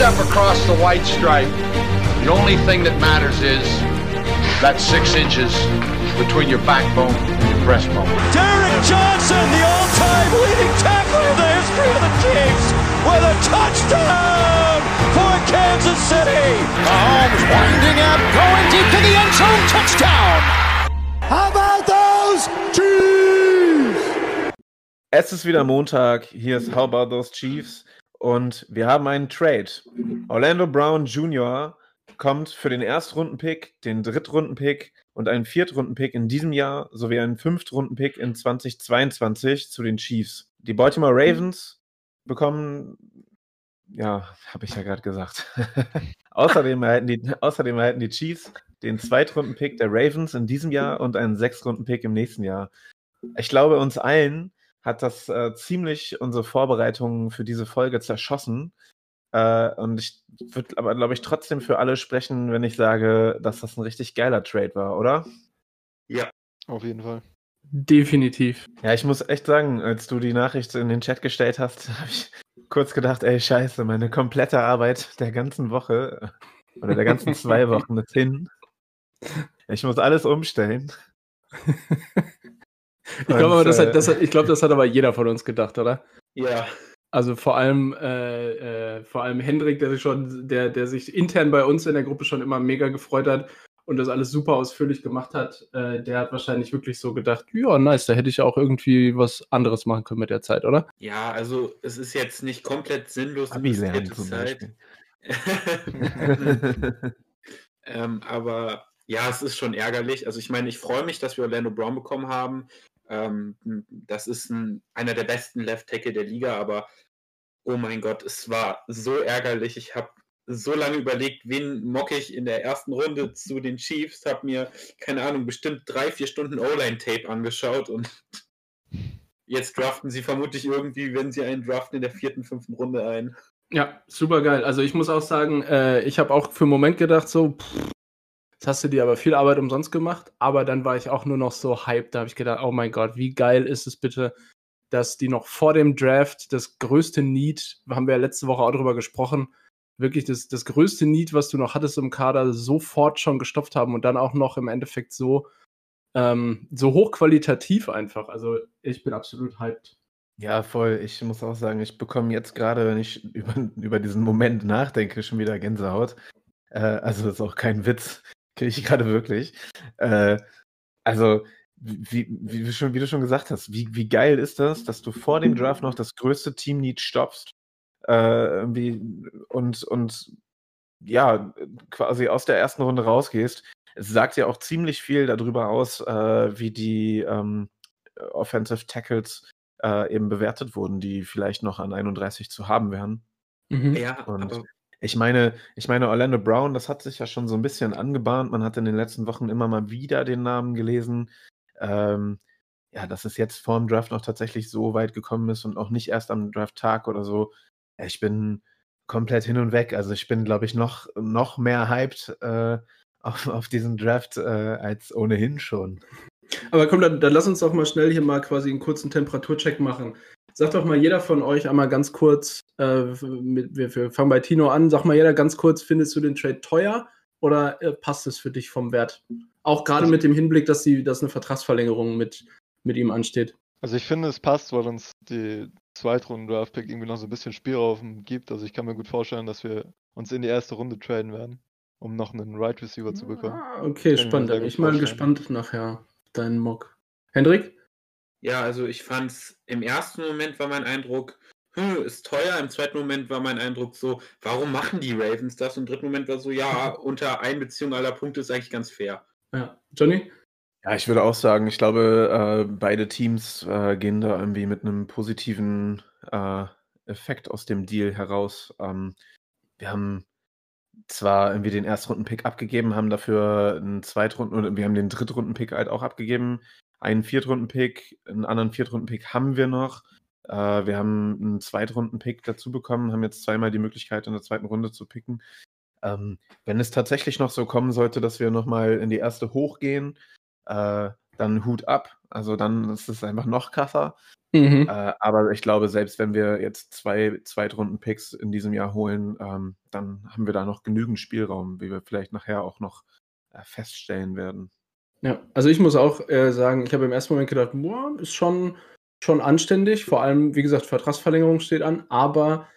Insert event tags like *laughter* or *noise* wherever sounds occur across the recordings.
step across the white stripe, the only thing that matters is that six inches between your backbone and your breastbone. Derek Johnson, the all-time leading tackler in the history of the Chiefs, with a touchdown for Kansas City. Mahomes winding up, going deep to the end zone, touchdown. How about those Chiefs? Es ist wieder Montag. Hier ist How About Those Chiefs. Und wir haben einen Trade. Orlando Brown Jr. kommt für den Erstrunden-Pick, den Drittrunden-Pick und einen Viertrunden-Pick in diesem Jahr sowie einen Fünftrunden-Pick in 2022 zu den Chiefs. Die Baltimore Ravens bekommen, ja, habe ich ja gerade gesagt. *laughs* außerdem, erhalten die, außerdem erhalten die Chiefs den Zweitrunden-Pick der Ravens in diesem Jahr und einen Sechstrunden-Pick im nächsten Jahr. Ich glaube, uns allen hat das äh, ziemlich unsere Vorbereitungen für diese Folge zerschossen. Äh, und ich würde aber, glaube ich, trotzdem für alle sprechen, wenn ich sage, dass das ein richtig geiler Trade war, oder? Ja, auf jeden Fall. Definitiv. Ja, ich muss echt sagen, als du die Nachricht in den Chat gestellt hast, *laughs* habe ich kurz gedacht, ey, scheiße, meine komplette Arbeit der ganzen Woche äh, oder der ganzen *laughs* zwei Wochen ist hin. Ich muss alles umstellen. *laughs* Ich glaube, das hat, das hat, ich glaube, das hat aber jeder von uns gedacht, oder? Ja. Also vor allem, äh, äh, vor allem Hendrik, der sich schon, der, der sich intern bei uns in der Gruppe schon immer mega gefreut hat und das alles super ausführlich gemacht hat, äh, der hat wahrscheinlich wirklich so gedacht, ja, nice, da hätte ich auch irgendwie was anderes machen können mit der Zeit, oder? Ja, also es ist jetzt nicht komplett sinnlos investierte Zeit. *laughs* Ähm, aber ja, es ist schon ärgerlich. Also ich meine, ich freue mich, dass wir Orlando Brown bekommen haben. Ähm, das ist ein, einer der besten Left Tackle der Liga, aber oh mein Gott, es war so ärgerlich. Ich habe so lange überlegt, wen mocke ich in der ersten Runde zu den Chiefs, habe mir, keine Ahnung, bestimmt drei, vier Stunden O-Line-Tape angeschaut und *laughs* jetzt draften sie vermutlich irgendwie, wenn sie einen draften, in der vierten, fünften Runde ein. Ja, super geil. Also ich muss auch sagen, äh, ich habe auch für einen Moment gedacht, so, pff, jetzt hast du dir aber viel Arbeit umsonst gemacht, aber dann war ich auch nur noch so hyped, da habe ich gedacht, oh mein Gott, wie geil ist es bitte, dass die noch vor dem Draft das größte Need, haben wir ja letzte Woche auch drüber gesprochen, wirklich das, das größte Need, was du noch hattest im Kader, sofort schon gestopft haben und dann auch noch im Endeffekt so, ähm, so hochqualitativ einfach. Also ich bin absolut hyped. Ja, voll. Ich muss auch sagen, ich bekomme jetzt gerade, wenn ich *laughs* über, über diesen Moment nachdenke, schon wieder Gänsehaut. Äh, also ist auch kein Witz. Kriege ich gerade wirklich. Äh, also, wie, wie, wie, schon, wie du schon gesagt hast, wie, wie geil ist das, dass du vor dem Draft noch das größte Team-Need stoppst äh, und, und ja, quasi aus der ersten Runde rausgehst. Es sagt ja auch ziemlich viel darüber aus, äh, wie die ähm, Offensive Tackles äh, eben bewertet wurden, die vielleicht noch an 31 zu haben wären. Mhm. Ja, Und aber ich meine, ich meine, Orlando Brown, das hat sich ja schon so ein bisschen angebahnt. Man hat in den letzten Wochen immer mal wieder den Namen gelesen. Ähm, ja, dass es jetzt vor dem Draft noch tatsächlich so weit gekommen ist und auch nicht erst am Draft-Tag oder so. Ich bin komplett hin und weg. Also ich bin, glaube ich, noch, noch mehr hyped äh, auf, auf diesen Draft äh, als ohnehin schon. Aber komm, dann, dann lass uns doch mal schnell hier mal quasi einen kurzen Temperaturcheck machen. Sag doch mal jeder von euch einmal ganz kurz, äh, mit, wir, wir fangen bei Tino an, sag mal jeder ganz kurz, findest du den Trade teuer oder äh, passt es für dich vom Wert? Auch gerade mit dem Hinblick, dass, die, dass eine Vertragsverlängerung mit, mit ihm ansteht. Also ich finde, es passt, weil uns die Zweitrunden-Draft-Pick irgendwie noch so ein bisschen Spielraum gibt. Also ich kann mir gut vorstellen, dass wir uns in die erste Runde traden werden, um noch einen Right Receiver zu bekommen. Ah, okay, ich spannend. ich mal vorstellen. gespannt nachher deinen Mock. Hendrik? Ja, also ich fand es im ersten Moment war mein Eindruck, hm, ist teuer. Im zweiten Moment war mein Eindruck so, warum machen die Ravens das? Und im dritten Moment war so, ja, *laughs* unter Einbeziehung aller Punkte ist eigentlich ganz fair. Ja. Johnny? Ja, ich würde auch sagen, ich glaube, äh, beide Teams äh, gehen da irgendwie mit einem positiven äh, Effekt aus dem Deal heraus. Ähm, wir haben zwar irgendwie den Erstrunden-Pick abgegeben, haben dafür einen Zweitrunden- oder wir haben den Drittrunden-Pick halt auch abgegeben. Einen Viertrunden-Pick, einen anderen Viertrunden-Pick haben wir noch. Äh, wir haben einen Zweitrunden-Pick dazu bekommen, haben jetzt zweimal die Möglichkeit, in der zweiten Runde zu picken. Ähm, wenn es tatsächlich noch so kommen sollte, dass wir nochmal in die erste hochgehen, äh, dann Hut ab. Also dann ist es einfach noch krasser. Mhm. Äh, aber ich glaube, selbst wenn wir jetzt zwei Zweitrunden-Picks in diesem Jahr holen, ähm, dann haben wir da noch genügend Spielraum, wie wir vielleicht nachher auch noch äh, feststellen werden. Ja, also ich muss auch äh, sagen, ich habe im ersten Moment gedacht, boah, ist schon, schon anständig. Vor allem, wie gesagt, Vertragsverlängerung steht an, aber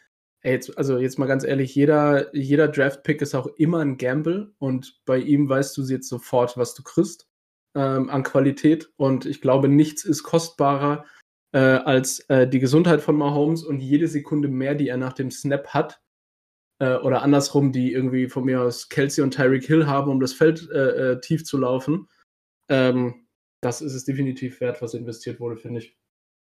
ey, jetzt, also jetzt mal ganz ehrlich, jeder, jeder Draft-Pick ist auch immer ein Gamble und bei ihm weißt du jetzt sofort, was du kriegst ähm, an Qualität. Und ich glaube, nichts ist kostbarer äh, als äh, die Gesundheit von Mahomes und jede Sekunde mehr, die er nach dem Snap hat. Äh, oder andersrum, die irgendwie von mir aus Kelsey und Tyreek Hill haben, um das Feld äh, äh, tief zu laufen. Ähm, das ist es definitiv wert, was investiert wurde, finde ich.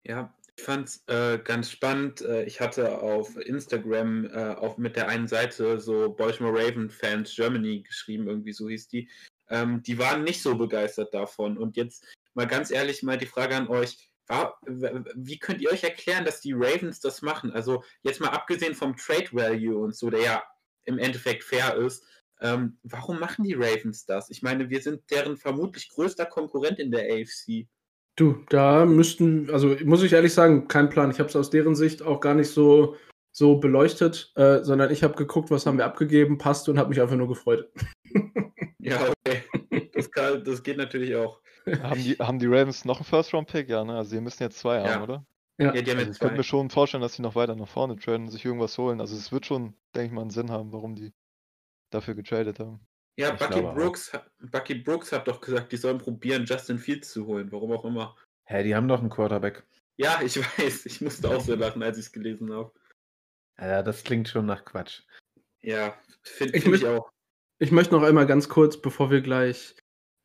Ja, ich fand es äh, ganz spannend. Äh, ich hatte auf Instagram äh, auf, mit der einen Seite so Baltimore Raven Fans Germany geschrieben, irgendwie so hieß die. Ähm, die waren nicht so begeistert davon. Und jetzt mal ganz ehrlich mal die Frage an euch. Wie könnt ihr euch erklären, dass die Ravens das machen? Also jetzt mal abgesehen vom Trade Value und so, der ja im Endeffekt fair ist, ähm, warum machen die Ravens das? Ich meine, wir sind deren vermutlich größter Konkurrent in der AFC. Du, da müssten, also muss ich ehrlich sagen, kein Plan. Ich habe es aus deren Sicht auch gar nicht so, so beleuchtet, äh, sondern ich habe geguckt, was haben wir abgegeben, passt und habe mich einfach nur gefreut. *laughs* ja, okay. Das, kann, das geht natürlich auch. haben, die, haben die Ravens noch einen First-Round-Pick? Ja, ne? Also sie müssen jetzt zwei Ja. haben, oder? Ja. Ja, die haben Also jetzt ich könnte mir schon vorstellen, dass sie noch weiter nach vorne traden und sich irgendwas holen. Also es wird schon, denke ich mal, einen Sinn haben, warum die dafür getradet haben. Ja, Ich Bucky auch. Brooks, Bucky Brooks hat doch gesagt, die sollen probieren, Justin Fields zu holen, warum auch immer. Hä, die haben doch einen Quarterback. Ja, ich *laughs* weiß, ich musste auch so lachen, als ich es gelesen habe. Ja, das klingt schon nach Quatsch. Ja, finde Ich find ich möcht- auch. Ich möchte noch einmal ganz kurz, bevor wir gleich,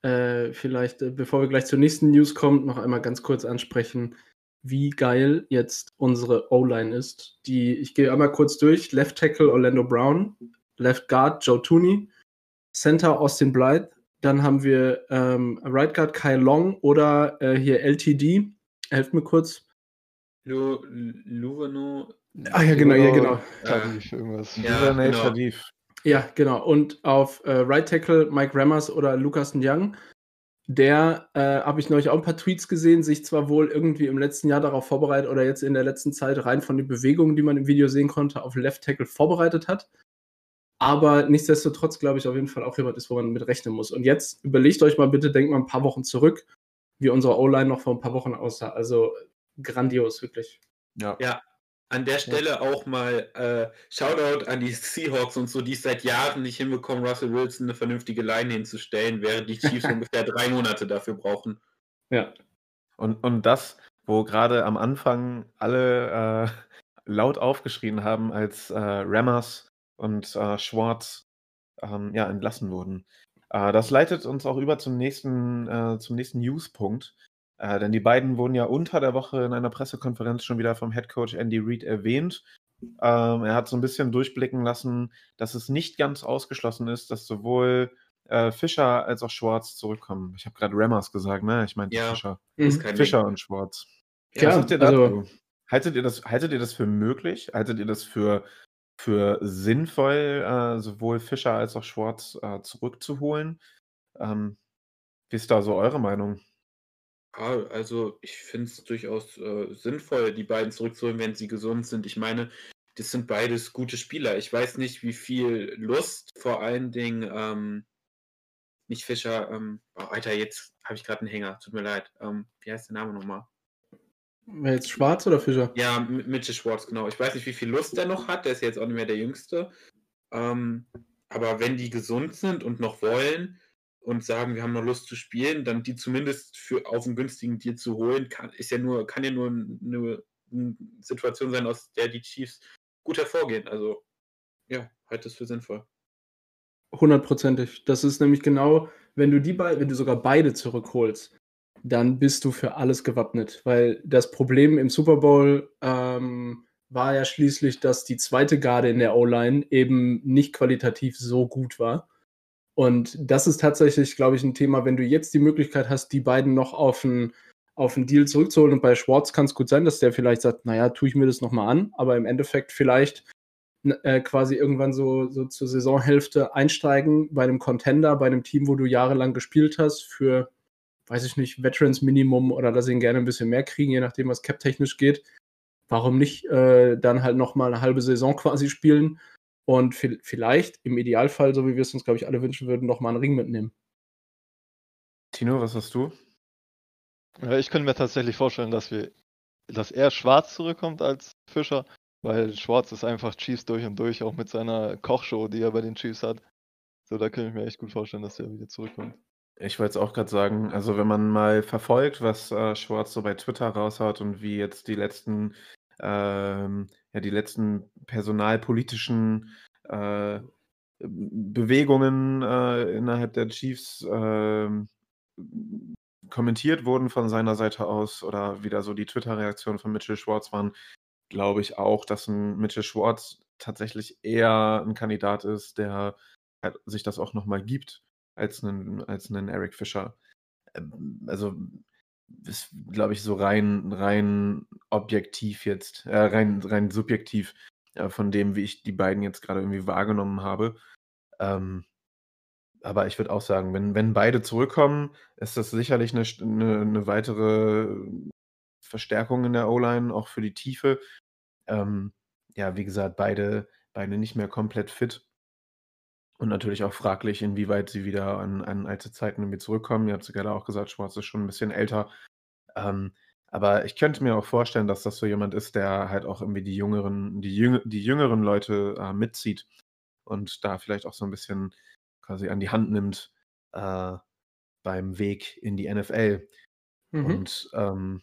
äh, vielleicht, äh, bevor wir gleich zur nächsten News kommen, noch einmal ganz kurz ansprechen, wie geil jetzt unsere O-Line ist. Die, ich gehe einmal kurz durch. Left Tackle Orlando Brown, Left Guard Joe Tooney, Center Austin Blythe, dann haben wir ähm, Right Guard Kyle Long oder äh, hier LTD. Helft mir kurz. Lu, Luveno. Ah ja, genau, ja, genau. Tarif, irgendwas. Ja, Nate genau. Ja, genau. Und auf äh, Right Tackle Mike Rammers oder Lukas Young. Der äh, habe ich neulich auch ein paar Tweets gesehen, sich zwar wohl irgendwie im letzten Jahr darauf vorbereitet oder jetzt in der letzten Zeit rein von den Bewegungen, die man im Video sehen konnte, auf Left Tackle vorbereitet hat. Aber nichtsdestotrotz glaube ich auf jeden Fall auch jemand ist, wo man mit rechnen muss. Und jetzt überlegt euch mal bitte, denkt mal ein paar Wochen zurück, wie unsere O-Line noch vor ein paar Wochen aussah. Also grandios, wirklich. Ja. Ja, an der Stelle auch mal äh, Shoutout an die Seahawks und so, die es seit Jahren nicht hinbekommen, Russell Wilson eine vernünftige Line hinzustellen, während die Chiefs *laughs* ungefähr drei Monate dafür brauchen. Ja. Und, und das, wo gerade am Anfang alle äh, laut aufgeschrien haben, als äh, Rammers und äh, Schwartz ähm, ja, entlassen wurden. Äh, das leitet uns auch über zum nächsten, äh, zum nächsten News-Punkt. Äh, denn die beiden wurden ja unter der Woche in einer Pressekonferenz schon wieder vom Head Coach Andy Reid erwähnt. Ähm, er hat so ein bisschen durchblicken lassen, dass es nicht ganz ausgeschlossen ist, dass sowohl äh, Fischer als auch Schwartz zurückkommen. Ich habe gerade Rammers gesagt, ne? Ich meinte Ja. Fischer. Fischer und Schwartz. Ja, Was sagt ihr also- dazu? Haltet ihr das, haltet ihr das für möglich? Haltet ihr das für, für sinnvoll, äh, sowohl Fischer als auch Schwartz äh, zurückzuholen? Ähm, wie ist da so eure Meinung? Ja, also ich finde es durchaus äh, sinnvoll, die beiden zurückzuholen, wenn sie gesund sind. Ich meine, das sind beides gute Spieler. Ich weiß nicht, wie viel Lust vor allen Dingen, ähm, nicht Fischer, ähm, oh, Alter, jetzt habe ich gerade einen Hänger, tut mir leid. Ähm, wie heißt der Name nochmal? Jetzt Schwarz oder Fischer? Ja, Mitchell Schwartz, genau. Ich weiß nicht, wie viel Lust der noch hat, der ist jetzt auch nicht mehr der Jüngste. Ähm, aber wenn die gesund sind und noch wollen und sagen, wir haben noch Lust zu spielen, dann die zumindest für auf einen günstigen Deal zu holen, kann, ist ja nur, kann ja nur eine, eine Situation sein, aus der die Chiefs gut hervorgehen. Also ja, halte es für sinnvoll. Hundertprozentig. Das ist nämlich genau, wenn du die beiden, wenn du sogar beide zurückholst, dann bist du für alles gewappnet. Weil das Problem im Super Bowl ähm, war ja schließlich, dass die zweite Garde in der O-Line eben nicht qualitativ so gut war. Und das ist tatsächlich, glaube ich, ein Thema, wenn du jetzt die Möglichkeit hast, die beiden noch auf einen, auf einen Deal zurückzuholen. Und bei Schwartz kann es gut sein, dass der vielleicht sagt, naja, tue ich mir das nochmal an, aber im Endeffekt vielleicht äh, quasi irgendwann so, so zur Saisonhälfte einsteigen bei einem Contender, bei einem Team, wo du jahrelang gespielt hast, für weiß ich nicht, Veterans Minimum oder dass sie ihn gerne ein bisschen mehr kriegen, je nachdem, was cap-technisch geht. Warum nicht äh, dann halt nochmal eine halbe Saison quasi spielen und vielleicht im Idealfall, so wie wir es uns, glaube ich, alle wünschen würden, nochmal einen Ring mitnehmen. Tino, was hast du? Ja, ich könnte mir tatsächlich vorstellen, dass wir, dass er Schwarz zurückkommt als Fischer, weil Schwarz ist einfach Chiefs durch und durch, auch mit seiner Kochshow, die er bei den Chiefs hat. So, da könnte ich mir echt gut vorstellen, dass er wieder zurückkommt. Ich wollte es auch gerade sagen, also wenn man mal verfolgt, was äh, Schwarz so bei Twitter raushaut und wie jetzt die letzten, ähm, ja, die letzten personalpolitischen äh, Bewegungen äh, innerhalb der Chiefs ähm, kommentiert wurden von seiner Seite aus oder wieder so die Twitter-Reaktionen von Mitchell Schwartz waren, glaube ich auch, dass ein Mitchell Schwartz tatsächlich eher ein Kandidat ist, der halt sich das auch nochmal gibt, als einen, als einen Eric Fischer. Ähm, also ist, glaube ich, so rein, rein objektiv jetzt, äh, rein, rein subjektiv äh, von dem, wie ich die beiden jetzt gerade irgendwie wahrgenommen habe. Ähm, aber ich würde auch sagen, wenn, wenn beide zurückkommen, ist das sicherlich eine, eine, eine weitere Verstärkung in der O-Line, auch für die Tiefe. Ähm, ja, wie gesagt, beide, beide nicht mehr komplett fit. Und natürlich auch fraglich, inwieweit sie wieder an, an alte Zeiten irgendwie zurückkommen. Ihr habt es gerade auch gesagt, Schwarz ist schon ein bisschen älter. Ähm, aber ich könnte mir auch vorstellen, dass das so jemand ist, der halt auch irgendwie die jüngeren, die, jüng die jüngeren Leute äh, mitzieht und da vielleicht auch so ein bisschen quasi an die Hand nimmt äh, beim Weg in die NFL. Mhm. Und ähm,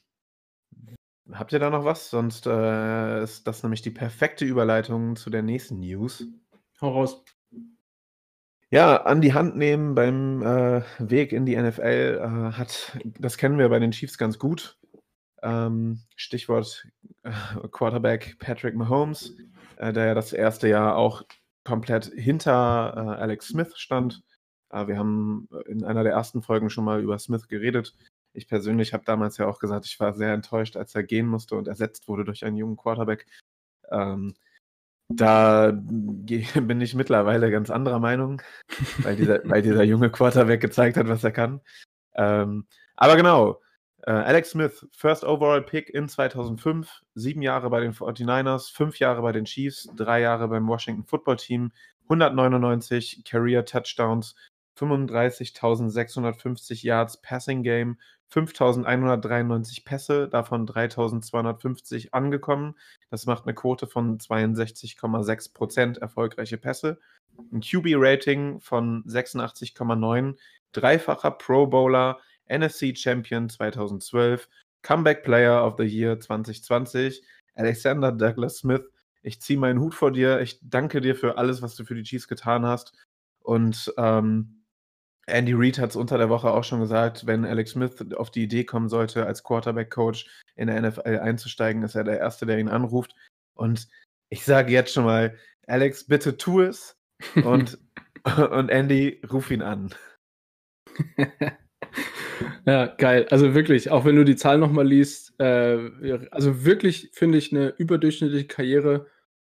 habt ihr da noch was? Sonst äh, ist das nämlich die perfekte Überleitung zu der nächsten News. Hau raus. Ja, an die Hand nehmen beim äh, Weg in die NFL äh, hat, das kennen wir bei den Chiefs ganz gut. Ähm, Stichwort äh, Quarterback Patrick Mahomes, äh, der ja das erste Jahr auch komplett hinter äh, Alex Smith stand. Äh, wir haben in einer der ersten Folgen schon mal über Smith geredet. Ich persönlich habe damals ja auch gesagt, ich war sehr enttäuscht, als er gehen musste und ersetzt wurde durch einen jungen Quarterback. Ähm, da *laughs* bin ich mittlerweile ganz anderer Meinung, *laughs* weil dieser, weil dieser junge Quarterback gezeigt hat, was er kann. Ähm, aber genau, äh, Alex Smith, First Overall Pick in 2005, sieben Jahre bei den 49ers, fünf Jahre bei den Chiefs, drei Jahre beim Washington Football Team, 199 Career Touchdowns, 35.650 Yards Passing Game, 5.193 Pässe, davon 3.250 angekommen. Das macht eine Quote von 62,6% erfolgreiche Pässe. Ein QB-Rating von 86,9, dreifacher Pro Bowler, NFC Champion 2012, Comeback Player of the Year 2020, Alexander Douglas Smith. Ich ziehe meinen Hut vor dir. Ich danke dir für alles, was du für die Chiefs getan hast. Und ähm, Andy Reid hat es unter der Woche auch schon gesagt, wenn Alex Smith auf die Idee kommen sollte, als Quarterback-Coach in der NFL einzusteigen, ist er der Erste, der ihn anruft. Und ich sage jetzt schon mal, Alex, bitte tu es. Und, *laughs* und Andy, ruf ihn an. *laughs* Ja, geil. Also wirklich, auch wenn du die Zahlen nochmal liest, äh, also wirklich finde ich eine überdurchschnittliche Karriere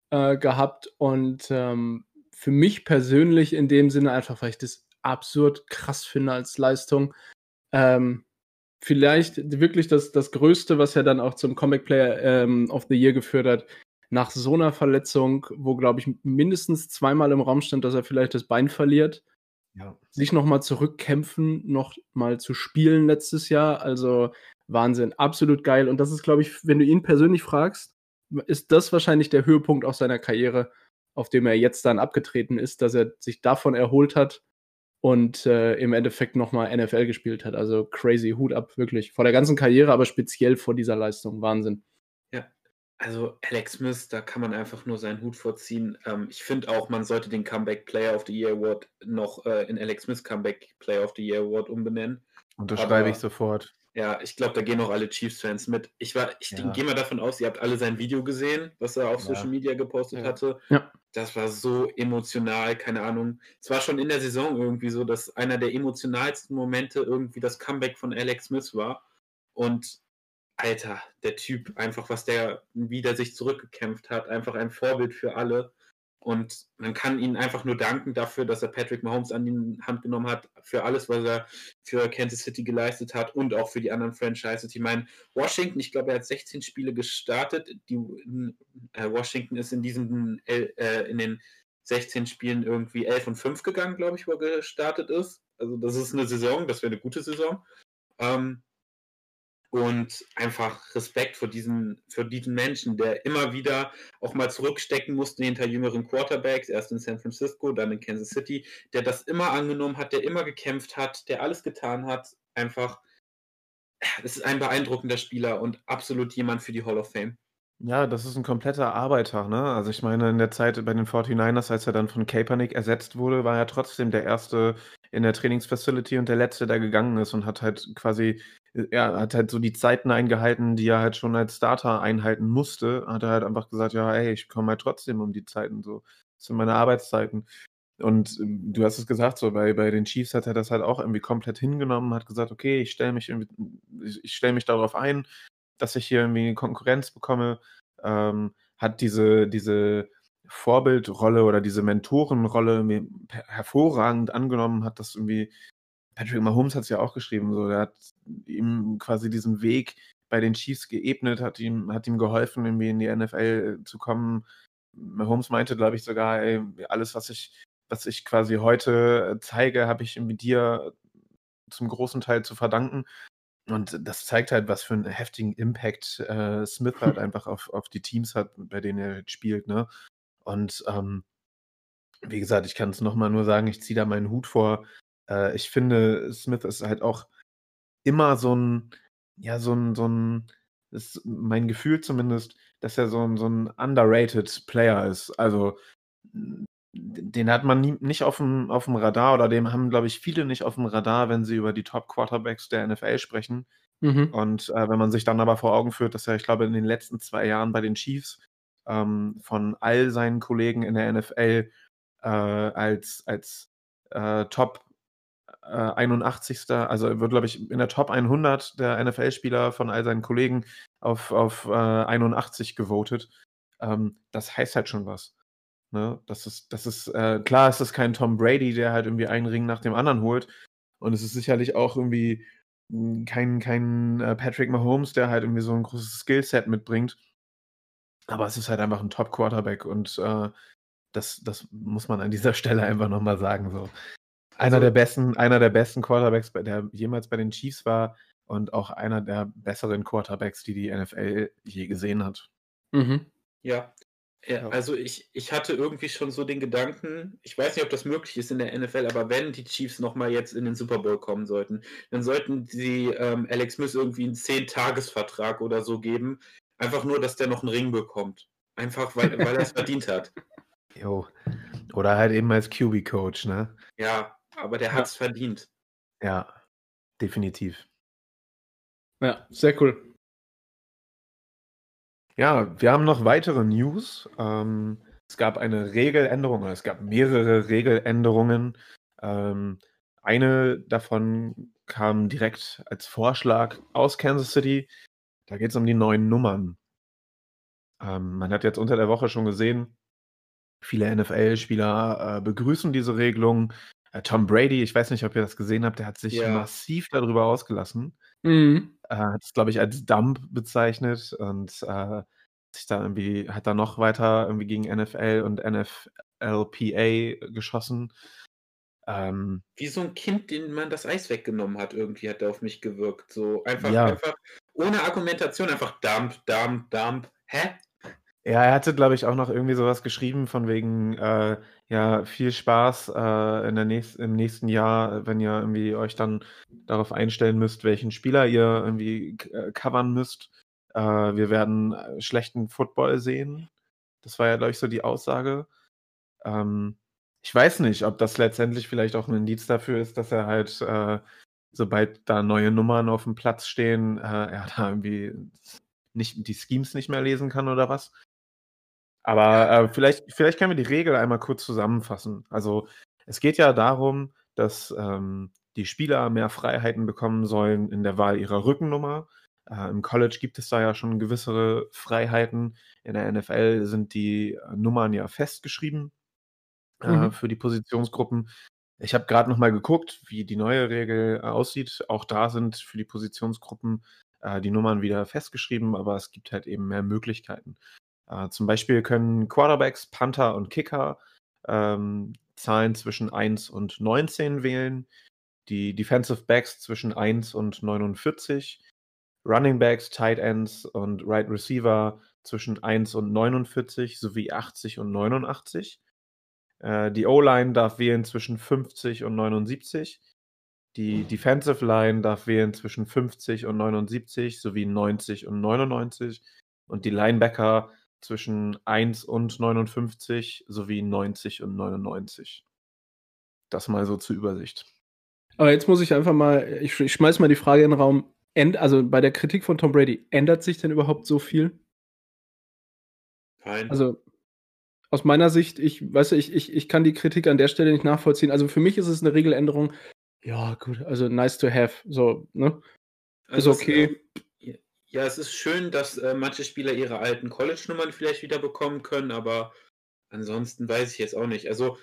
äh, gehabt und ähm, für mich persönlich in dem Sinne einfach, weil ich das absurd krass finde als Leistung. Ähm, vielleicht wirklich das, das Größte, was ja dann auch zum Comic Player ähm, of the Year geführt hat, nach so einer Verletzung, wo, glaube ich, mindestens zweimal im Raum stand, dass er vielleicht das Bein verliert ja. sich nochmal zurückkämpfen, nochmal zu spielen letztes Jahr. Also Wahnsinn, absolut geil. Und das ist, glaube ich, wenn du ihn persönlich fragst, ist das wahrscheinlich der Höhepunkt aus seiner Karriere, auf dem er jetzt dann abgetreten ist, dass er sich davon erholt hat und äh, im Endeffekt nochmal NFL gespielt hat. Also crazy, Hut ab, wirklich. Vor der ganzen Karriere, aber speziell vor dieser Leistung. Wahnsinn. Also Alex Smith, da kann man einfach nur seinen Hut vorziehen. Ähm, ich finde auch, man sollte den Comeback Player of the Year Award noch äh, in Alex Smith Comeback Player of the Year Award umbenennen. Unterschreibe ich sofort. Ja, ich glaube, da gehen auch alle Chiefs-Fans mit. Ich, ich ja. gehe mal davon aus, ihr habt alle sein Video gesehen, was er auf ja. Social Media gepostet ja. hatte. Ja. Das war so emotional, keine Ahnung. Es war schon in der Saison irgendwie so, dass einer der emotionalsten Momente irgendwie das Comeback von Alex Smith war. Und Alter, der Typ, einfach was der wieder sich zurückgekämpft hat, einfach ein Vorbild für alle. Und man kann ihnen einfach nur danken dafür, dass er Patrick Mahomes an die Hand genommen hat, für alles, was er für Kansas City geleistet hat und auch für die anderen Franchises. Ich meine, Washington, ich glaube, er hat 16 Spiele gestartet. Die, äh, Washington ist in diesen, äh, in den 16 Spielen irgendwie 11 und 5 gegangen, glaube ich, wo er gestartet ist. Also das ist eine Saison, das wäre eine gute Saison. Ähm, und einfach Respekt vor diesen, für diesen Menschen, der immer wieder auch mal zurückstecken musste hinter jüngeren Quarterbacks, erst in San Francisco, dann in Kansas City, der das immer angenommen hat, der immer gekämpft hat, der alles getan hat. Einfach, es ist ein beeindruckender Spieler und absolut jemand für die Hall of Fame. Ja, das ist ein kompletter Arbeiter, ne? Also ich meine, in der Zeit bei den 49ers, als er dann von Kaepernick ersetzt wurde, war er trotzdem der Erste in der Trainingsfacility und der Letzte, der gegangen ist und hat halt quasi, er hat halt so die Zeiten eingehalten, die er halt schon als Starter einhalten musste. Hat er halt einfach gesagt, ja, ey, ich komme halt trotzdem um die Zeiten so. Das sind meine Arbeitszeiten. Und ähm, du hast es gesagt, so bei, bei den Chiefs hat er das halt auch irgendwie komplett hingenommen, hat gesagt, okay, ich stelle mich irgendwie, ich stelle mich darauf ein, dass ich hier irgendwie Konkurrenz bekomme, ähm, hat diese, diese Vorbildrolle oder diese Mentorenrolle hervorragend angenommen, hat das irgendwie, Patrick Mahomes hat es ja auch geschrieben, so, er hat ihm quasi diesen Weg bei den Chiefs geebnet, hat ihm, hat ihm geholfen, irgendwie in die NFL zu kommen. Mahomes meinte, glaube ich, sogar, ey, alles, was ich, was ich quasi heute zeige, habe ich mit dir zum großen Teil zu verdanken. Und das zeigt halt, was für einen heftigen Impact äh, Smith halt *laughs* einfach auf, auf die Teams hat, bei denen er halt spielt, ne? Und ähm, wie gesagt, ich kann es nochmal nur sagen, ich ziehe da meinen Hut vor. Äh, ich finde, Smith ist halt auch immer so ein, ja, so ein, so ein, ist mein Gefühl zumindest, dass er so ein, so ein underrated Player ist. Also den hat man nie, nicht auf dem, auf dem Radar oder dem haben, glaube ich, viele nicht auf dem Radar, wenn sie über die Top-Quarterbacks der NFL sprechen. Mhm. Und äh, wenn man sich dann aber vor Augen führt, dass er, ich glaube, in den letzten zwei Jahren bei den Chiefs ähm, von all seinen Kollegen in der NFL äh, als, als äh, Top 81. Äh, also er wird, glaube ich, in der Top 100 der NFL-Spieler von all seinen Kollegen auf, auf 81 äh, gewotet. Ähm, das heißt halt schon was. Ne? Das ist, das ist, äh, klar ist das kein Tom Brady, der halt irgendwie einen Ring nach dem anderen holt. Und es ist sicherlich auch irgendwie hm, kein, kein äh, Patrick Mahomes, der halt irgendwie so ein großes Skillset mitbringt. Aber es ist halt einfach ein Top-Quarterback und äh, das, das muss man an dieser *laughs* Stelle einfach nochmal sagen. So. Einer also, der besten, einer der besten Quarterbacks, der jemals bei den Chiefs war und auch einer der besseren Quarterbacks, die die NFL je gesehen hat. Mhm. Ja, ja, also ich, ich hatte irgendwie schon so den Gedanken, ich weiß nicht, ob das möglich ist in der NFL, aber wenn die Chiefs nochmal jetzt in den Super Bowl kommen sollten, dann sollten sie ähm, Alex Smith irgendwie einen 10-Tages-Vertrag oder so geben. Einfach nur, dass der noch einen Ring bekommt. Einfach, weil, weil er es verdient hat. *laughs* Jo. Oder halt eben als QB-Coach, ne? Ja, aber der hat es verdient. Ja, definitiv. Ja, sehr cool. Ja, wir haben noch weitere News. Ähm, es gab eine Regeländerung, oder es gab mehrere Regeländerungen. Ähm, eine davon kam direkt als Vorschlag aus Kansas City. Da geht es um die neuen Nummern. Ähm, man hat jetzt unter der Woche schon gesehen, viele NFL-Spieler äh, begrüßen diese Regelung. Äh, Tom Brady, ich weiß nicht, ob ihr das gesehen habt, der hat sich ja. massiv darüber ausgelassen. Mhm. Äh, hat es, glaube ich, als Dump bezeichnet und äh, sich da irgendwie, hat da noch weiter irgendwie gegen NFL und NFLPA geschossen. Ähm, Wie so ein Kind, den man das Eis weggenommen hat, irgendwie hat er auf mich gewirkt. So einfach, ja. einfach ohne Argumentation, einfach Dump, Dump, Dump. Hä? Ja, er hatte, glaube ich, auch noch irgendwie sowas geschrieben von wegen, äh, ja, viel Spaß äh, in der nächst, im nächsten Jahr, wenn ihr irgendwie euch dann darauf einstellen müsst, welchen Spieler ihr irgendwie äh, covern müsst. Äh, wir werden äh, schlechten Football sehen. Das war ja, glaube ich, so die Aussage. Ähm, ich weiß nicht, ob das letztendlich vielleicht auch ein Indiz dafür ist, dass er halt, äh, sobald da neue Nummern auf dem Platz stehen, er da irgendwie nicht, die Schemes nicht mehr lesen kann oder was. Aber äh, vielleicht, vielleicht können wir die Regel einmal kurz zusammenfassen. Also es geht ja darum, dass ähm, die Spieler mehr Freiheiten bekommen sollen in der Wahl ihrer Rückennummer. Äh, Im College gibt es da ja schon gewissere Freiheiten. In der NFL sind die äh, Nummern ja festgeschrieben äh, Mhm. für die Positionsgruppen. Ich habe gerade noch mal geguckt, wie die neue Regel äh, aussieht. Auch da sind für die Positionsgruppen äh, die Nummern wieder festgeschrieben, aber es gibt halt eben mehr Möglichkeiten. Äh, zum Beispiel können Quarterbacks, Panther und Kicker ähm, Zahlen zwischen 1 und 19 wählen, die Defensive Backs zwischen 1 und 49, Running Backs, Tight Ends und Right Receiver zwischen 1 und 49 sowie 80 und 89. Äh, die O-Line darf wählen zwischen 50 und 79. Die Defensive Line darf wählen zwischen 50 und 79 sowie 90 und 99. Und die Linebacker zwischen 1 und 59 sowie 90 und 99. Das mal so zur Übersicht. Aber jetzt muss ich einfach mal, ich, ich schmeiß mal die Frage in den Raum. End, also bei der Kritik von Tom Brady, ändert sich denn überhaupt so viel? Nein. Also aus meiner Sicht, ich weiß ich, ich, ich kann die Kritik an der Stelle nicht nachvollziehen. Also für mich ist es eine Regeländerung. Ja, gut, also nice to have. So, ne? Also ist okay. Äh, ja, es ist schön, dass äh, manche Spieler ihre alten College-Nummern vielleicht wieder bekommen können, aber ansonsten weiß ich jetzt auch nicht. Also,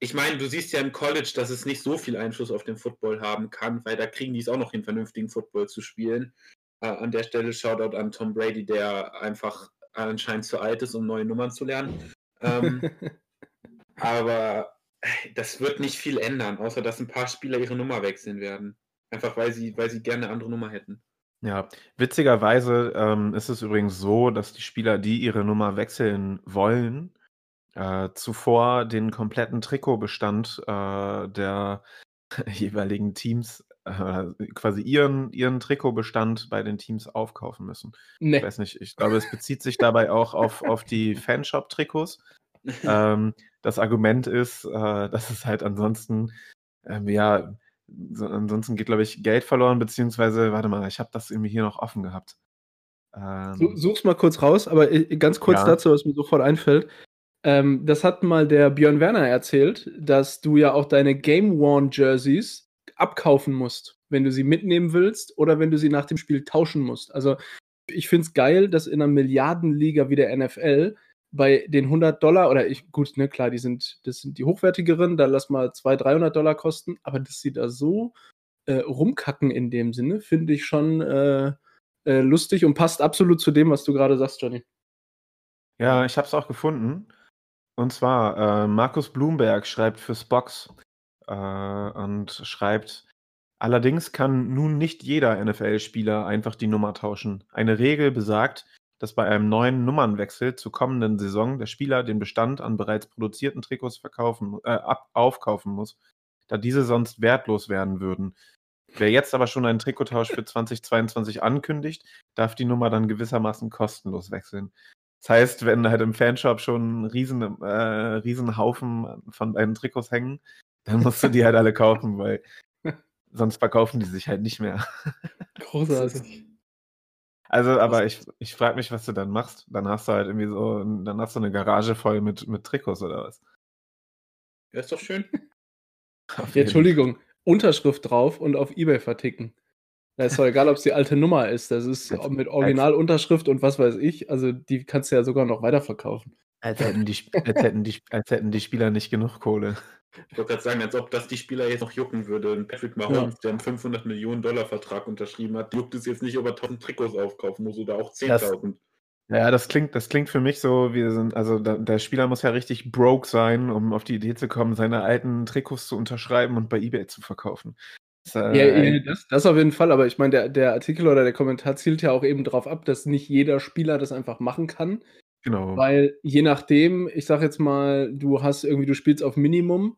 ich meine, du siehst ja im College, dass es nicht so viel Einfluss auf den Football haben kann, weil da kriegen die es auch noch hin, vernünftigen Football zu spielen. Äh, an der Stelle Shoutout an Tom Brady, der einfach anscheinend zu alt ist, um neue Nummern zu lernen. Ähm, *laughs* aber äh, das wird nicht viel ändern, außer dass ein paar Spieler ihre Nummer wechseln werden. Einfach weil sie, weil sie gerne eine andere Nummer hätten. Ja, witzigerweise ähm, ist es übrigens so, dass die Spieler, die ihre Nummer wechseln wollen, äh, zuvor den kompletten Trikotbestand äh, der *laughs* jeweiligen Teams, äh, quasi ihren, ihren Trikotbestand bei den Teams aufkaufen müssen. Ich nee. weiß nicht, ich glaube, es bezieht sich dabei auch auf, auf die Fanshop-Trikots. *laughs* Ähm, das Argument ist, äh, dass es halt ansonsten, ähm, ja, so, ansonsten geht, glaube ich, Geld verloren, beziehungsweise, warte mal, ich habe das irgendwie hier noch offen gehabt. Ähm, Su- Such's mal kurz raus, aber äh, ganz kurz Ja. dazu, was mir sofort einfällt. Ähm, das hat mal der Björn Werner erzählt, dass du ja auch deine Game Worn Jerseys abkaufen musst, wenn du sie mitnehmen willst oder wenn du sie nach dem Spiel tauschen musst. Also ich finde es geil, dass in einer Milliardenliga wie der NFL bei den 100 Dollar oder ich, gut, ne, klar, die sind, das sind die hochwertigeren, da lass mal 200, 300 Dollar kosten, aber dass sie da so äh, rumkacken in dem Sinne, finde ich schon äh, äh, lustig und passt absolut zu dem, was du gerade sagst, Johnny. Ja, ich habe es auch gefunden. Und zwar, äh, Markus Blumberg schreibt für Spox äh, und schreibt, allerdings kann nun nicht jeder NFL-Spieler einfach die Nummer tauschen. Eine Regel besagt, dass bei einem neuen Nummernwechsel zur kommenden Saison der Spieler den Bestand an bereits produzierten Trikots verkaufen, äh, ab, aufkaufen muss, da diese sonst wertlos werden würden. Wer jetzt aber schon einen Trikottausch für *laughs* 2022 ankündigt, darf die Nummer dann gewissermaßen kostenlos wechseln. Das heißt, wenn halt im Fanshop schon ein riesen, äh, riesen Haufen von deinen Trikots hängen, dann musst du die halt alle kaufen, weil *laughs* sonst verkaufen die sich halt nicht mehr. Großartig. Also, aber ich, ich frage mich, was du dann machst. Dann hast du halt irgendwie so, dann hast du eine Garage voll mit, mit Trikots oder was. Ja, ist doch schön. *laughs* Ja, Entschuldigung, Unterschrift drauf und auf Ebay verticken. Da ist doch egal, ob es die alte Nummer ist. Das ist mit Originalunterschrift und was weiß ich. Also die kannst du ja sogar noch weiterverkaufen. Als hätten, die, Sp- als, hätten die, als hätten die Spieler nicht genug Kohle. Ich wollte gerade sagen, als ob das die Spieler jetzt noch jucken würde. Patrick Mahomes, der einen 500 Millionen Dollar Vertrag unterschrieben hat, juckt es jetzt nicht, ob er 1000 Trikots aufkaufen muss oder auch 10.000. Ja, das klingt, das klingt für mich so, wir sind, also da, der Spieler muss ja richtig broke sein, um auf die Idee zu kommen, seine alten Trikots zu unterschreiben und bei Ebay zu verkaufen. Das, äh, Ja, ja, das, das auf jeden Fall, aber ich meine, der, der Artikel oder der Kommentar zielt ja auch eben darauf ab, dass nicht jeder Spieler das einfach machen kann. Genau. Weil je nachdem, ich sag jetzt mal, du hast irgendwie, du spielst auf Minimum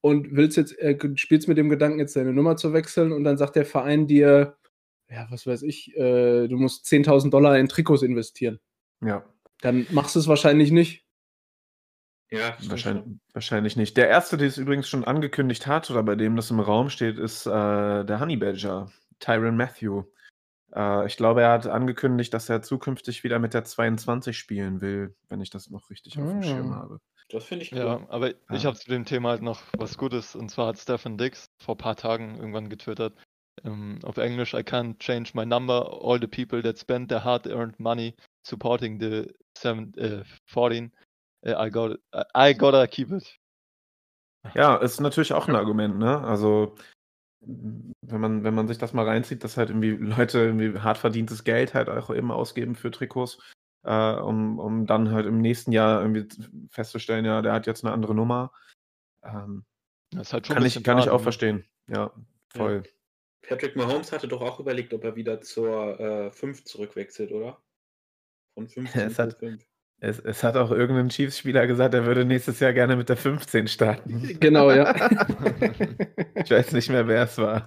und willst jetzt, äh, spielst mit dem Gedanken, jetzt deine Nummer zu wechseln und dann sagt der Verein dir, ja, was weiß ich, äh, du musst 10.000 Dollar in Trikots investieren. Ja, Dann machst du es wahrscheinlich nicht. Ja, wahrscheinlich, wahrscheinlich nicht. Der erste, der es übrigens schon angekündigt hat oder bei dem das im Raum steht, ist äh, der Honey Badger, Tyron Matthew. Äh, ich glaube, er hat angekündigt, dass er zukünftig wieder mit der 22 spielen will, wenn ich das noch richtig auf dem Schirm Ah. habe. Das finde ich cool. Ja, aber ich Ja. habe zu dem Thema halt noch was Gutes. Und zwar hat Stefan Dix vor ein paar Tagen irgendwann getwittert, Ähm, auf Englisch, I can't change my number. All the people that spend their hard-earned money supporting the seven, äh, 14, äh, I, got, I gotta keep it. Ja, ist natürlich auch ein Argument, ne? Also, wenn man, wenn man sich das mal reinzieht, dass halt irgendwie Leute irgendwie hart verdientes Geld halt auch eben ausgeben für Trikots, äh, um, um dann halt im nächsten Jahr irgendwie festzustellen, ja, der hat jetzt eine andere Nummer. Ähm, Das ist halt schon kann ich, kann ich auch ne? verstehen. Ja, voll. Patrick Mahomes hatte doch auch überlegt, ob er wieder zur äh, 5 zurückwechselt, oder? Von 15 *laughs* Es zu hat- 5. Es, es hat auch irgendein Chiefs-Spieler gesagt, er würde nächstes Jahr gerne mit der 15 starten. Genau, ja. *laughs* Ich weiß nicht mehr, wer es war.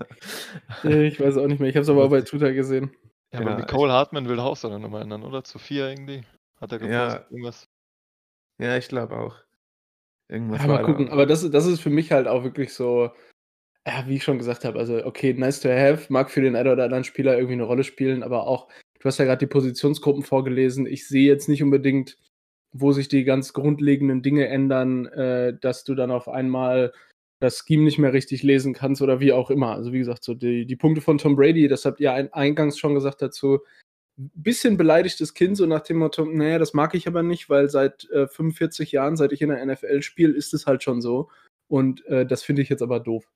Ich weiß auch nicht mehr. Ich habe es aber auch bei Twitter gesehen. Ja, aber Ja, Nicole Hartman will auch seine Nummer ändern, oder? Zu 4 irgendwie. Hat er Ja. gepostet, irgendwas. Ja, ich glaube auch. Irgendwas Ja, war mal da. gucken. Aber das, das ist für mich halt auch wirklich so, ja, wie ich schon gesagt habe, also okay, nice to have, mag für den einen oder anderen Spieler irgendwie eine Rolle spielen, aber auch, du hast ja gerade die Positionsgruppen vorgelesen. Ich sehe jetzt nicht unbedingt, wo sich die ganz grundlegenden Dinge ändern, äh, dass du dann auf einmal das Scheme nicht mehr richtig lesen kannst oder wie auch immer. Also wie gesagt, so die, die Punkte von Tom Brady, das habt ihr ein, eingangs schon gesagt dazu, bisschen beleidigtes Kind, so nach dem Motto, naja, das mag ich aber nicht, weil seit äh, 45 Jahren, seit ich in der NFL spiele, ist es halt schon so. Und äh, das finde ich jetzt aber doof.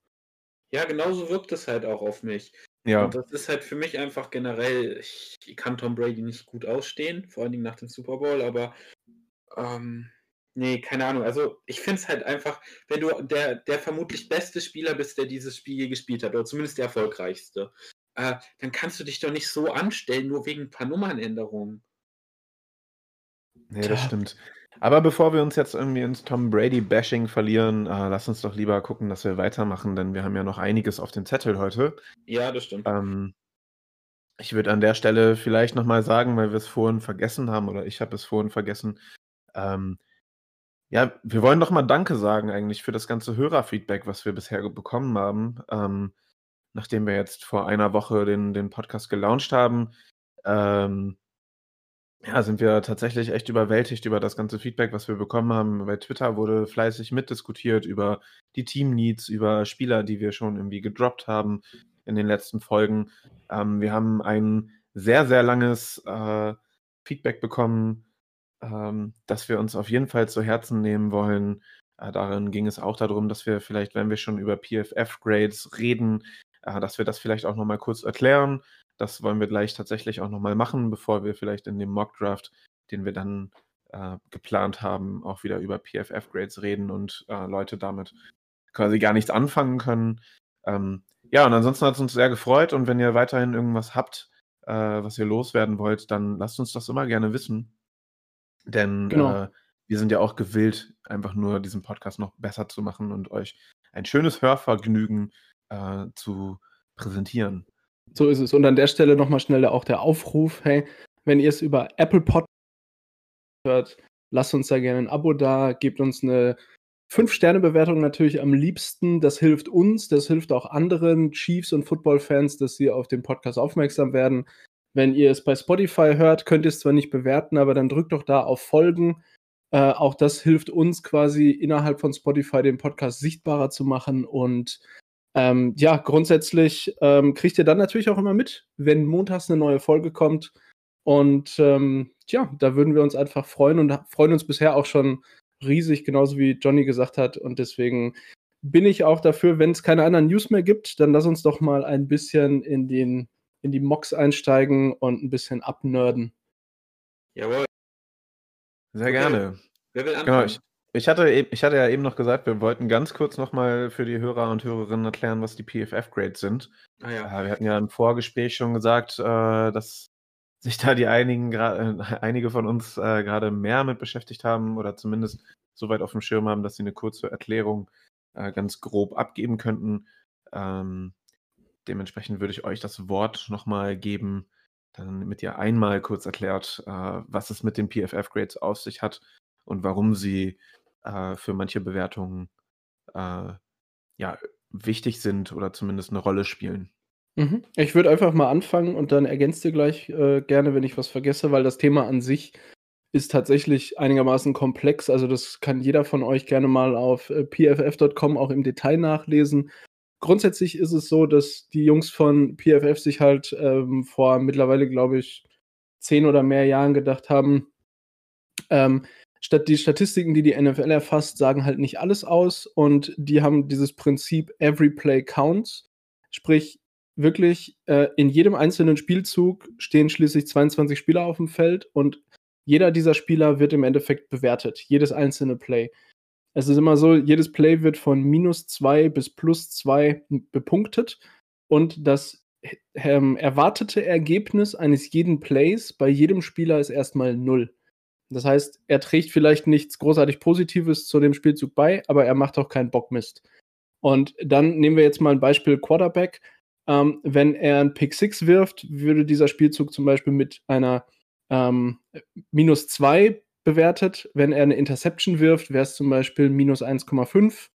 Ja, genauso wirkt es halt auch auf mich. Ja, Und das ist halt für mich einfach generell, ich kann Tom Brady nicht gut ausstehen, vor allen Dingen nach dem Super Bowl, aber ähm, nee, keine Ahnung. Also ich finde es halt einfach, wenn du der, der vermutlich beste Spieler bist, der dieses Spiel je gespielt hat, oder zumindest der erfolgreichste, äh, dann kannst du dich doch nicht so anstellen, nur wegen ein paar Nummernänderungen. nee, das stimmt. Aber bevor wir uns jetzt irgendwie ins Tom Brady-Bashing verlieren, äh, lass uns doch lieber gucken, dass wir weitermachen, denn wir haben ja noch einiges auf dem Zettel heute. Ja, das stimmt. Ähm, ich würde an der Stelle vielleicht nochmal sagen, weil wir es vorhin vergessen haben, oder ich habe es vorhin vergessen. Ähm, ja, wir wollen doch mal Danke sagen eigentlich für das ganze Hörerfeedback, was wir bisher bekommen haben. Ähm, nachdem wir jetzt vor einer Woche den, den Podcast gelauncht haben, ähm, ja, sind wir tatsächlich echt überwältigt über das ganze Feedback, was wir bekommen haben. Bei Twitter wurde fleißig mitdiskutiert über die Team-Needs, über Spieler, die wir schon irgendwie gedroppt haben in den letzten Folgen. Ähm, wir haben ein sehr, sehr langes äh, Feedback bekommen, ähm, das wir uns auf jeden Fall zu Herzen nehmen wollen. Äh, darin ging es auch darum, dass wir vielleicht, wenn wir schon über PFF-Grades reden, dass wir das vielleicht auch nochmal kurz erklären. Das wollen wir gleich tatsächlich auch nochmal machen, bevor wir vielleicht in dem Mock-Draft, den wir dann äh, geplant haben, auch wieder über PFF-Grades reden und äh, Leute damit quasi gar nichts anfangen können. Ähm, ja, und ansonsten hat es uns sehr gefreut und wenn ihr weiterhin irgendwas habt, äh, was ihr loswerden wollt, dann lasst uns das immer gerne wissen. Denn Genau. äh, wir sind ja auch gewillt, einfach nur diesen Podcast noch besser zu machen und euch ein schönes Hörvergnügen äh, zu präsentieren. So ist es. Und an der Stelle nochmal schnell auch der Aufruf, hey, wenn ihr es über Apple Podcast hört, lasst uns da gerne ein Abo da, gebt uns eine 5-Sterne-Bewertung natürlich am liebsten. Das hilft uns, das hilft auch anderen Chiefs- und Football-Fans, dass sie auf den Podcast aufmerksam werden. Wenn ihr es bei Spotify hört, könnt ihr es zwar nicht bewerten, aber dann drückt doch da auf Folgen. Äh, auch das hilft uns quasi innerhalb von Spotify den Podcast sichtbarer zu machen und ähm, ja, grundsätzlich ähm, kriegt ihr dann natürlich auch immer mit, wenn montags eine neue Folge kommt. Und ähm, ja, da würden wir uns einfach freuen und freuen uns bisher auch schon riesig, genauso wie Johnny gesagt hat. Und deswegen bin ich auch dafür, wenn es keine anderen News mehr gibt, dann lass uns doch mal ein bisschen in, den, in die Mocks einsteigen und ein bisschen abnörden. Jawohl. Sehr Okay. gerne. Wer will Genau, anfangen? ich, ich, hatte, ich hatte ja eben noch gesagt, wir wollten ganz kurz nochmal für die Hörer und Hörerinnen erklären, was die PFF-Grades sind. ah, ja. Wir hatten ja im Vorgespräch schon gesagt, äh, dass sich da die einigen, äh, einige von uns äh, gerade mehr mit beschäftigt haben oder zumindest so weit auf dem Schirm haben, dass sie eine kurze Erklärung ganz grob abgeben könnten. Ähm, dementsprechend würde ich euch das Wort nochmal geben, damit ihr einmal kurz erklärt, was es mit den PFF-Grades auf sich hat und warum sie äh, für manche Bewertungen äh, ja, wichtig sind oder zumindest eine Rolle spielen. Mhm. Ich würde einfach mal anfangen und dann ergänzt ihr gleich äh, gerne, wenn ich was vergesse, weil das Thema an sich ist tatsächlich einigermaßen komplex. Also das kann jeder von euch gerne mal auf äh, pff.com auch im Detail nachlesen. grundsätzlich ist es so, dass die Jungs von PFF sich halt ähm, vor mittlerweile, glaube ich, zehn oder mehr Jahren gedacht haben, ähm, statt die Statistiken, die die NFL erfasst, sagen halt nicht alles aus und die haben dieses Prinzip Every Play Counts, sprich wirklich äh, in jedem einzelnen Spielzug stehen schließlich 22 Spieler auf dem Feld und jeder dieser Spieler wird im Endeffekt bewertet, jedes einzelne Play. Es ist immer so, jedes Play wird von minus zwei bis plus zwei bepunktet und das ähm, erwartete Ergebnis eines jeden Plays bei jedem Spieler ist erstmal null. Das heißt, er trägt vielleicht nichts großartig Positives zu dem Spielzug bei, aber er macht auch keinen Bockmist. Und dann nehmen wir jetzt mal ein Beispiel Quarterback. Ähm, wenn er einen Pick 6 wirft, würde dieser Spielzug zum Beispiel mit einer ähm, minus 2 bewertet. Wenn er eine Interception wirft, wäre es zum Beispiel minus 1,5.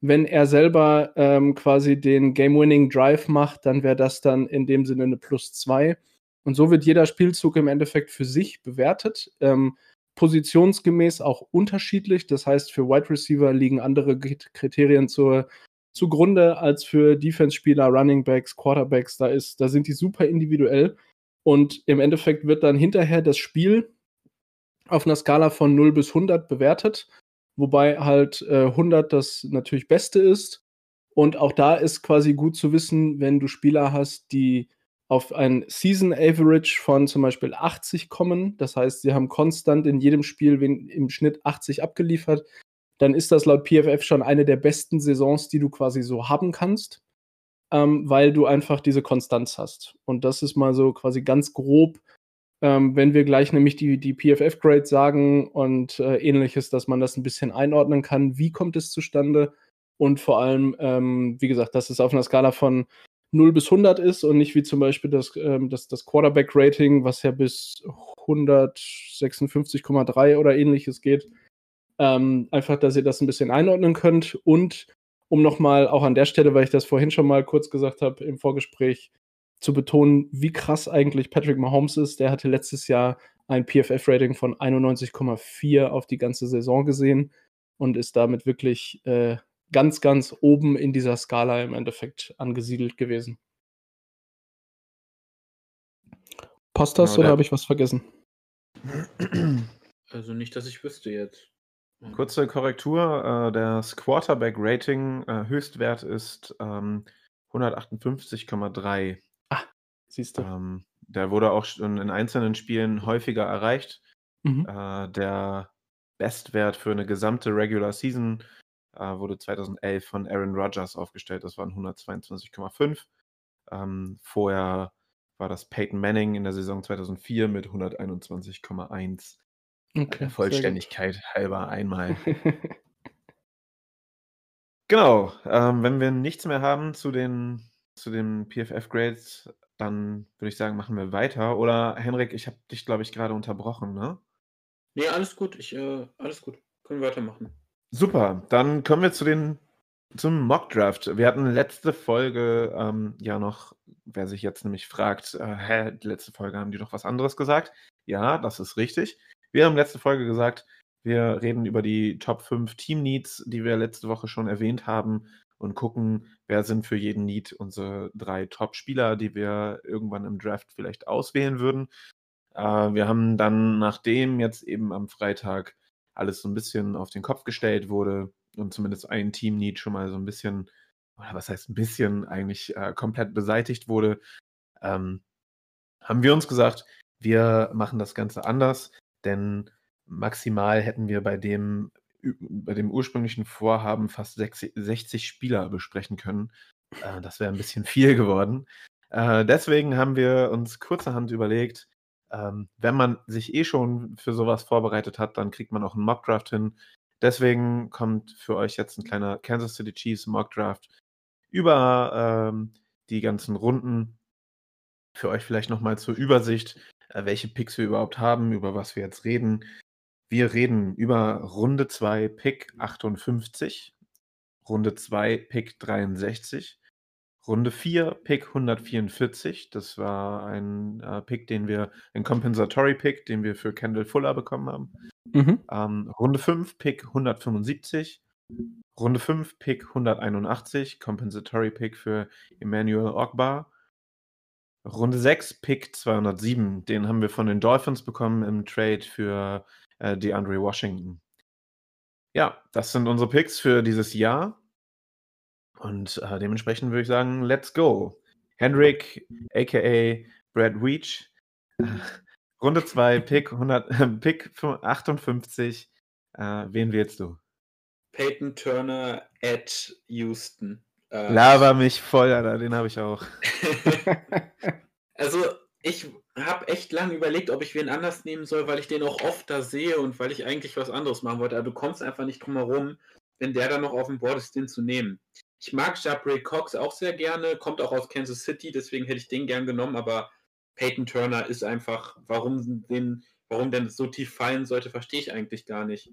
Wenn er selber ähm, quasi den Game-Winning Drive macht, dann wäre das dann in dem Sinne eine plus 2. Und so wird jeder Spielzug im Endeffekt für sich bewertet. Ähm, positionsgemäß auch unterschiedlich. Das heißt, für Wide Receiver liegen andere Kriterien zur, zugrunde als für Defense-Spieler, Running Backs, Quarterbacks. Da, ist, da sind die super individuell. Und im Endeffekt wird dann hinterher das Spiel auf einer Skala von 0 bis 100 bewertet, wobei halt äh, 100 das natürlich Beste ist. Und auch da ist quasi gut zu wissen, wenn du Spieler hast, die auf ein Season Average von zum Beispiel 80 kommen, das heißt, sie haben konstant in jedem Spiel im Schnitt 80 abgeliefert, dann ist das laut PFF schon eine der besten Saisons, die du quasi so haben kannst, ähm, weil du einfach diese Konstanz hast. Und das ist mal so quasi ganz grob ähm, wenn wir gleich nämlich die, die PFF-Grade sagen und äh, ähnliches, dass man das ein bisschen einordnen kann, wie kommt es zustande? Und vor allem, ähm, wie gesagt, dass es auf einer Skala von 0 bis 100 ist und nicht wie zum Beispiel das, ähm, das, das Quarterback-Rating, was ja bis 156,3 oder ähnliches geht. Ähm, einfach, dass ihr das ein bisschen einordnen könnt und um nochmal auch an der Stelle, weil ich das vorhin schon mal kurz gesagt habe im Vorgespräch, zu betonen, wie krass eigentlich Patrick Mahomes ist. Der hatte letztes Jahr ein PFF-Rating von 91,4 auf die ganze Saison gesehen und ist damit wirklich äh, ganz, ganz oben in dieser Skala im Endeffekt angesiedelt gewesen. Passt das genau, oder habe ich was vergessen? *clears throat* Also nicht, dass ich wüsste jetzt. Kurze Korrektur: äh, Das Quarterback-Rating äh, Höchstwert ist ähm, 158,3. Siehst du. Ähm, der wurde auch schon in einzelnen Spielen häufiger erreicht. Mhm. Äh, der Bestwert für eine gesamte Regular Season äh, wurde 2011 von Aaron Rodgers aufgestellt. Das waren 122,5. Ähm, vorher war das Peyton Manning in der Saison 2004 mit 121,1. Okay, der Vollständigkeit halber einmal. *laughs* genau. Ähm, wenn wir nichts mehr haben zu den, zu den PFF-Grades, dann würde ich sagen, machen wir weiter. Oder Henrik, ich habe dich, glaube ich, gerade unterbrochen, ne? Nee, alles gut. Ich, äh, alles gut. Können wir weitermachen. Super. Dann kommen wir zu den, zum Mockdraft. Wir hatten letzte Folge ähm, ja noch, wer sich jetzt nämlich fragt, äh, hä, die letzte Folge haben die doch was anderes gesagt. Ja, das ist richtig. Wir haben letzte Folge gesagt, wir reden über die Top 5 Team Needs, die wir letzte Woche schon erwähnt haben und gucken, wer sind für jeden Need unsere drei Top-Spieler, die wir irgendwann im Draft vielleicht auswählen würden. Äh, wir haben dann, nachdem jetzt eben am Freitag alles so ein bisschen auf den Kopf gestellt wurde und zumindest ein Team-Need schon mal so ein bisschen, oder was heißt ein bisschen, eigentlich äh, komplett beseitigt wurde, ähm, haben wir uns gesagt, wir machen das Ganze anders, denn maximal hätten wir bei dem bei dem ursprünglichen Vorhaben fast 60 Spieler besprechen können. Äh, das wäre ein bisschen *laughs* viel geworden. Äh, deswegen haben wir uns kurzerhand überlegt, ähm, wenn man sich eh schon für sowas vorbereitet hat, dann kriegt man auch einen Mockdraft hin. Deswegen kommt für euch jetzt ein kleiner Kansas City Chiefs Mockdraft über ähm, die ganzen Runden. Für euch vielleicht nochmal zur Übersicht, äh, welche Picks wir überhaupt haben, über was wir jetzt reden. Wir reden über Runde 2, Pick 58, Runde 2, Pick 63, Runde 4, Pick 144. Das war ein äh, Pick, den wir, ein Compensatory Pick, den wir für Kendall Fuller bekommen haben. Mhm. Ähm, Runde 5, Pick 175, Runde 5, Pick 181, Compensatory Pick für Emmanuel Ogbar. Runde 6, Pick 207, den haben wir von den Dolphins bekommen im Trade für äh, DeAndre Washington. Ja, das sind unsere Picks für dieses Jahr. Und äh, dementsprechend würde ich sagen, let's go. Hendrik, aka Brad Weech, *laughs* Runde 2, *laughs* Pick, 100, äh, *laughs* Pick 58. Äh, wen wählst du? Peyton Turner at Houston. Äh, Lava mich voll, Alter, den habe ich auch. also, ich habe echt lange überlegt, ob ich wen anders nehmen soll, weil ich den auch oft da sehe und weil ich eigentlich was anderes machen wollte. Aber du kommst einfach nicht drum herum, wenn der dann noch auf dem Board ist, den zu nehmen. Ich mag Jabray Cox auch sehr gerne, kommt auch aus Kansas City, deswegen hätte ich den gern genommen, aber Peyton Turner ist einfach, warum, den, warum denn so tief fallen sollte, verstehe ich eigentlich gar nicht.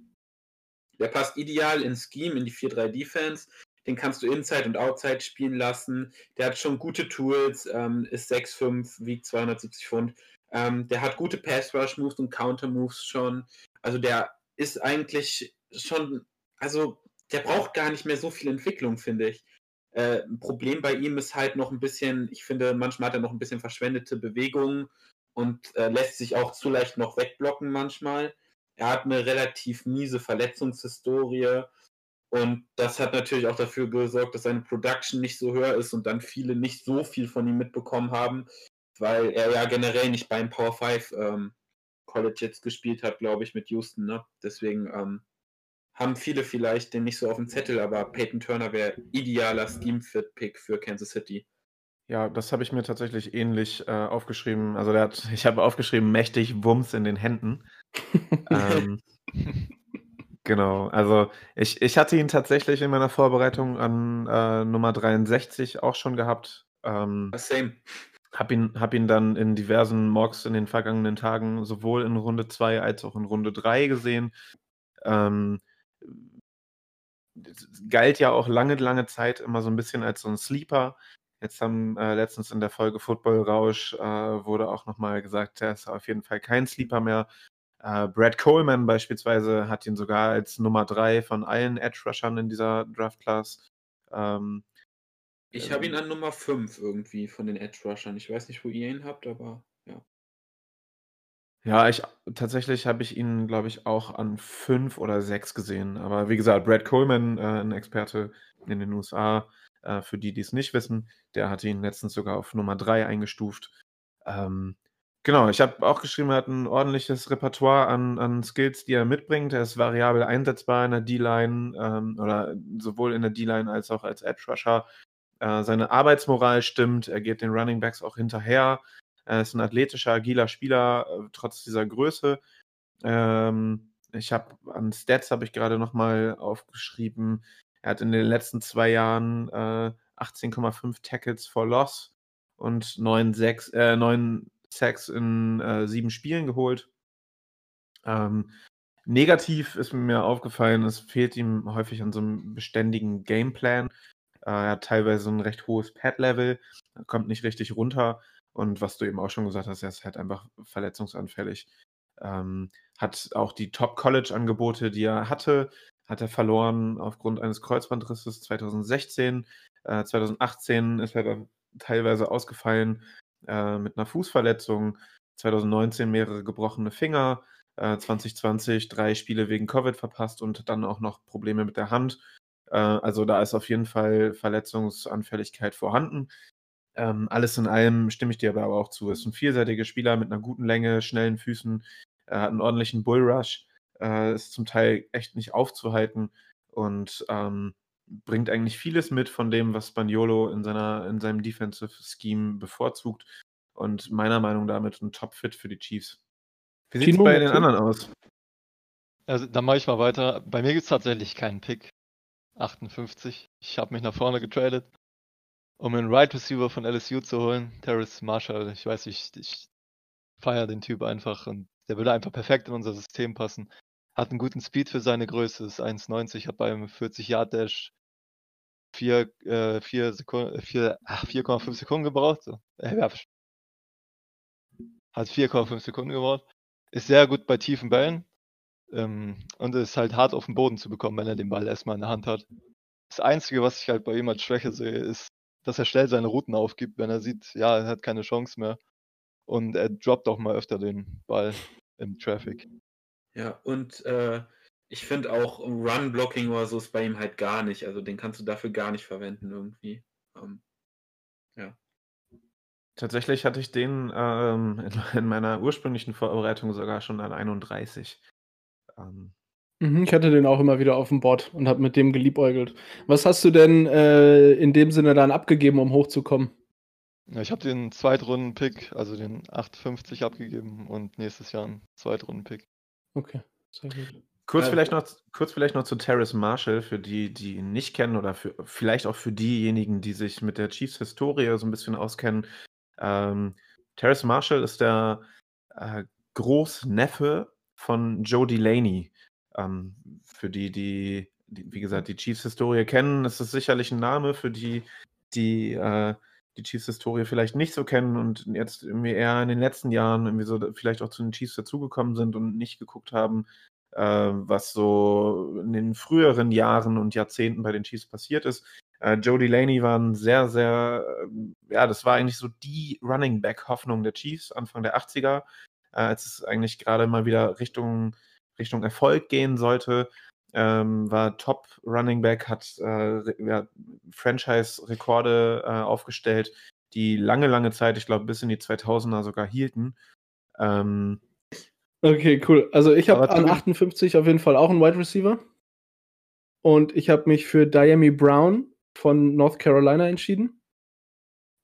Der passt ideal in Scheme, in die 4-3 Defense. Den kannst du Inside und Outside spielen lassen. Der hat schon gute Tools, ähm, ist 6'5, wiegt 270 Pfund. Ähm, der hat gute Pass-Rush-Moves und Counter-Moves schon. Also der ist eigentlich schon, also der braucht gar nicht mehr so viel Entwicklung, finde ich. Äh, ein Problem bei ihm ist halt noch ein bisschen, ich finde, manchmal hat er noch ein bisschen verschwendete Bewegungen und äh, lässt sich auch zu leicht noch wegblocken manchmal. Er hat eine relativ miese Verletzungshistorie und das hat natürlich auch dafür gesorgt, dass seine Production nicht so höher ist und dann viele nicht so viel von ihm mitbekommen haben, weil er ja generell nicht beim Power 5 ähm, College jetzt gespielt hat, glaube ich, mit Houston. Ne? Deswegen ähm, haben viele vielleicht den nicht so auf dem Zettel, aber Peyton Turner wäre idealer Scheme-Fit-Pick für Kansas City. Ja, das habe ich mir tatsächlich ähnlich äh, aufgeschrieben. Also der hat, *laughs* ich habe aufgeschrieben, mächtig Wumms in den Händen. *laughs* ähm, genau, also ich, ich hatte ihn tatsächlich in meiner Vorbereitung an äh, Nummer 63 auch schon gehabt. Ähm, Same. Hab ihn, hab ihn dann in diversen Mocks in den vergangenen Tagen sowohl in Runde 2 als auch in Runde 3 gesehen. Ähm, galt ja auch lange, lange Zeit immer so ein bisschen als so ein Sleeper. Jetzt haben äh, letztens in der Folge Football Rausch äh, wurde auch nochmal gesagt, er ist auf jeden Fall kein Sleeper mehr. Äh, Brad Coleman beispielsweise hat ihn sogar als Nummer 3 von allen Edge Rushern in dieser Draft Class. Ähm, ich habe ihn ähm, an Nummer 5 irgendwie von den Edge Rushern. Ich weiß nicht, wo ihr ihn habt, aber ja. Ich tatsächlich habe ich ihn, glaube ich, auch an fünf oder sechs gesehen. Aber wie gesagt, Brad Coleman, äh, ein Experte in den USA, äh, für die, die es nicht wissen, der hatte ihn letztens sogar auf Nummer drei eingestuft. Ähm, genau, ich habe auch geschrieben, er hat ein ordentliches Repertoire an, an Skills, die er mitbringt. Er ist variabel einsetzbar in der D-Line ähm, oder sowohl in der D-Line als auch als Edge Rusher. Äh, seine Arbeitsmoral stimmt, er geht den Running Backs auch hinterher. Er ist ein athletischer, agiler Spieler, äh, trotz dieser Größe. Ähm, ich habe an Stats habe ich gerade noch mal aufgeschrieben. Er hat in den letzten zwei Jahren äh, 18,5 Tackles for Loss und 9, 6, äh, 9 Sacks in äh, sieben Spielen geholt. Ähm, negativ ist mir aufgefallen, es fehlt ihm häufig an so einem beständigen Gameplan. Äh, er hat teilweise ein recht hohes Pad-Level, kommt nicht richtig runter. Und was du eben auch schon gesagt hast, er ist halt einfach verletzungsanfällig. Ähm, hat auch die Top-College-Angebote, die er hatte, hat er verloren aufgrund eines Kreuzbandrisses 2016. Äh, 2018 ist er teilweise ausgefallen äh, mit einer Fußverletzung. 2019 mehrere gebrochene Finger. Äh, 2020 drei Spiele wegen Covid verpasst und dann auch noch Probleme mit der Hand. Äh, also da ist auf jeden Fall Verletzungsanfälligkeit vorhanden. Ähm, alles in allem stimme ich dir aber auch zu. Ist ein vielseitiger Spieler mit einer guten Länge, schnellen Füßen, äh, hat einen ordentlichen Bullrush, äh, ist zum Teil echt nicht aufzuhalten und ähm, bringt eigentlich vieles mit von dem, was Spaniolo in, seiner, in seinem Defensive Scheme bevorzugt und meiner Meinung nach damit ein Top-Fit für die Chiefs. Wie sieht es bei den anderen aus? Also, dann mache ich mal weiter. Bei mir gibt es tatsächlich keinen Pick. 58. Ich habe mich nach vorne getradet um einen Right Receiver von LSU zu holen. Terrace Marshall, ich weiß nicht, ich feiere den Typ einfach und der würde einfach perfekt in unser System passen. Hat einen guten Speed für seine Größe, ist 1,90, hat beim 40 Yard Dash 4, äh, 4 Sekunden, 4, 4,5 Sekunden gebraucht. So. Äh, hat 4,5 Sekunden gebraucht. Ist sehr gut bei tiefen Bällen. Ähm, und ist halt hart auf den Boden zu bekommen, wenn er den Ball erstmal in der Hand hat. Das Einzige, was ich halt bei ihm als Schwäche sehe, ist, dass er schnell seine Routen aufgibt, wenn er sieht, ja, er hat keine Chance mehr. Und er droppt auch mal öfter den Ball im Traffic. Ja, und äh, ich finde auch Run-Blocking oder so ist bei ihm halt gar nicht. Also den kannst du dafür gar nicht verwenden irgendwie. Ähm, ja. Tatsächlich hatte ich den ähm, in, *laughs* in meiner ursprünglichen Vorbereitung sogar schon an 31. Ähm, Mhm, ich hatte den auch immer wieder auf dem Board und habe mit dem geliebäugelt. Was hast du denn äh, in dem Sinne dann abgegeben, um hochzukommen? Ja, ich habe den Zweitrunden-Pick, also den 850 abgegeben und nächstes Jahr einen Zweitrunden-Pick. Okay, sehr gut. Kurz, Äh, vielleicht noch, kurz vielleicht noch zu Terrace Marshall, für die, die ihn nicht kennen oder für, vielleicht auch für diejenigen, die sich mit der Chiefs-Historie so ein bisschen auskennen. Ähm, Terrace Marshall ist der äh, Großneffe von Joe Delaney. Ähm, für die, die, die, wie gesagt, die Chiefs-Historie kennen, ist es sicherlich ein Name. Für die, die äh, die Chiefs-Historie vielleicht nicht so kennen und jetzt irgendwie eher in den letzten Jahren irgendwie so vielleicht auch zu den Chiefs dazugekommen sind und nicht geguckt haben, äh, was so in den früheren Jahren und Jahrzehnten bei den Chiefs passiert ist. Äh, Joe Delaney war ein sehr, sehr, äh, ja, das war eigentlich so die Running Back-Hoffnung der Chiefs Anfang der 80er, äh, als es eigentlich gerade mal wieder Richtung, Richtung Erfolg gehen sollte. Ähm, war Top Running Back, hat äh, ja, Franchise-Rekorde äh, aufgestellt, die lange, lange Zeit, ich glaube bis in die 2000er sogar hielten. Ähm, Okay, cool. Also ich habe an zu- 58 auf jeden Fall auch einen Wide Receiver. Und ich habe mich für Diami Brown von North Carolina entschieden.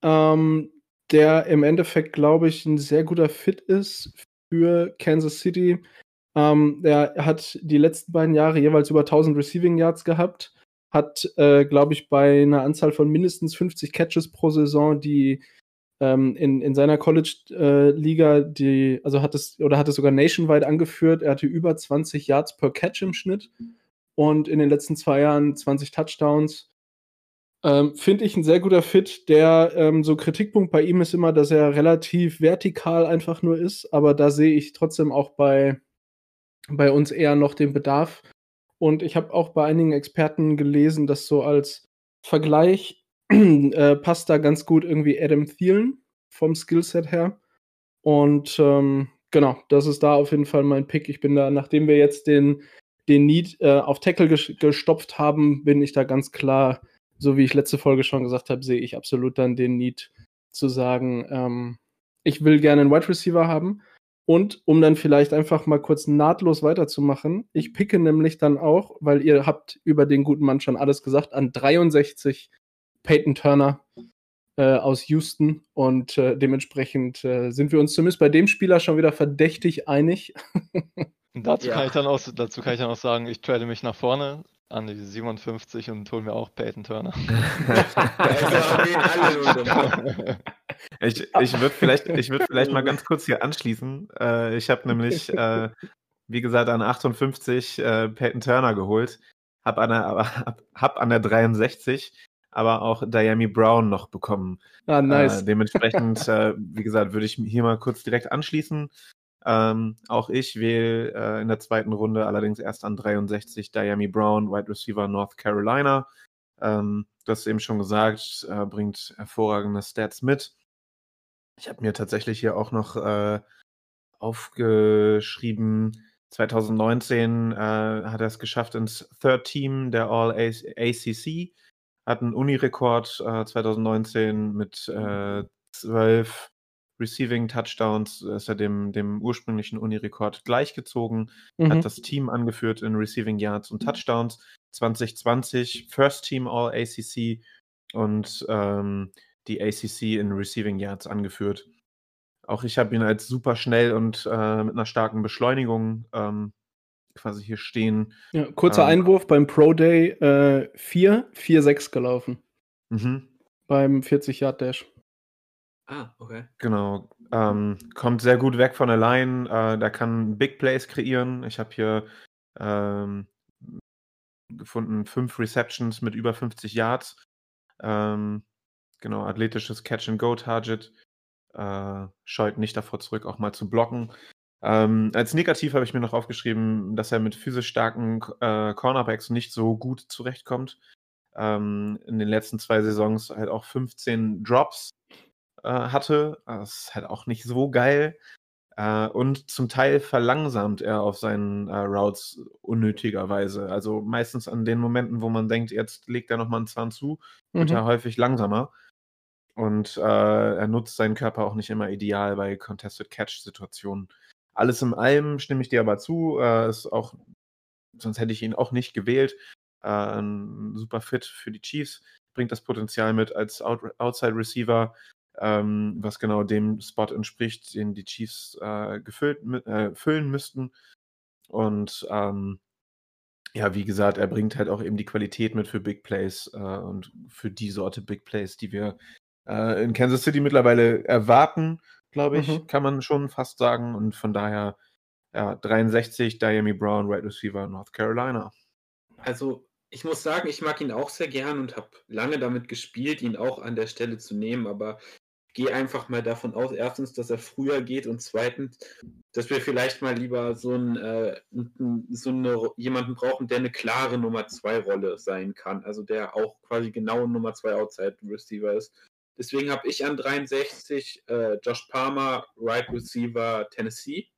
Ähm, der im Endeffekt, glaube ich, ein sehr guter Fit ist für Kansas City. Ähm, der hat die letzten beiden Jahre jeweils über 1000 Receiving Yards gehabt. Hat, äh, glaube ich, bei einer Anzahl von mindestens 50 Catches pro Saison die ähm, in, in seiner College-Liga, die, also hat es, oder hat es sogar nationwide angeführt, er hatte über 20 Yards per Catch im Schnitt und in den letzten zwei Jahren 20 Touchdowns. Ähm, Finde ich ein sehr guter Fit. Der ähm, so Kritikpunkt bei ihm ist immer, dass er relativ vertikal einfach nur ist, aber da sehe ich trotzdem auch bei, bei uns eher noch den Bedarf. Und ich habe auch bei einigen Experten gelesen, dass so als Vergleich *clears throat* äh, passt da ganz gut irgendwie Adam Thielen vom Skillset her. Und ähm, genau, das ist da auf jeden Fall mein Pick. Ich bin da, nachdem wir jetzt den, den Need äh, auf Tackle ges gestopft haben, bin ich da ganz klar, so wie ich letzte Folge schon gesagt habe, sehe ich absolut dann den Need zu sagen, ähm, ich will gerne einen Wide Receiver haben. Und um dann vielleicht einfach mal kurz nahtlos weiterzumachen, ich picke nämlich dann auch, weil ihr habt über den guten Mann schon alles gesagt, an 63 Peyton Turner äh, aus Houston und äh, dementsprechend äh, sind wir uns zumindest bei dem Spieler schon wieder verdächtig einig. Dazu, Ja. kann ich dann auch, dazu kann ich dann auch sagen, ich trade mich nach vorne an die 57 und hole mir auch Peyton Turner. *laughs* *laughs* Ich, ich würde vielleicht, ich würd vielleicht mal *laughs* ganz kurz hier anschließen. Äh, ich habe nämlich, *laughs* äh, wie gesagt, an 58 äh, Peyton Turner geholt, habe an, der- hab, hab an der 63 aber auch Diami Brown noch bekommen. ah, nice. Äh, dementsprechend, *laughs* äh, wie gesagt, würde ich hier mal kurz direkt anschließen. Ähm, auch ich wähle äh, in der zweiten Runde allerdings erst an 63 Diami Brown, Wide Receiver North Carolina. Ähm, du hast eben schon gesagt, äh, bringt hervorragende Stats mit. Ich habe mir tatsächlich hier auch noch äh, aufgeschrieben, 2019 äh, hat er es geschafft ins Third Team der All ACC, hat einen Uni-Rekord äh, 2019 mit äh, 12 Receiving Touchdowns, ist er dem, dem ursprünglichen Uni-Rekord gleichgezogen, Mhm. hat das Team angeführt in Receiving Yards und Touchdowns. 2020 First Team All ACC und ähm, die ACC in Receiving Yards angeführt. Auch ich habe ihn als super schnell und äh, mit einer starken Beschleunigung ähm, quasi hier stehen. Ja, kurzer ähm, Einwurf beim Pro Day äh, 4, 4, 6 gelaufen. Mhm. Beim 40 Yard Dash. Ah, okay. Genau. Ähm, kommt sehr gut weg von der Line. Äh, der kann Big Plays kreieren. Ich habe hier ähm, gefunden fünf Receptions mit über 50 Yards. Ähm, genau, athletisches Catch-and-Go-Target. Äh, scheut nicht davor zurück, auch mal zu blocken. Ähm, als negativ habe ich mir noch aufgeschrieben, dass er mit physisch starken äh, Cornerbacks nicht so gut zurechtkommt. Ähm, in den letzten zwei Saisons halt auch 15 Drops äh, hatte. Das ist halt auch nicht so geil. Äh, und zum Teil verlangsamt er auf seinen äh, Routes unnötigerweise. Also meistens an den Momenten, wo man denkt, jetzt legt er nochmal einen Zahn zu, wird Mhm. er häufig langsamer. Und äh, er nutzt seinen Körper auch nicht immer ideal bei Contested Catch-Situationen. Alles in allem stimme ich dir aber zu. Äh, ist auch, sonst hätte ich ihn auch nicht gewählt. Äh, super Fit für die Chiefs. Bringt das Potenzial mit als Out Outside Receiver, ähm, was genau dem Spot entspricht, den die Chiefs äh, gefüllt, äh, füllen müssten. Und ähm, ja, wie gesagt, er bringt halt auch eben die Qualität mit für Big Plays äh, und für die Sorte Big Plays, die wir äh, in Kansas City mittlerweile erwarten, glaube ich, Mhm. kann man schon fast sagen. Und von daher, ja, 63, Diami Brown, Right Receiver, North Carolina. Also, ich muss sagen, ich mag ihn auch sehr gern und habe lange damit gespielt, ihn auch an der Stelle zu nehmen, aber gehe einfach mal davon aus, erstens, dass er früher geht und zweitens, dass wir vielleicht mal lieber so, ein, äh, so eine, jemanden brauchen, der eine klare Nummer 2 Rolle sein kann, also der auch quasi genau Nummer 2 Outside Receiver ist. Deswegen habe ich an 63 äh, Josh Palmer, Right Receiver Tennessee.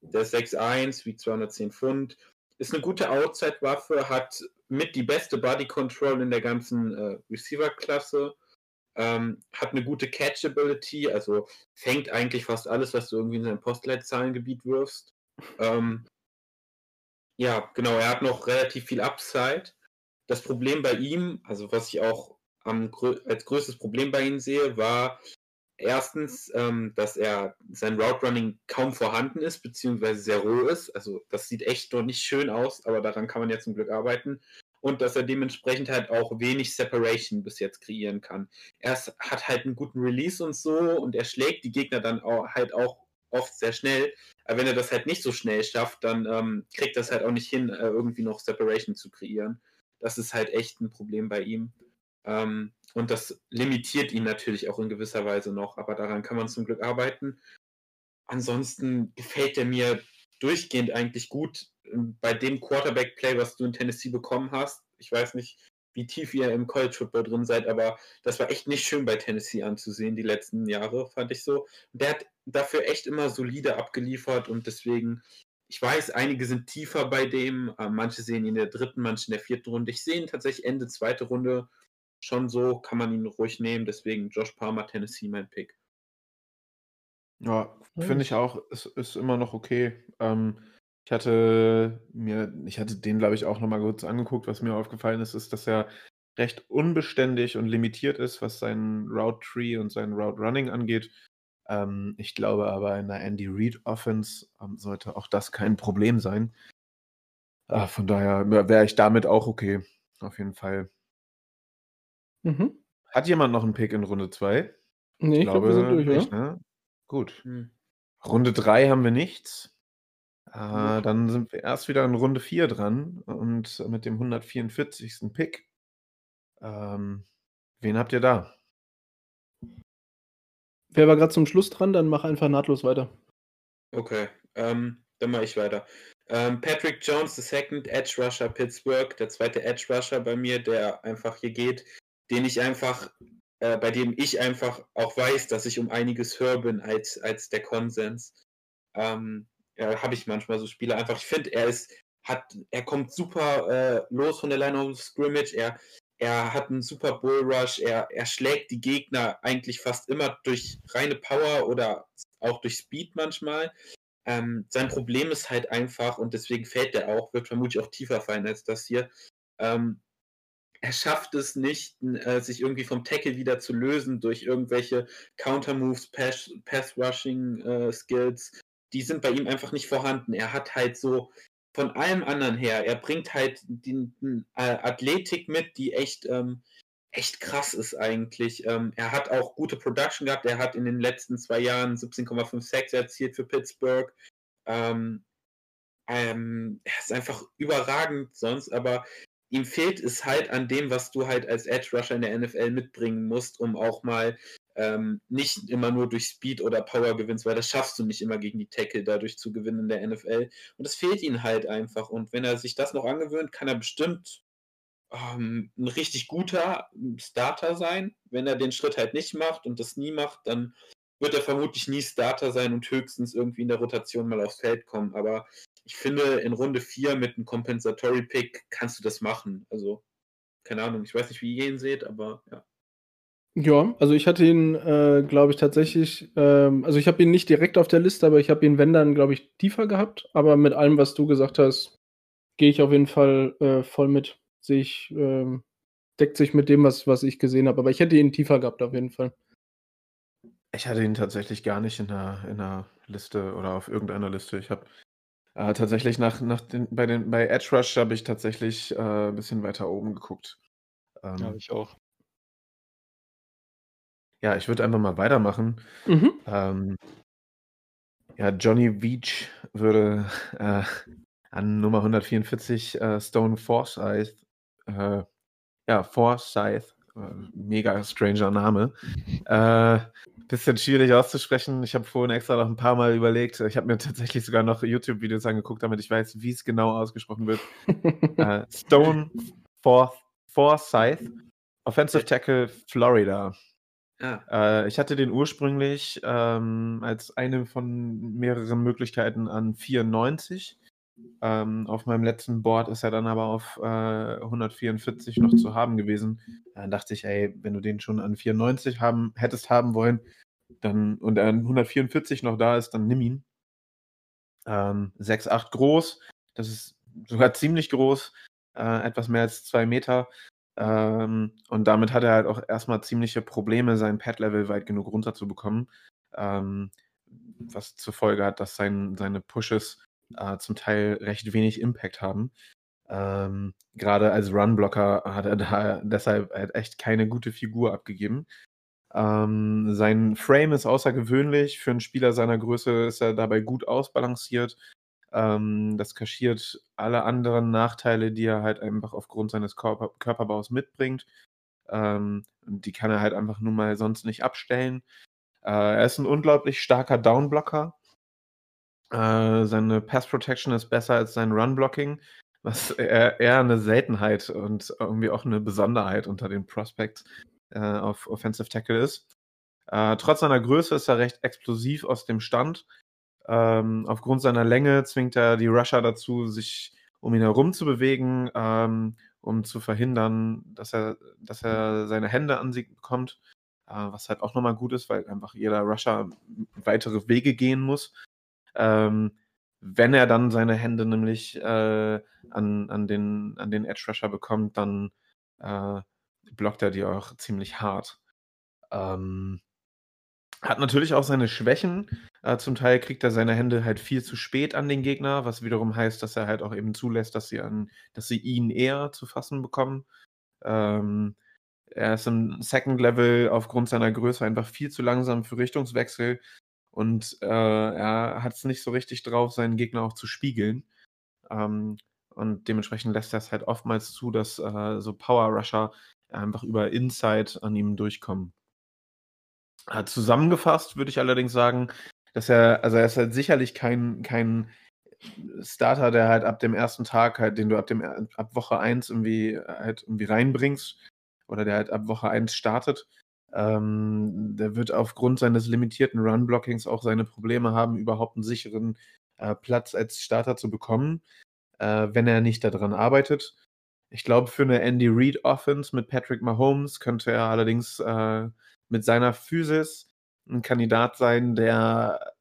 Der ist 6'1, wiegt 210 Pfund, ist eine gute Outside-Waffe, hat mit die beste Body Control in der ganzen äh, Receiver-Klasse, ähm, hat eine gute Catchability, also fängt eigentlich fast alles, was du irgendwie in sein Postleitzahlengebiet wirfst. Ähm, ja, genau, er hat noch relativ viel Upside. Das Problem bei ihm, also was ich auch am, als größtes Problem bei ihm sehe, war erstens, ähm, dass er sein Route Running kaum vorhanden ist, beziehungsweise sehr roh ist. Also das sieht echt noch nicht schön aus, aber daran kann man ja zum Glück arbeiten. Und dass er dementsprechend halt auch wenig Separation bis jetzt kreieren kann. Er hat halt einen guten Release und so und er schlägt die Gegner dann auch, halt auch oft sehr schnell. Aber wenn er das halt nicht so schnell schafft, dann ähm, kriegt das halt auch nicht hin, äh, irgendwie noch Separation zu kreieren. Das ist halt echt ein Problem bei ihm. Ähm, und das limitiert ihn natürlich auch in gewisser Weise noch, aber daran kann man zum Glück arbeiten. Ansonsten gefällt er mir durchgehend eigentlich gut ähm, bei dem Quarterback-Play, was du in Tennessee bekommen hast. Ich weiß nicht, wie tief ihr im College Football drin seid, aber das war echt nicht schön bei Tennessee anzusehen, die letzten Jahre, fand ich so. Der hat dafür echt immer solide abgeliefert und deswegen, ich weiß, einige sind tiefer bei dem, äh, manche sehen ihn in der dritten, manche in der vierten Runde. Ich sehe ihn tatsächlich Ende zweite Runde schon so, kann man ihn ruhig nehmen, deswegen Josh Palmer, Tennessee, mein Pick. Ja, finde ich- auch, ist, ist immer noch okay. Ähm, ich hatte mir, ich hatte den, glaube ich, auch nochmal kurz angeguckt. Was mir aufgefallen ist, ist, dass er recht unbeständig und limitiert ist, was seinen Route Tree und sein Route Running angeht. Ähm, ich glaube aber in der Andy Reid Offense ähm, sollte auch das kein Problem sein. Ah, von daher wäre ich damit auch okay. Auf jeden Fall. Mhm. Hat jemand noch einen Pick in Runde 2? Nee, ich glaube, wir sind durch, nicht, oder? ne? Gut. Hm. Runde 3 haben wir nichts. Äh, dann sind wir erst wieder in Runde 4 dran und mit dem 144. Pick. Ähm, wen habt ihr da? Wer war gerade zum Schluss dran? Dann mach einfach nahtlos weiter. Okay, ähm, dann mache ich weiter. Ähm, Patrick Jones, the second Edge Rusher Pittsburgh, der zweite Edge Rusher bei mir, der einfach hier geht, den ich einfach, äh, bei dem ich einfach auch weiß, dass ich um einiges höher bin als, als der Konsens. Ähm, ja, habe ich manchmal so Spiele einfach. Ich finde, er ist, hat, er kommt super äh, los von der Line of Scrimmage, er, er hat einen super Bull Rush, er, er schlägt die Gegner eigentlich fast immer durch reine Power oder auch durch Speed manchmal. Ähm, sein Problem ist halt einfach, und deswegen fällt er auch, wird vermutlich auch tiefer fallen als das hier. Ähm, er schafft es nicht, äh, sich irgendwie vom Tackle wieder zu lösen durch irgendwelche Counter-Moves, Pass- Pass-Rushing-Skills. die sind bei ihm einfach nicht vorhanden. Er hat halt so von allem anderen her, er bringt halt die, die äh, Athletik mit, die echt, ähm, echt krass ist eigentlich. Ähm, er hat auch gute Production gehabt. Er hat in den letzten zwei Jahren 17,5 Sacks erzielt für Pittsburgh. Ähm, ähm, er ist einfach überragend sonst, aber ihm fehlt es halt an dem, was du halt als Edge Rusher in der NFL mitbringen musst, um auch mal ähm, nicht immer nur durch Speed oder Power gewinnst, weil das schaffst du nicht immer gegen die Tackle dadurch zu gewinnen in der NFL. Und das fehlt ihm halt einfach. Und wenn er sich das noch angewöhnt, kann er bestimmt ähm, ein richtig guter Starter sein. Wenn er den Schritt halt nicht macht und das nie macht, dann wird er vermutlich nie Starter sein und höchstens irgendwie in der Rotation mal aufs Feld kommen. Aber ich finde, in Runde 4 mit einem Compensatory Pick kannst du das machen. Also, keine Ahnung, ich weiß nicht, wie ihr ihn seht, aber ja. Ja, also ich hatte ihn, äh, glaube ich, tatsächlich, ähm, also ich habe ihn nicht direkt auf der Liste, aber ich habe ihn, wenn dann, glaube ich, tiefer gehabt. Aber mit allem, was du gesagt hast, gehe ich auf jeden Fall äh, voll mit. Sehe ich, ähm, deckt sich mit dem, was, was ich gesehen habe. Aber ich hätte ihn tiefer gehabt, auf jeden Fall. Ich hatte ihn tatsächlich gar nicht in der, in der Liste oder auf irgendeiner Liste. Ich habe äh, tatsächlich nach, nach den, bei, den, bei Edge Rush habe ich tatsächlich äh, ein bisschen weiter oben geguckt. Ähm, Ja, ich auch. Ja, ich würde einfach mal weitermachen. Mhm. Ähm, ja, Johnny Veach würde äh, an Nummer 144 äh, Stone Forsyth, äh, ja, Forsyth, äh, mega stranger Name, äh, bisschen schwierig auszusprechen. Ich habe vorhin extra noch ein paar Mal überlegt. Ich habe mir tatsächlich sogar noch YouTube-Videos angeguckt, damit ich weiß, wie es genau ausgesprochen wird. *laughs* äh, Stone For Forsyth, Offensive Tackle Florida. Ja, Äh, ich hatte den ursprünglich ähm, als eine von mehreren Möglichkeiten an 94. Ähm, auf meinem letzten Board ist er dann aber auf äh, 144 noch zu haben gewesen. Dann dachte ich, ey, wenn du den schon an 94 haben, hättest haben wollen, dann und er an 144 noch da ist, dann nimm ihn. Ähm, 6,8 groß, das ist sogar ziemlich groß, äh, etwas mehr als zwei Meter. Ähm, und damit hat er halt auch erstmal ziemliche Probleme, sein Pad-Level weit genug runterzubekommen. Ähm, was zur Folge hat, dass sein, seine Pushes äh, zum Teil recht wenig Impact haben. Ähm, Gerade als Run-Blocker hat er *laughs* da deshalb halt echt keine gute Figur abgegeben. Ähm, sein Frame ist außergewöhnlich. Für einen Spieler seiner Größe ist er dabei gut ausbalanciert. Ähm, das kaschiert alle anderen Nachteile, die er halt einfach aufgrund seines Körper Körperbaus mitbringt. Ähm, die kann er halt einfach nun mal sonst nicht abstellen. Äh, er ist ein unglaublich starker Downblocker. Äh, seine Pass Protection ist besser als sein Run Blocking, was eher, eher eine Seltenheit und irgendwie auch eine Besonderheit unter den Prospects äh, auf Offensive Tackle ist. Äh, trotz seiner Größe ist er recht explosiv aus dem Stand. Ähm, aufgrund seiner Länge zwingt er die Rusher dazu, sich um ihn herum zu bewegen, ähm, um zu verhindern, dass er, dass er seine Hände an sie bekommt. Äh, was halt auch nochmal gut ist, weil einfach jeder Rusher weitere Wege gehen muss. Ähm, wenn er dann seine Hände nämlich äh, an, an, den, an den Edge Rusher bekommt, dann äh, blockt er die auch ziemlich hart. Ähm, hat natürlich auch seine Schwächen. Äh, zum Teil kriegt er seine Hände halt viel zu spät an den Gegner, was wiederum heißt, dass er halt auch eben zulässt, dass sie, an, dass sie ihn eher zu fassen bekommen. Ähm, er ist im Second Level aufgrund seiner Größe einfach viel zu langsam für Richtungswechsel und äh, er hat es nicht so richtig drauf, seinen Gegner auch zu spiegeln. Ähm, und dementsprechend lässt er es halt oftmals zu, dass äh, so Power Rusher einfach über Inside an ihm durchkommen. Äh, zusammengefasst würde ich allerdings sagen, dass er, also er ist halt sicherlich kein, kein Starter, der halt ab dem ersten Tag halt, den du ab dem ab Woche 1 irgendwie halt irgendwie reinbringst oder der halt ab Woche 1 startet. Ähm, der wird aufgrund seines limitierten Run-Blockings auch seine Probleme haben, überhaupt einen sicheren äh, Platz als Starter zu bekommen, äh, wenn er nicht daran arbeitet. Ich glaube, für eine Andy Reid Offense mit Patrick Mahomes könnte er allerdings äh, mit seiner Physis ein Kandidat sein, der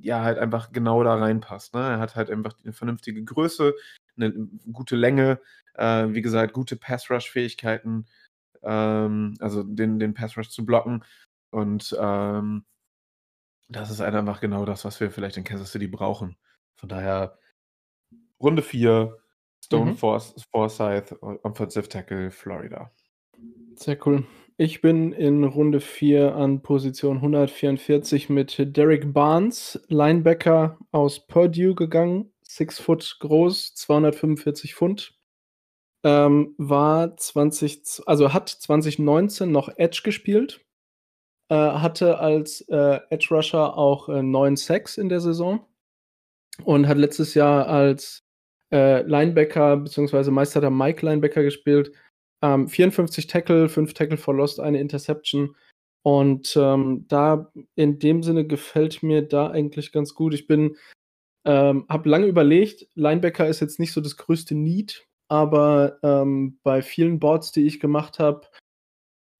ja halt einfach genau da reinpasst. Ne? Er hat halt einfach eine vernünftige Größe, eine gute Länge, äh, wie gesagt, gute Pass-Rush-Fähigkeiten, ähm, also den, den Pass-Rush zu blocken. Und ähm, das ist halt einfach genau das, was wir vielleicht in Kansas City brauchen. Von daher Runde 4, Stone Mhm. Force, Forsyth, Offensive Tackle, Florida. Sehr cool. Ich bin in Runde 4 an Position 144 mit Derek Barnes, Linebacker aus Purdue gegangen. 6 Foot groß, 245 Pfund. Ähm, war 20, also hat 2019 noch Edge gespielt. äh, hatte als äh, Edge Rusher auch äh, neun Sacks in der Saison und hat letztes Jahr als äh, Linebacker bzw. Meister der Mike Linebacker gespielt. Ähm, 54 Tackle, 5 Tackle for Lost, eine Interception. Und ähm, da in dem Sinne gefällt mir da eigentlich ganz gut. Ich bin, ähm, habe lange überlegt, Linebacker ist jetzt nicht so das größte Need, aber ähm, bei vielen Boards, die ich gemacht habe,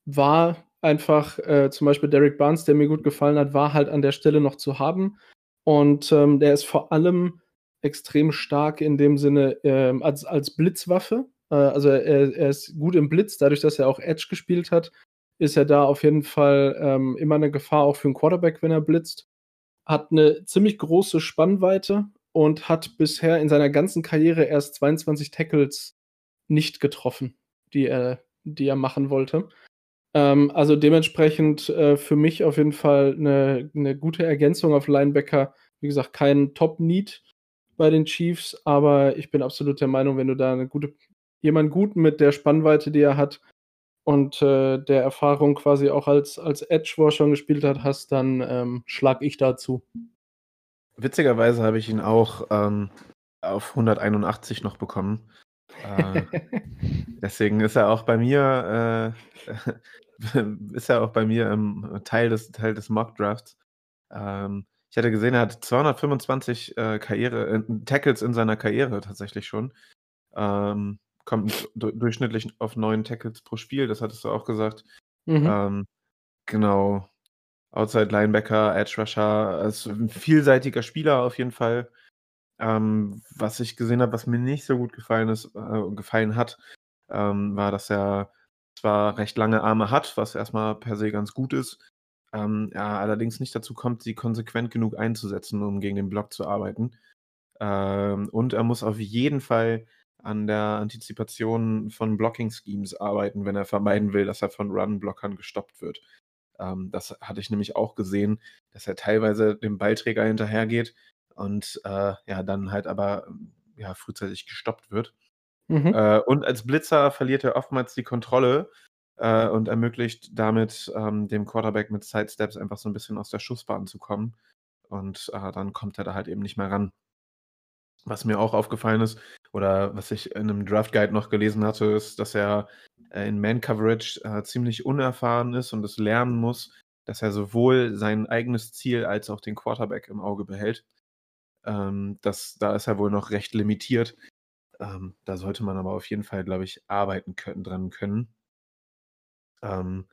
war einfach äh, zum Beispiel Derek Barnes, der mir gut gefallen hat, war halt an der Stelle noch zu haben. Und ähm, der ist vor allem extrem stark in dem Sinne äh, als, als Blitzwaffe. Äh, also er, er, ist gut im Blitz, dadurch, dass er auch Edge gespielt hat, ist er da auf jeden Fall ähm, immer eine Gefahr auch für einen Quarterback, wenn er blitzt. Hat eine ziemlich große Spannweite und hat bisher in seiner ganzen Karriere erst 22 Tackles nicht getroffen, die er, die er machen wollte. Ähm, also dementsprechend äh, für mich auf jeden Fall eine, eine gute Ergänzung auf Linebacker. Wie gesagt, kein Top-Need bei den Chiefs, aber ich bin absolut der Meinung, wenn du da eine gute, jemand guten mit der Spannweite, die er hat und äh, der Erfahrung quasi auch als, als Edge, wo schon gespielt hat, hast, dann ähm, schlag ich dazu. Witzigerweise habe ich ihn auch ähm, auf 181 noch bekommen. Äh, *laughs* deswegen ist er auch bei mir, äh, *laughs* ist er auch bei mir im Teil des, Teil des Mock Drafts. Ähm, ich hatte gesehen, er hat 225 äh, Karriere, äh, Tackles in seiner Karriere tatsächlich schon. Ähm, kommt durchschnittlich auf neun Tackles pro Spiel, das hattest du auch gesagt. Mhm. Ähm, genau. Outside Linebacker, Edge Rusher, ist ein vielseitiger Spieler auf jeden Fall. Ähm, was ich gesehen habe, was mir nicht so gut gefallen ist, äh, gefallen hat, ähm, war, dass er zwar recht lange Arme hat, was erstmal per se ganz gut ist, ähm, er allerdings nicht dazu kommt, sie konsequent genug einzusetzen, um gegen den Block zu arbeiten. Ähm, und er muss auf jeden Fall an der Antizipation von Blocking-Schemes arbeiten, wenn er vermeiden will, dass er von Run-Blockern gestoppt wird. Ähm, das hatte ich nämlich auch gesehen, dass er teilweise dem Ballträger hinterhergeht und äh, ja, dann halt aber ja, frühzeitig gestoppt wird. Mhm. Äh, und als Blitzer verliert er oftmals die Kontrolle äh, und ermöglicht damit ähm, dem Quarterback mit Sidesteps einfach so ein bisschen aus der Schussbahn zu kommen. Und äh, dann kommt er da halt eben nicht mehr ran. Was mir auch aufgefallen ist, oder was ich in einem Draft Guide noch gelesen hatte, ist, dass er in Man Coverage äh, ziemlich unerfahren ist und es lernen muss, dass er sowohl sein eigenes Ziel als auch den Quarterback im Auge behält. Ähm, das, da ist er wohl noch recht limitiert. Ähm, da sollte man aber auf jeden Fall, glaube ich, arbeiten können, dran können. Ähm,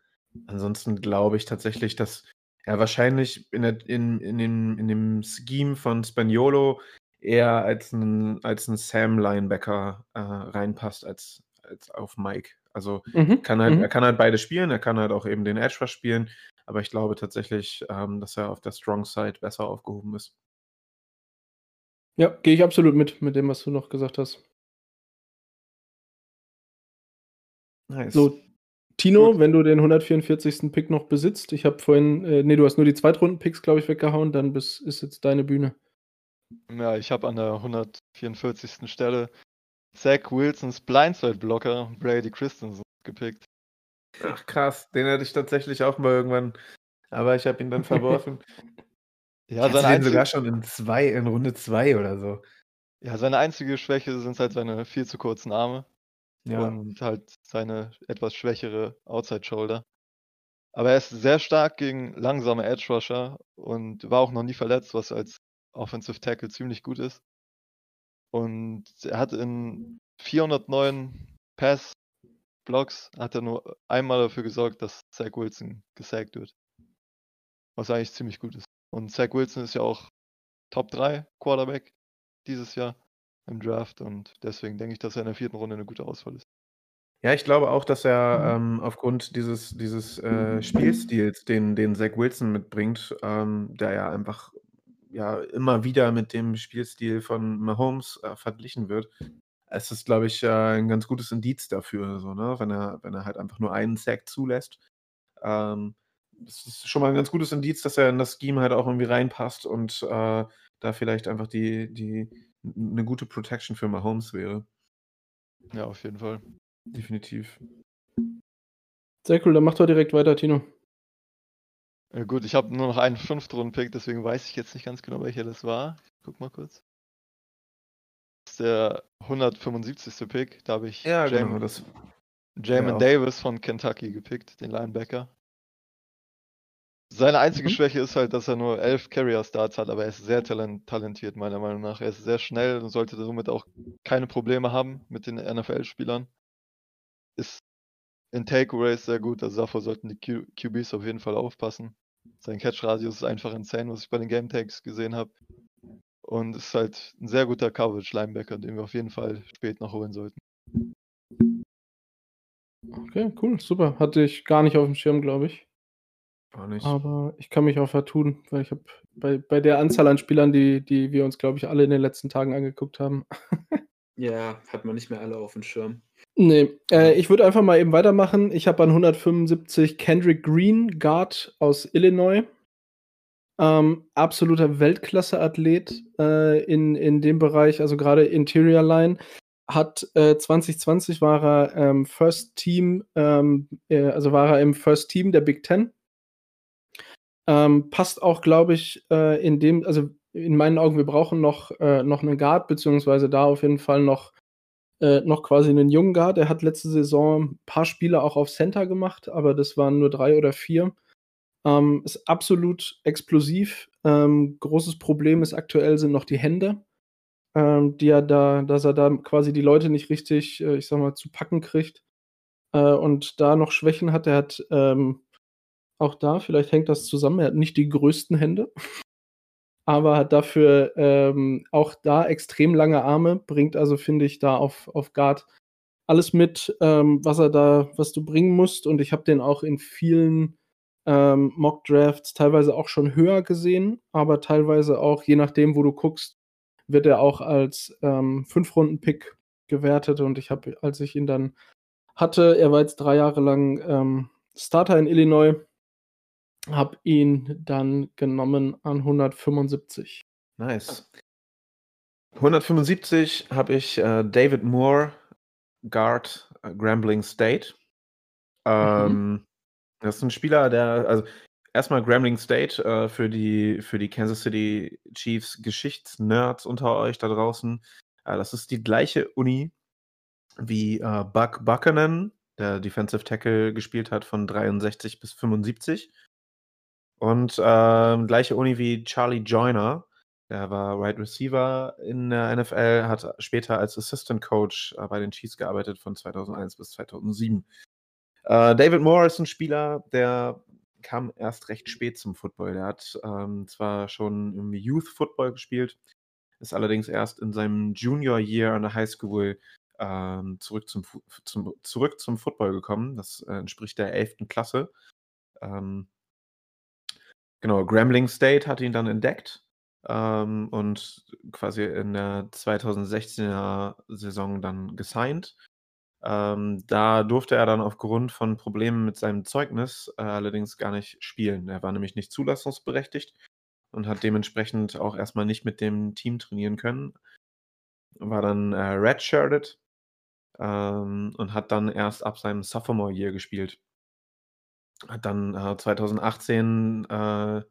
ansonsten glaube ich tatsächlich, dass er wahrscheinlich in, der, in, in, dem, in dem Scheme von Spaniolo eher als ein, als ein Sam-Linebacker äh, reinpasst als, als auf Mike. Also mhm. kann halt, mhm. er kann halt beide spielen, er kann halt auch eben den Edge spielen, aber ich glaube tatsächlich, ähm, dass er auf der Strong Side besser aufgehoben ist. Ja, gehe ich absolut mit, mit dem, was du noch gesagt hast. Nice. So, Tino, Gut. wenn du den 144. Pick noch besitzt, ich habe vorhin, äh, nee, du hast nur die Zweitrunden-Picks, glaube ich, weggehauen, dann bis, ist jetzt deine Bühne. Ja, ich habe an der 144. Stelle Zach Wilsons Blindside-Blocker Brady Christensen gepickt. Ach krass, den hatte ich tatsächlich auch mal irgendwann, aber ich habe ihn dann verworfen. *laughs* ja, seine einzige... sogar schon in zwei, in Runde 2 oder so. Ja, seine einzige Schwäche sind halt seine viel zu kurzen Arme. Ja. Und halt seine etwas schwächere Outside Shoulder. Aber er ist sehr stark gegen langsame Edge Rusher und war auch noch nie verletzt, was als Offensive Tackle ziemlich gut ist. Und er hat in 409 Pass Blocks hat er nur einmal dafür gesorgt, dass Zach Wilson gesackt wird. Was eigentlich ziemlich gut ist. Und Zach Wilson ist ja auch Top 3 Quarterback dieses Jahr im Draft und deswegen denke ich, dass er in der vierten Runde eine gute Auswahl ist. Ja, ich glaube auch, dass er ähm, aufgrund dieses, dieses äh, Spielstils, den, den Zach Wilson mitbringt, ähm, der ja einfach ja immer wieder mit dem Spielstil von Mahomes äh, verglichen wird, es ist, glaube ich, äh, ein ganz gutes Indiz dafür, so, ne? wenn, er, wenn er halt einfach nur einen Sack zulässt. Ähm, das ist schon mal ein ganz gutes Indiz, dass er in das Scheme halt auch irgendwie reinpasst und äh, da vielleicht einfach die, die, eine gute Protection für Mahomes wäre. Ja, auf jeden Fall. Definitiv. Sehr cool, dann macht doch direkt weiter, Tino. Äh, gut, ich habe nur noch einen Fünftrunden-Pick, deswegen weiß ich jetzt nicht ganz genau, welcher das war. Ich guck mal kurz. Das ist der 175. Pick. Da habe ich Ja, Jam genau. Das, Jamin Ja. Davis von Kentucky gepickt, den Linebacker. Seine einzige Mhm. Schwäche ist halt, dass er nur elf Carrier-Starts hat, aber er ist sehr talent talentiert, meiner Meinung nach. Er ist sehr schnell und sollte somit auch keine Probleme haben mit den NFL-Spielern. Ist in Takeaways sehr gut, also davor sollten die Q QBs auf jeden Fall aufpassen. Sein Catch-Radius ist einfach insane, was ich bei den Game Tags gesehen habe. Und ist halt ein sehr guter Coverage-Linebacker, den wir auf jeden Fall spät noch holen sollten. Okay, cool, super. Hatte ich gar nicht auf dem Schirm, glaube ich. auch nicht. Aber ich kann mich auch vertun, weil ich habe bei, bei der Anzahl an Spielern, die, die wir uns, glaube ich, alle in den letzten Tagen angeguckt haben. *laughs* Ja, hat man nicht mehr alle auf dem Schirm. Nee, äh, ich würde einfach mal eben weitermachen. Ich habe an 175 Kendrick Green, Guard aus Illinois. Ähm, absoluter Weltklasse-Athlet äh, in, in dem Bereich, also gerade Interior Line. Hat äh, 2020 war er ähm, First Team, ähm, äh, also war er im First Team der Big Ten. Ähm, passt auch, glaube ich, äh, in dem, also in meinen Augen, wir brauchen noch, äh, noch einen Guard, beziehungsweise da auf jeden Fall noch äh, noch quasi einen jungen Guard. Er hat letzte Saison ein paar Spiele auch auf Center gemacht, aber das waren nur drei oder vier. Ähm, ist absolut explosiv. Ähm, großes Problem ist aktuell sind noch die Hände, ähm, die er da, dass er da quasi die Leute nicht richtig, äh, ich sag mal, zu packen kriegt. Äh, und da noch Schwächen hat. Er hat ähm, auch da, vielleicht hängt das zusammen, er hat nicht die größten Hände aber hat dafür ähm, auch da extrem lange Arme, bringt also, finde ich, da auf, auf Guard alles mit, ähm, was er da, was du bringen musst. Und ich habe den auch in vielen ähm, Mock-Drafts teilweise auch schon höher gesehen, aber teilweise auch, je nachdem, wo du guckst, wird er auch als ähm, Fünf-Runden-Pick gewertet. Und ich habe, als ich ihn dann hatte, er war jetzt drei Jahre lang ähm, Starter in Illinois, habe ihn dann genommen an 175. Nice. 175 habe ich äh, David Moore, Guard, äh, Grambling State. Ähm, Das ist ein Spieler, der, also erstmal Grambling State äh, für, die, für die Kansas City Chiefs Geschichtsnerds unter euch da draußen. Äh, das ist die gleiche Uni wie äh, Buck Buchanan, der Defensive Tackle gespielt hat von 63 bis 75. Und ähm, gleiche Uni wie Charlie Joyner, der war Wide Receiver in der NFL, hat später als Assistant Coach äh, bei den Chiefs gearbeitet von 2001 bis 2007. Äh, David Moore ist ein Spieler, der kam erst recht spät zum Football. Der hat ähm, zwar schon im Youth Football gespielt, ist allerdings erst in seinem Junior Year an der High School ähm, zurück, zum, zum, zurück zum Football gekommen. Das äh, entspricht der 11. Klasse. Ähm, genau, Grambling State hat ihn dann entdeckt ähm, und quasi in der 2016er Saison dann gesigned. Ähm, da durfte er dann aufgrund von Problemen mit seinem Zeugnis äh, allerdings gar nicht spielen. Er war nämlich nicht zulassungsberechtigt und hat dementsprechend auch erstmal nicht mit dem Team trainieren können. War dann äh, redshirted ähm, und hat dann erst ab seinem Sophomore Year gespielt. Hat dann äh, 2018, äh,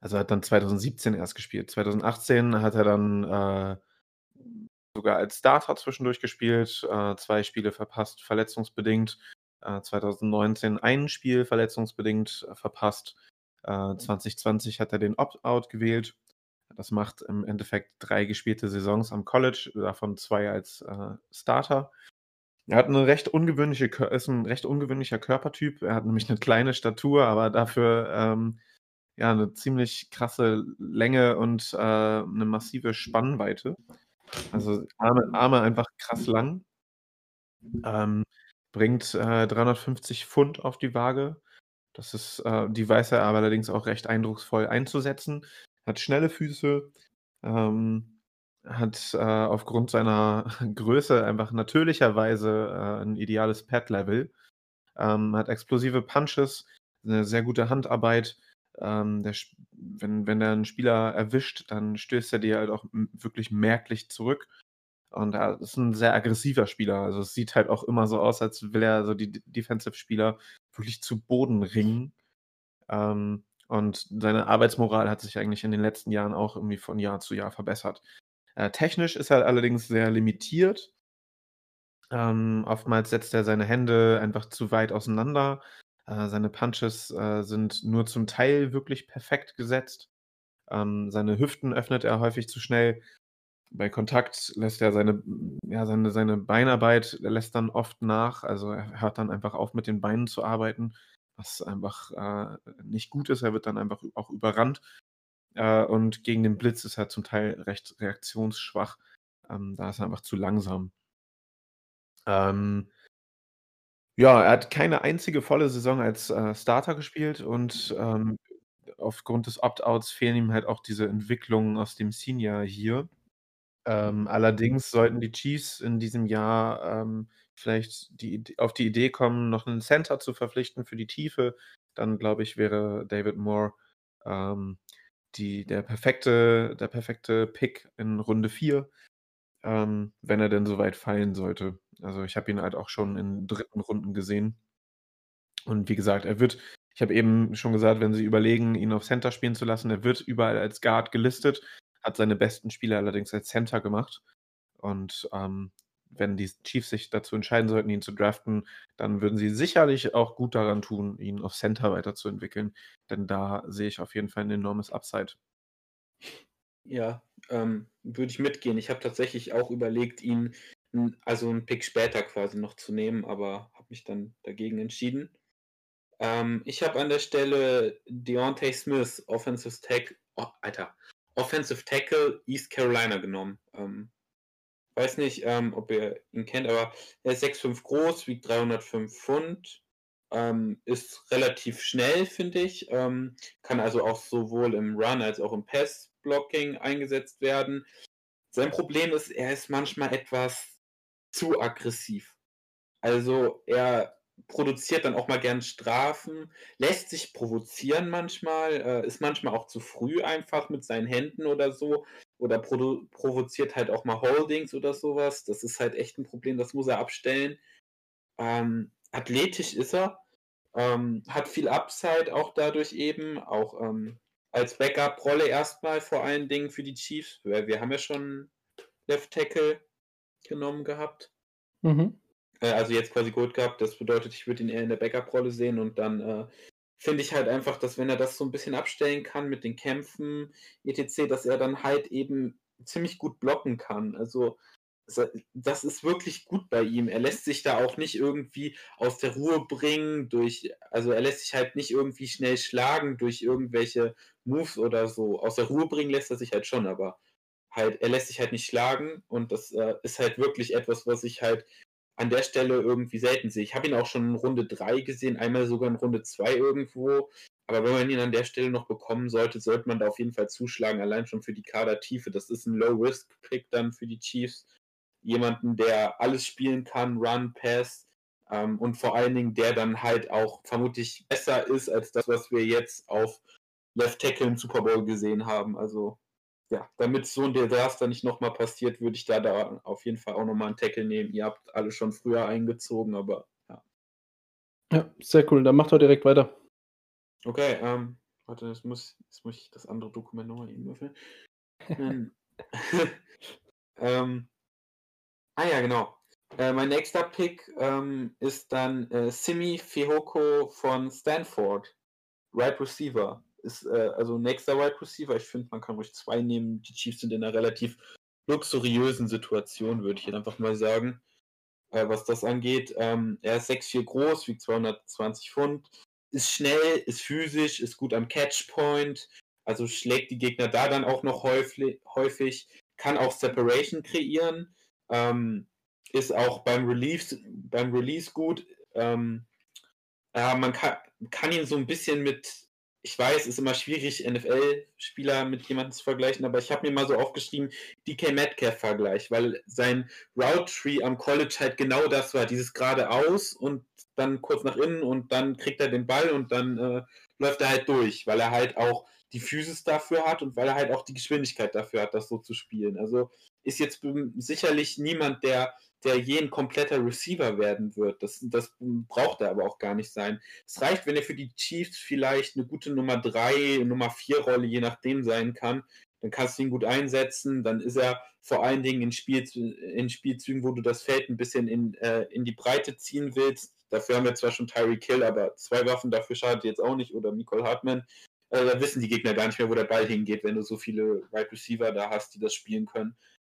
also hat dann 2017 erst gespielt. 2018 hat er dann äh, sogar als Starter zwischendurch gespielt, äh, zwei Spiele verpasst, verletzungsbedingt. Äh, 2019 ein Spiel verletzungsbedingt äh, verpasst. Äh, 2020 hat er den Opt-out gewählt. Das macht im Endeffekt drei gespielte Saisons am College, davon zwei als äh, Starter. Er hat eine recht ungewöhnliche, ist ein recht ungewöhnlicher Körpertyp. Er hat nämlich eine kleine Statur, aber dafür ähm, ja eine ziemlich krasse Länge und äh, eine massive Spannweite. Also Arme, Arme einfach krass lang. Ähm, bringt äh, 350 Pfund auf die Waage. Das ist, äh, die weiß er aber allerdings auch recht eindrucksvoll einzusetzen. Hat schnelle Füße, ähm, hat äh, aufgrund seiner *laughs* Größe einfach natürlicherweise äh, ein ideales Pad-Level. Ähm, hat explosive Punches, eine sehr gute Handarbeit. Ähm, der, wenn, wenn er einen Spieler erwischt, dann stößt er dir halt auch wirklich merklich zurück. Und er ist ein sehr aggressiver Spieler. Also es sieht halt auch immer so aus, als will er so die Defensive-Spieler wirklich zu Boden ringen. Ähm, Und seine Arbeitsmoral hat sich eigentlich in den letzten Jahren auch irgendwie von Jahr zu Jahr verbessert. Äh, technisch ist er allerdings sehr limitiert. Ähm, oftmals setzt er seine Hände einfach zu weit auseinander. Äh, seine Punches äh, sind nur zum Teil wirklich perfekt gesetzt. Ähm, seine Hüften öffnet er häufig zu schnell. Bei Kontakt lässt er seine, ja, seine, seine Beinarbeit lässt dann oft nach. Also er hört dann einfach auf, mit den Beinen zu arbeiten, was einfach äh, nicht gut ist. Er wird dann einfach auch überrannt. Äh, und gegen den Blitz ist er zum Teil recht reaktionsschwach. Ähm, da ist er einfach zu langsam. Ähm, ja, er hat keine einzige volle Saison als äh, Starter gespielt und ähm, aufgrund des Opt-outs fehlen ihm halt auch diese Entwicklungen aus dem Senior hier. Ähm, allerdings sollten die Chiefs in diesem Jahr ähm, vielleicht die, auf die Idee kommen, noch einen Center zu verpflichten für die Tiefe, dann glaube ich, wäre David Moore ähm, die, der, perfekte, der perfekte Pick in Runde 4, ähm, wenn er denn soweit fallen sollte. Also ich habe ihn halt auch schon in dritten Runden gesehen. Und wie gesagt, er wird, ich habe eben schon gesagt, wenn sie überlegen, ihn auf Center spielen zu lassen, er wird überall als Guard gelistet, hat seine besten Spiele allerdings als Center gemacht. Und ähm, wenn die Chiefs sich dazu entscheiden sollten, ihn zu draften, dann würden sie sicherlich auch gut daran tun, ihn auf Center weiterzuentwickeln. Denn da sehe ich auf jeden Fall ein enormes Upside. Ja, ähm, würde ich mitgehen. Ich habe tatsächlich auch überlegt, ihn also einen Pick später quasi noch zu nehmen, aber habe mich dann dagegen entschieden. Ähm, ich habe an der Stelle Deontay Smith, Offensive Tackle, oh, Alter, Offensive Tackle East Carolina genommen. Ähm, weiß nicht, ähm, ob ihr ihn kennt, aber er ist 6'5 groß, wiegt 305 Pfund, ähm, ist relativ schnell, finde ich, ähm, kann also auch sowohl im Run als auch im Pass-Blocking eingesetzt werden. Sein Problem ist, er ist manchmal etwas zu aggressiv. Also er produziert dann auch mal gern Strafen, lässt sich provozieren manchmal, äh, ist manchmal auch zu früh einfach mit seinen Händen oder so oder provoziert halt auch mal Holdings oder sowas. Das ist halt echt ein Problem, das muss er abstellen. Ähm, athletisch ist er, ähm, hat viel Upside auch dadurch eben, auch ähm, als Backup-Rolle erstmal vor allen Dingen für die Chiefs, weil wir haben ja schon Left Tackle genommen gehabt. Mhm. Äh, also jetzt quasi Gold gehabt. Das bedeutet, ich würde ihn eher in der Backup-Rolle sehen und dann äh, finde ich halt einfach, dass wenn er das so ein bisschen abstellen kann mit den Kämpfen, etc., dass er dann halt eben ziemlich gut blocken kann. Also das ist wirklich gut bei ihm. Er lässt sich da auch nicht irgendwie aus der Ruhe bringen durch, also er lässt sich halt nicht irgendwie schnell schlagen durch irgendwelche Moves oder so. Aus der Ruhe bringen lässt er sich halt schon, aber halt, er lässt sich halt nicht schlagen und das äh, ist halt wirklich etwas, was ich halt an der Stelle irgendwie selten sehe. Ich habe ihn auch schon in Runde 3 gesehen, einmal sogar in Runde 2 irgendwo. Aber wenn man ihn an der Stelle noch bekommen sollte, sollte man da auf jeden Fall zuschlagen, allein schon für die Kadertiefe. Das ist ein Low-Risk-Pick dann für die Chiefs. Jemanden, der alles spielen kann, Run, Pass ähm, und vor allen Dingen, der dann halt auch vermutlich besser ist als das, was wir jetzt auf Left Tackle im Super Bowl gesehen haben. Also ja, damit so ein Desaster nicht nochmal passiert, würde ich da, da auf jeden Fall auch nochmal einen Tackle nehmen. Ihr habt alle schon früher eingezogen, aber ja. Ja, sehr cool. Dann macht er direkt weiter. Okay, ähm, warte, jetzt muss, jetzt muss ich das andere Dokument nochmal eben öffnen. *laughs* ähm, ah ja, genau. Äh, mein nächster Pick ähm, ist dann äh, Simi Fehoko von Stanford, Right Receiver ist äh, also nächster Wide Receiver. Ich finde, man kann ruhig zwei nehmen. Die Chiefs sind in einer relativ luxuriösen Situation, würde ich jetzt einfach mal sagen, äh, was das angeht. Ähm, er ist 6'4 groß, wiegt 220 Pfund, ist schnell, ist physisch, ist gut am Catchpoint, also schlägt die Gegner da dann auch noch häufig, häufig kann auch Separation kreieren, ähm, ist auch beim Release, beim Release gut. Ähm, äh, man kann, kann ihn so ein bisschen mit ich weiß, es ist immer schwierig, NFL-Spieler mit jemandem zu vergleichen, aber ich habe mir mal so aufgeschrieben, DK Metcalf-Vergleich, weil sein Route Tree am College halt genau das war, dieses geradeaus und dann kurz nach innen und dann kriegt er den Ball und dann äh, läuft er halt durch, weil er halt auch die Physis dafür hat und weil er halt auch die Geschwindigkeit dafür hat, das so zu spielen. Also ist jetzt sicherlich niemand, der der je ein kompletter Receiver werden wird. Das, das braucht er aber auch gar nicht sein. Es reicht, wenn er für die Chiefs vielleicht eine gute Nummer 3, Nummer 4 Rolle, je nachdem sein kann. Dann kannst du ihn gut einsetzen. Dann ist er vor allen Dingen in, Spiel, in Spielzügen, wo du das Feld ein bisschen in, äh, in die Breite ziehen willst. Dafür haben wir zwar schon Tyreek Kill, aber zwei Waffen dafür schadet jetzt auch nicht. Oder Nicole Hartman. Äh, da wissen die Gegner gar nicht mehr, wo der Ball hingeht, wenn du so viele Wide Receiver da hast, die das spielen können.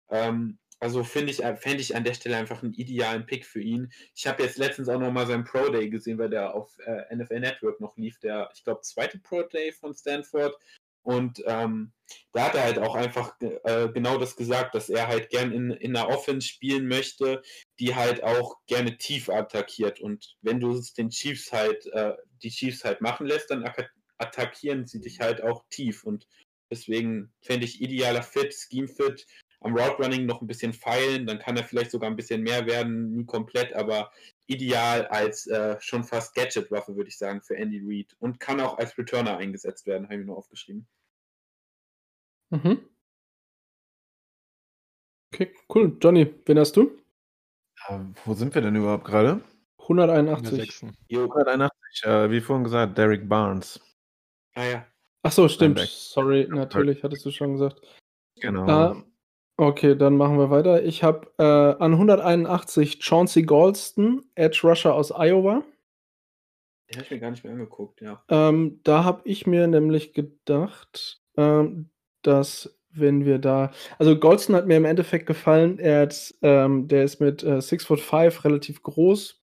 Ähm, also finde ich, äh, fände ich an der Stelle einfach einen idealen Pick für ihn. Ich habe jetzt letztens auch noch mal seinen Pro Day gesehen, weil der auf äh, NFL Network noch lief, der, ich glaube, zweite Pro Day von Stanford. Und ähm, da hat er halt auch einfach äh, genau das gesagt, dass er halt gern in, in einer Offense spielen möchte, die halt auch gerne tief attackiert. Und wenn du es den Chiefs halt, äh, die Chiefs halt machen lässt, dann attackieren sie dich halt auch tief. Und deswegen fände ich idealer Fit, Scheme Fit, am Route Running noch ein bisschen feilen, dann kann er vielleicht sogar ein bisschen mehr werden, nie komplett, aber ideal als äh, schon fast Gadget-Waffe, würde ich sagen, für Andy Reid. Und kann auch als Returner eingesetzt werden, habe ich nur aufgeschrieben. Mhm. Okay, cool. Johnny, wen hast du? Äh, wo sind wir denn überhaupt gerade? 181. 181, äh, wie vorhin gesagt, Derek Barnes. Ah ja. Ach so, stimmt. Sorry, natürlich, hattest du schon gesagt. Genau. Äh, okay, dann machen wir weiter. Ich habe äh, an 181 Chauncey Golston, Edge Rusher aus Iowa. Den habe ich mir gar nicht mehr angeguckt, ja. Ähm, da habe ich mir nämlich gedacht, ähm, dass wenn wir da, also Golston hat mir im Endeffekt gefallen, er hat, ähm, der ist mit äh, 6 foot 5 relativ groß,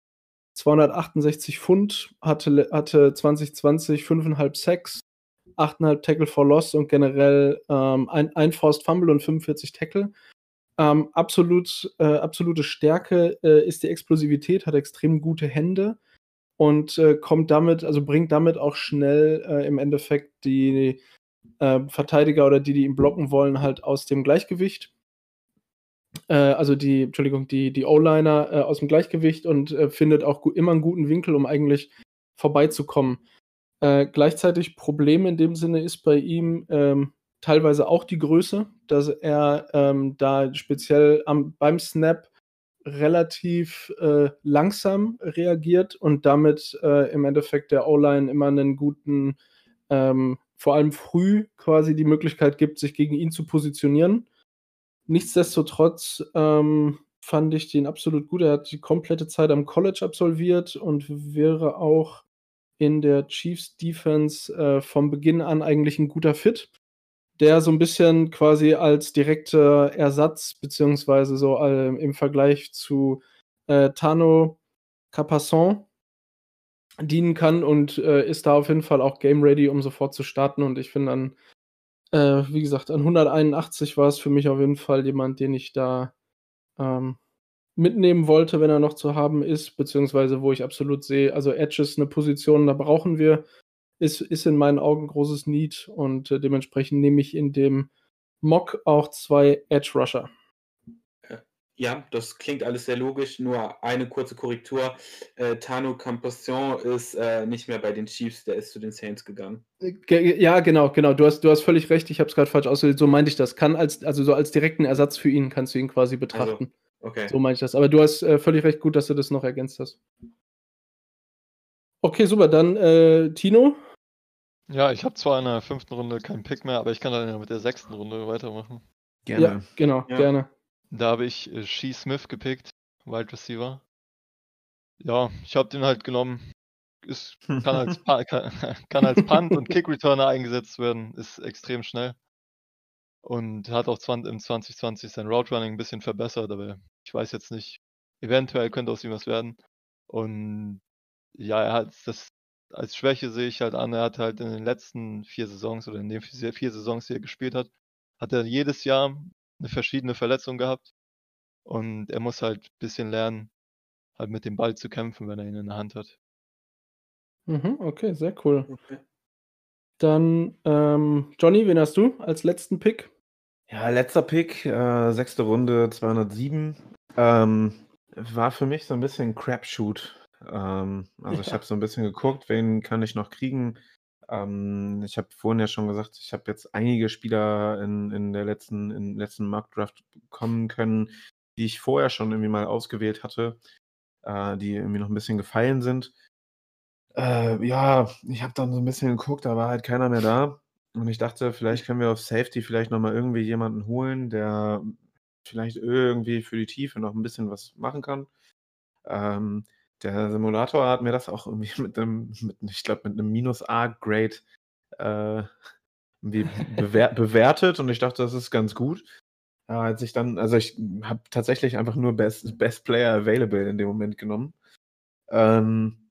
268 Pfund, hatte, hatte 2020 5,5 Sex, 8,5 Tackle for Loss und generell ähm, ein, ein Forced Fumble und 45 Tackle. Ähm, absolut, äh, absolute Stärke äh, ist die Explosivität, hat extrem gute Hände und äh, kommt damit, also bringt damit auch schnell äh, im Endeffekt die äh, Verteidiger oder die, die ihn blocken wollen, halt aus dem Gleichgewicht. Äh, also die, Entschuldigung, die, die O-Liner aus dem Gleichgewicht und findet auch immer einen guten Winkel, um eigentlich vorbeizukommen. Äh, gleichzeitig Problem in dem Sinne ist bei ihm ähm, teilweise auch die Größe, dass er ähm, da speziell am, beim Snap relativ äh, langsam reagiert und damit äh, im Endeffekt der O-Line immer einen guten, ähm, vor allem früh quasi die Möglichkeit gibt, sich gegen ihn zu positionieren. Nichtsdestotrotz ähm, fand ich den absolut gut. Er hat die komplette Zeit am College absolviert und wäre auch in der Chiefs Defense äh, vom Beginn an eigentlich ein guter Fit, der so ein bisschen quasi als direkter Ersatz, beziehungsweise so äh, im Vergleich zu äh, Tano Capasson dienen kann und äh, ist da auf jeden Fall auch game ready, um sofort zu starten. Und ich finde an, äh, wie gesagt, an 181 war es für mich auf jeden Fall jemand, den ich da ähm, mitnehmen wollte, wenn er noch zu haben ist, beziehungsweise wo ich absolut sehe, also Edge ist eine Position, da brauchen wir, ist, ist in meinen Augen großes Need und äh, dementsprechend nehme ich in dem Mock auch zwei Edge Rusher. Ja, das klingt alles sehr logisch, nur eine kurze Korrektur. Äh, Tano Campassion ist äh, nicht mehr bei den Chiefs, der ist zu den Saints gegangen. Ge ja, genau, genau. Du hast, du hast völlig recht, ich habe es gerade falsch ausgedrückt. So meinte ich das. Kann als, also so als direkten Ersatz für ihn kannst du ihn quasi betrachten. Also, Okay. So meine ich das. Aber du hast äh, völlig recht gut, dass du das noch ergänzt hast. Okay, super. Dann äh, Tino. Ja, ich habe zwar in der fünften Runde keinen Pick mehr, aber ich kann dann ja mit der sechsten Runde weitermachen. Gerne. Ja, genau, ja. gerne. Da habe ich äh, Shee Smith gepickt, Wide Receiver. Ja, ich habe den halt genommen. Ist, *laughs* kann, als kann, *laughs* kann als Punt und Kick Returner eingesetzt werden, ist extrem schnell. Und hat auch 20, im 2020 sein Route Running ein bisschen verbessert, aber ich weiß jetzt nicht. Eventuell könnte aus ihm was werden. Und ja, er hat das als Schwäche sehe ich halt an. Er hat halt in den letzten vier Saisons oder in den vier, Saisons, die er gespielt hat, hat er jedes Jahr eine verschiedene Verletzung gehabt. Und er muss halt ein bisschen lernen, halt mit dem Ball zu kämpfen, wenn er ihn in der Hand hat. Mhm, okay, sehr cool. Okay. Dann, ähm, Johnny, wen hast du als letzten Pick? Ja, letzter Pick, äh, sechste Runde, 207. Ähm, war für mich so ein bisschen Crapshoot. Ähm, also ich habe so ein bisschen geguckt, wen kann ich noch kriegen. Ähm, ich habe vorhin ja schon gesagt, ich habe jetzt einige Spieler in, in der letzten, im letzten Markdraft kommen können, die ich vorher schon irgendwie mal ausgewählt hatte, äh, die irgendwie noch ein bisschen gefallen sind. Äh, ja, ich habe dann so ein bisschen geguckt, da war halt keiner mehr da. Und ich dachte, vielleicht können wir auf Safety vielleicht nochmal irgendwie jemanden holen, der vielleicht irgendwie für die Tiefe noch ein bisschen was machen kann. Ähm, der Simulator hat mir das auch irgendwie *laughs* mit einem, mit, ich glaube, mit einem Minus A-Grade äh, bewer bewertet und ich dachte, das ist ganz gut. Äh, als ich dann, also ich habe tatsächlich einfach nur Best, Best Player Available in dem Moment genommen. Ähm,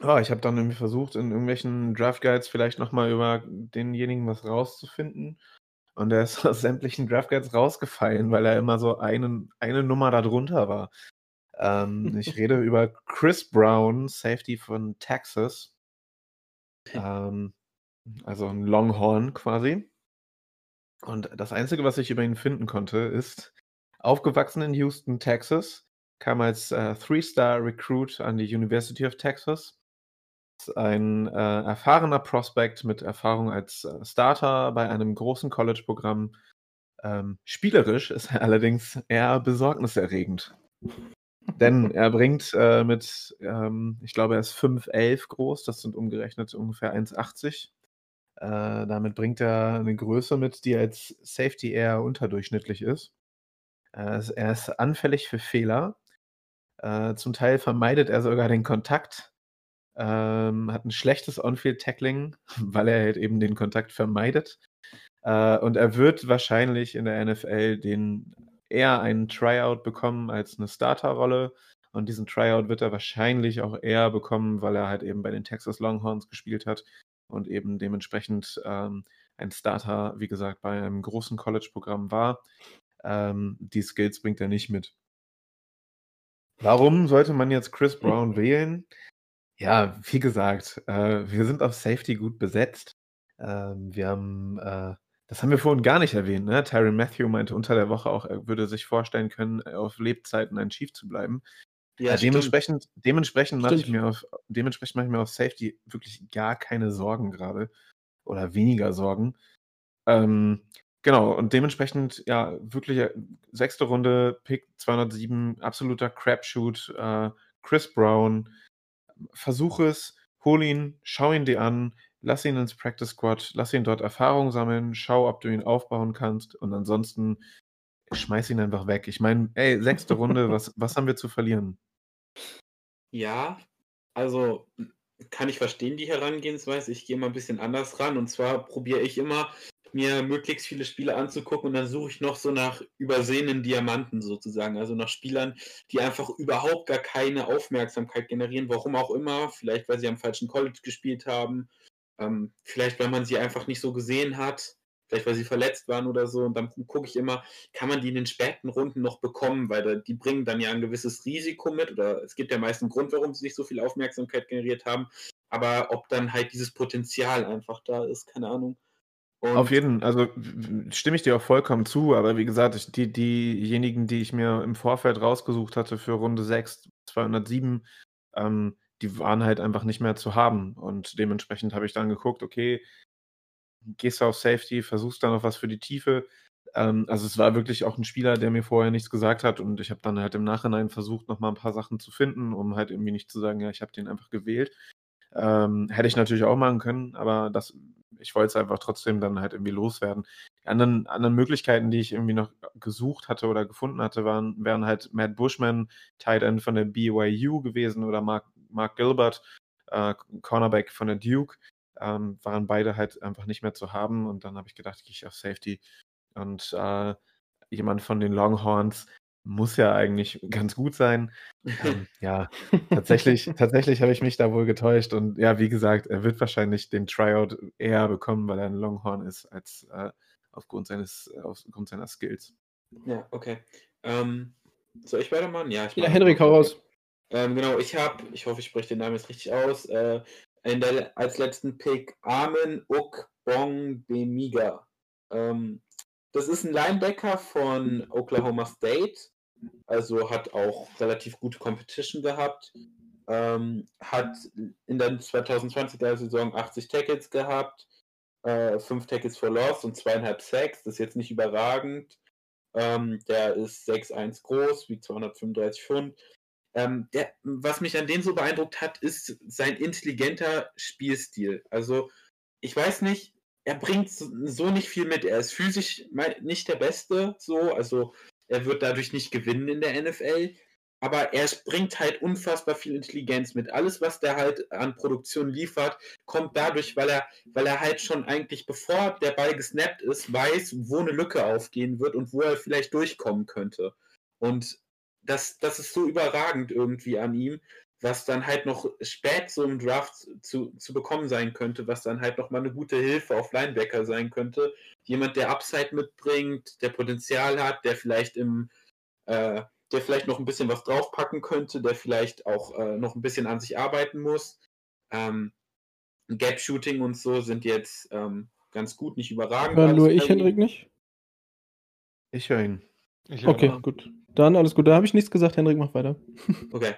oh, ich habe dann irgendwie versucht, in irgendwelchen Draft Guides vielleicht nochmal über denjenigen was rauszufinden. Und der ist *laughs* aus sämtlichen Draft Guides rausgefallen, weil er immer so einen, eine Nummer darunter war. Ähm, *laughs* ich rede über Chris Brown, Safety von Texas. Ähm, also ein Longhorn quasi. Und das Einzige, was ich über ihn finden konnte, ist aufgewachsen in Houston, Texas, kam als äh, Three-Star-Recruit an die University of Texas. Ein äh, erfahrener Prospect mit Erfahrung als äh, Starter bei einem großen College-Programm. Ähm, spielerisch ist er allerdings eher besorgniserregend. *laughs* Denn er bringt äh, mit, ähm, ich glaube, er ist 5'11 groß, das sind umgerechnet ungefähr 1,80. Äh, damit bringt er eine Größe mit, die als Safety eher unterdurchschnittlich ist. Äh, er ist anfällig für Fehler. Äh, zum Teil vermeidet er sogar den Kontakt. Ähm, hat ein schlechtes On-Field-Tackling, *laughs* weil er halt eben den Kontakt vermeidet. Äh, und er wird wahrscheinlich in der NFL den eher einen Tryout bekommen als eine Starterrolle. Und diesen Tryout wird er wahrscheinlich auch eher bekommen, weil er halt eben bei den Texas Longhorns gespielt hat und eben dementsprechend ähm, ein Starter, wie gesagt, bei einem großen College-Programm war. Ähm, die Skills bringt er nicht mit. Warum sollte man jetzt Chris Brown wählen? Ja, wie gesagt, äh, wir sind auf Safety gut besetzt. Ähm, wir haben äh, das haben wir vorhin gar nicht erwähnt, ne? Tyron Matthew meinte unter der Woche auch, er würde sich vorstellen können, äh, auf Lebzeiten ein Chief zu bleiben. Ja, äh, dementsprechend, dementsprechend mache ich mir auf, dementsprechend mache ich mir auf Safety wirklich gar keine Sorgen gerade. Oder weniger Sorgen. Ähm, genau, und dementsprechend, ja, wirklich äh, sechste Runde, Pick 207, absoluter Crapshoot, äh, Chris Brown. Versuch es, hol ihn, schau ihn dir an, lass ihn ins Practice Squad, lass ihn dort Erfahrung sammeln, schau, ob du ihn aufbauen kannst und ansonsten schmeiß ihn einfach weg. Ich meine, ey, sechste Runde, *laughs* was, was haben wir zu verlieren? Ja, also kann ich verstehen, die Herangehensweise. Ich gehe mal ein bisschen anders ran und zwar probiere ich immer, mir möglichst viele Spiele anzugucken und dann suche ich noch so nach übersehenen Diamanten sozusagen, also nach Spielern, die einfach überhaupt gar keine Aufmerksamkeit generieren, warum auch immer, vielleicht weil sie am falschen College gespielt haben ähm, vielleicht, weil man sie einfach nicht so gesehen hat, vielleicht weil sie verletzt waren oder so. Und dann gucke ich immer, kann man die in den späten Runden noch bekommen, weil die bringen dann ja ein gewisses Risiko mit oder es gibt ja meist einen Grund, warum sie nicht so viel Aufmerksamkeit generiert haben. Aber ob dann halt dieses Potenzial einfach da ist, keine Ahnung. Und Auf jeden, also stimme ich dir auch vollkommen zu, aber wie gesagt, die, diejenigen, die ich mir im Vorfeld rausgesucht hatte für Runde 6, 207, ähm, die waren halt einfach nicht mehr zu haben. Und dementsprechend habe ich dann geguckt, okay, gehst du auf Safety, versuchst dann noch was für die Tiefe. Ähm, also es war wirklich auch ein Spieler, der mir vorher nichts gesagt hat und ich habe dann halt im Nachhinein versucht, noch mal ein paar Sachen zu finden, um halt irgendwie nicht zu sagen, ja, ich habe den einfach gewählt. Ähm, hätte ich natürlich auch machen können, aber das, ich wollte es einfach trotzdem dann halt irgendwie loswerden. Die anderen, anderen Möglichkeiten, die ich irgendwie noch gesucht hatte oder gefunden hatte, waren, wären halt Matt Bushman, Tight End von der BYU gewesen oder Mark Mark Gilbert, äh, Cornerback von der Duke, ähm, waren beide halt einfach nicht mehr zu haben. Und dann habe ich gedacht, gehe ich auf Safety. Und äh, jemand von den Longhorns muss ja eigentlich ganz gut sein. Ähm, *laughs* ja, tatsächlich, tatsächlich habe ich mich da wohl getäuscht. Und ja, wie gesagt, er wird wahrscheinlich den Tryout eher bekommen, weil er ein Longhorn ist, als äh, aufgrund, seines, aufgrund seiner Skills. Ja, okay. Ähm, soll ich weitermachen? Ja, ich Ja, Henrik, hau raus. Ähm, genau, ich habe, ich hoffe, ich spreche den Namen jetzt richtig aus, äh, der, als letzten Pick Armin Ukbong Bemiga. Ähm, das ist ein Linebacker von Oklahoma State, also hat auch relativ gute Competition gehabt. Ähm, hat in der 2020er Saison 80 Tackles gehabt, äh, 5 Tackles for Loss und zweieinhalb Sacks. Das ist jetzt nicht überragend. Ähm, der ist 6'1 groß, wiegt 235 Pfund. Ähm, der, was mich an dem so beeindruckt hat, ist sein intelligenter Spielstil. Also, ich weiß nicht, er bringt so nicht viel mit. Er ist physisch nicht der Beste, so, also er wird dadurch nicht gewinnen in der NFL. Aber er bringt halt unfassbar viel Intelligenz mit. Alles, was der halt an Produktion liefert, kommt dadurch, weil er, weil er halt schon eigentlich, bevor der Ball gesnappt ist, weiß, wo eine Lücke aufgehen wird und wo er vielleicht durchkommen könnte. Und das, das ist so überragend irgendwie an ihm, was dann halt noch spät so im Draft zu, zu bekommen sein könnte, was dann halt noch mal eine gute Hilfe auf Linebacker sein könnte. Jemand, der Upside mitbringt, der Potenzial hat, der vielleicht im äh, der vielleicht noch ein bisschen was draufpacken könnte, der vielleicht auch äh, noch ein bisschen an sich arbeiten muss. Ähm, Gap-Shooting und so sind jetzt ähm, ganz gut, nicht überragend. Hören nur ich, Henrik, nicht? Ich höre ihn. Ich okay, gut. Dann alles gut. Da habe ich nichts gesagt. Henrik, mach weiter. Okay.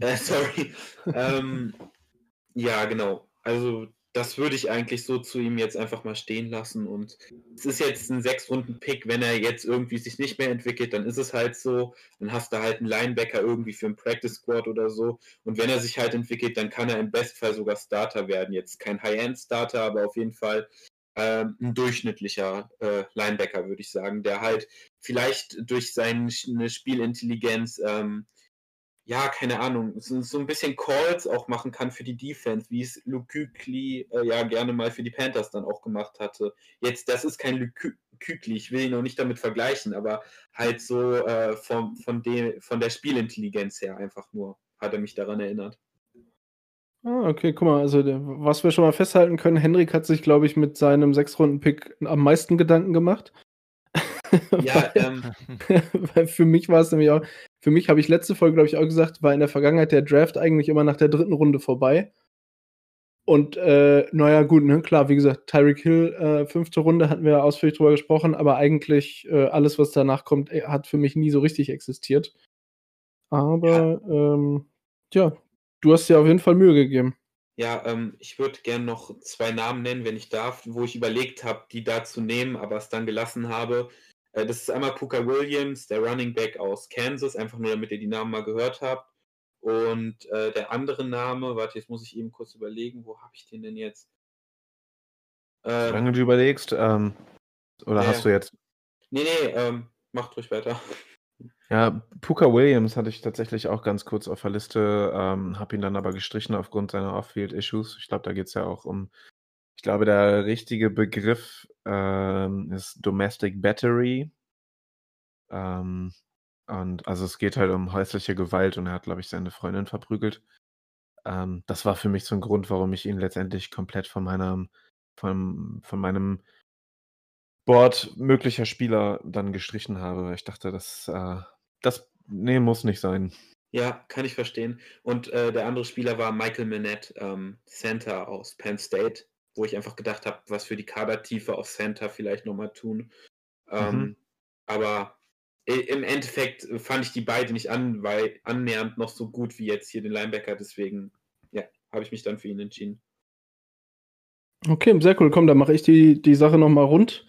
*laughs* Äh, sorry. ähm, ja, genau. Also das würde ich eigentlich so zu ihm jetzt einfach mal stehen lassen. Und es ist jetzt ein Sechs-Runden-Pick. Wenn er jetzt irgendwie sich nicht mehr entwickelt, dann ist es halt so. Dann hast du halt einen Linebacker irgendwie für einen Practice Squad oder so. Und wenn er sich halt entwickelt, dann kann er im Bestfall sogar Starter werden. Jetzt kein High-End-Starter, aber auf jeden Fall ähm, ein durchschnittlicher äh, Linebacker, würde ich sagen, der halt vielleicht durch seine Spielintelligenz ähm, ja, keine Ahnung, so, so, ein bisschen Calls auch machen kann für die Defense, wie es Luke Kükli äh, ja gerne mal für die Panthers dann auch gemacht hatte. Jetzt, das ist kein Luke Kükli, ich will ihn noch nicht damit vergleichen, aber halt so äh, vom, von, de, von der Spielintelligenz her einfach nur hat er mich daran erinnert. Ah, okay, guck mal, also was wir schon mal festhalten können, Henrik hat sich, glaube ich, mit seinem Sechs-Runden-Pick am meisten Gedanken gemacht. *laughs* Ja, ähm. *laughs* weil für mich war es nämlich auch, für mich habe ich letzte Folge, glaube ich, auch gesagt, war in der Vergangenheit der Draft eigentlich immer nach der dritten Runde vorbei. Und äh, naja, gut, ne, klar, wie gesagt, Tyreek Hill, äh, fünfte Runde hatten wir ausführlich drüber gesprochen, aber eigentlich äh, alles, was danach kommt, äh, hat für mich nie so richtig existiert. Aber ja, ähm, ja du hast dir auf jeden Fall Mühe gegeben. Ja, ähm, ich würde gerne noch zwei Namen nennen, wenn ich darf, wo ich überlegt habe, die da zu nehmen, aber es dann gelassen habe. Äh, das ist einmal Puka Williams, der Running Back aus Kansas, einfach nur damit ihr die Namen mal gehört habt. Und äh, der andere Name, warte, jetzt muss ich eben kurz überlegen, wo habe ich den denn jetzt? Ähm, Solange du überlegst, ähm, oder äh, hast du jetzt? Nee, nee, ähm, macht ruhig weiter. Ja, Puka Williams hatte ich tatsächlich auch ganz kurz auf der Liste, ähm, habe ihn dann aber gestrichen aufgrund seiner Off-Field-Issues. Ich glaube, da geht es ja auch um ich glaube, der richtige Begriff ähm, ist Domestic Battery. Ähm, und also es geht halt um häusliche Gewalt und er hat, glaube ich, seine Freundin verprügelt. Ähm, das war für mich so ein Grund, warum ich ihn letztendlich komplett von meinem, von, von meinem Board möglicher Spieler dann gestrichen habe, ich dachte, das, äh, das, nee, muss nicht sein. Ja, kann ich verstehen. Und äh, der andere Spieler war Michael Minette, ähm, Center aus Penn State wo ich einfach gedacht habe, was für die Kadertiefe auf Center vielleicht nochmal tun. Ähm, mhm. aber im Endeffekt fand ich die beiden nicht an, weil annähernd noch so gut wie jetzt hier den Linebacker, deswegen ja, habe ich mich dann für ihn entschieden. Okay, sehr cool. Komm, dann mache ich die, die Sache nochmal rund.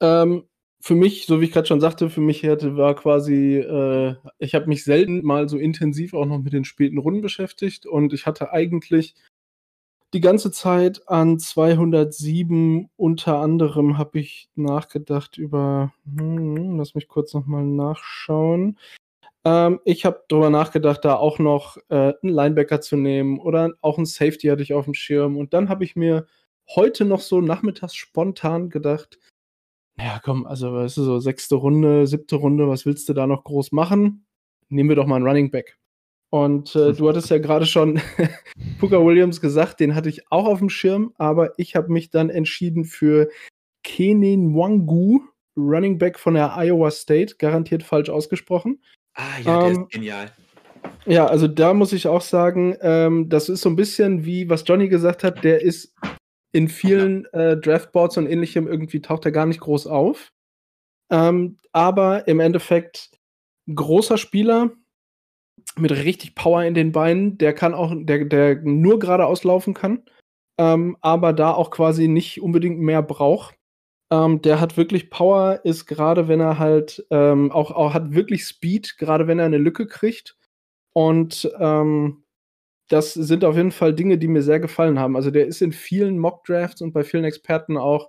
Ähm, für mich, so wie ich gerade schon sagte, für mich hatte, war quasi, äh, ich habe mich selten mal so intensiv auch noch mit den späten Runden beschäftigt und ich hatte eigentlich die ganze Zeit an 207 unter anderem habe ich nachgedacht über, hm, lass mich kurz nochmal nachschauen. Ähm, ich habe darüber nachgedacht, da auch noch äh, einen Linebacker zu nehmen oder auch einen Safety hatte ich auf dem Schirm. Und dann habe ich mir heute noch so nachmittags spontan gedacht, ja komm, also weißt du, so sechste Runde, siebte Runde, was willst du da noch groß machen? Nehmen wir doch mal einen Running Back. Und äh, du hattest ja gerade schon *laughs* Puka Williams gesagt, den hatte ich auch auf dem Schirm, aber ich habe mich dann entschieden für Kenin Wangu, Running Back von der Iowa State, garantiert falsch ausgesprochen. Ah ja, der ähm, ist genial. Ja, also da muss ich auch sagen, ähm, das ist so ein bisschen wie, was Johnny gesagt hat, der ist in vielen äh, Draftboards und ähnlichem irgendwie taucht er gar nicht groß auf. Ähm, aber im Endeffekt großer Spieler, mit richtig Power in den Beinen, der kann auch, der, der nur geradeaus laufen kann, ähm, aber da auch quasi nicht unbedingt mehr braucht. Ähm, der hat wirklich Power, ist gerade, wenn er halt ähm, auch, auch hat wirklich Speed, gerade wenn er eine Lücke kriegt. Und ähm, das sind auf jeden Fall Dinge, die mir sehr gefallen haben. Also der ist in vielen Mock-Drafts und bei vielen Experten auch,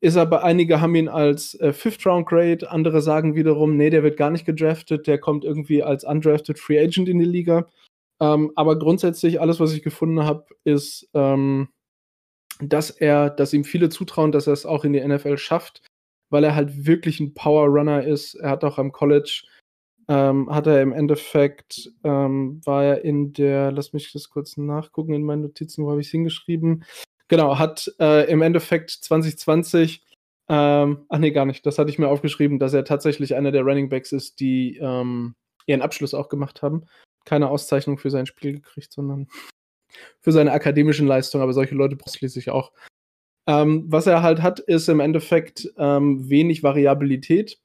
ist aber, einige haben ihn als äh, Fifth-Round-Grade, andere sagen wiederum, nee, der wird gar nicht gedraftet, der kommt irgendwie als undrafted Free Agent in die Liga. Ähm, aber grundsätzlich, alles, was ich gefunden habe, ist, ähm, dass er, dass ihm viele zutrauen, dass er es auch in die NFL schafft, weil er halt wirklich ein Power Runner ist. Er hat auch am College ähm, hat er im Endeffekt, ähm, war er in der, lass mich das kurz nachgucken in meinen Notizen, wo habe ich es hingeschrieben? Genau, hat äh, im Endeffekt 2020, ähm, ach nee, gar nicht, das hatte ich mir aufgeschrieben, dass er tatsächlich einer der Running Backs ist, die ähm, ihren Abschluss auch gemacht haben. Keine Auszeichnung für sein Spiel gekriegt, sondern *laughs* für seine akademischen Leistungen, aber solche Leute braucht schließlich auch. Ähm, was er halt hat, ist im Endeffekt ähm, wenig Variabilität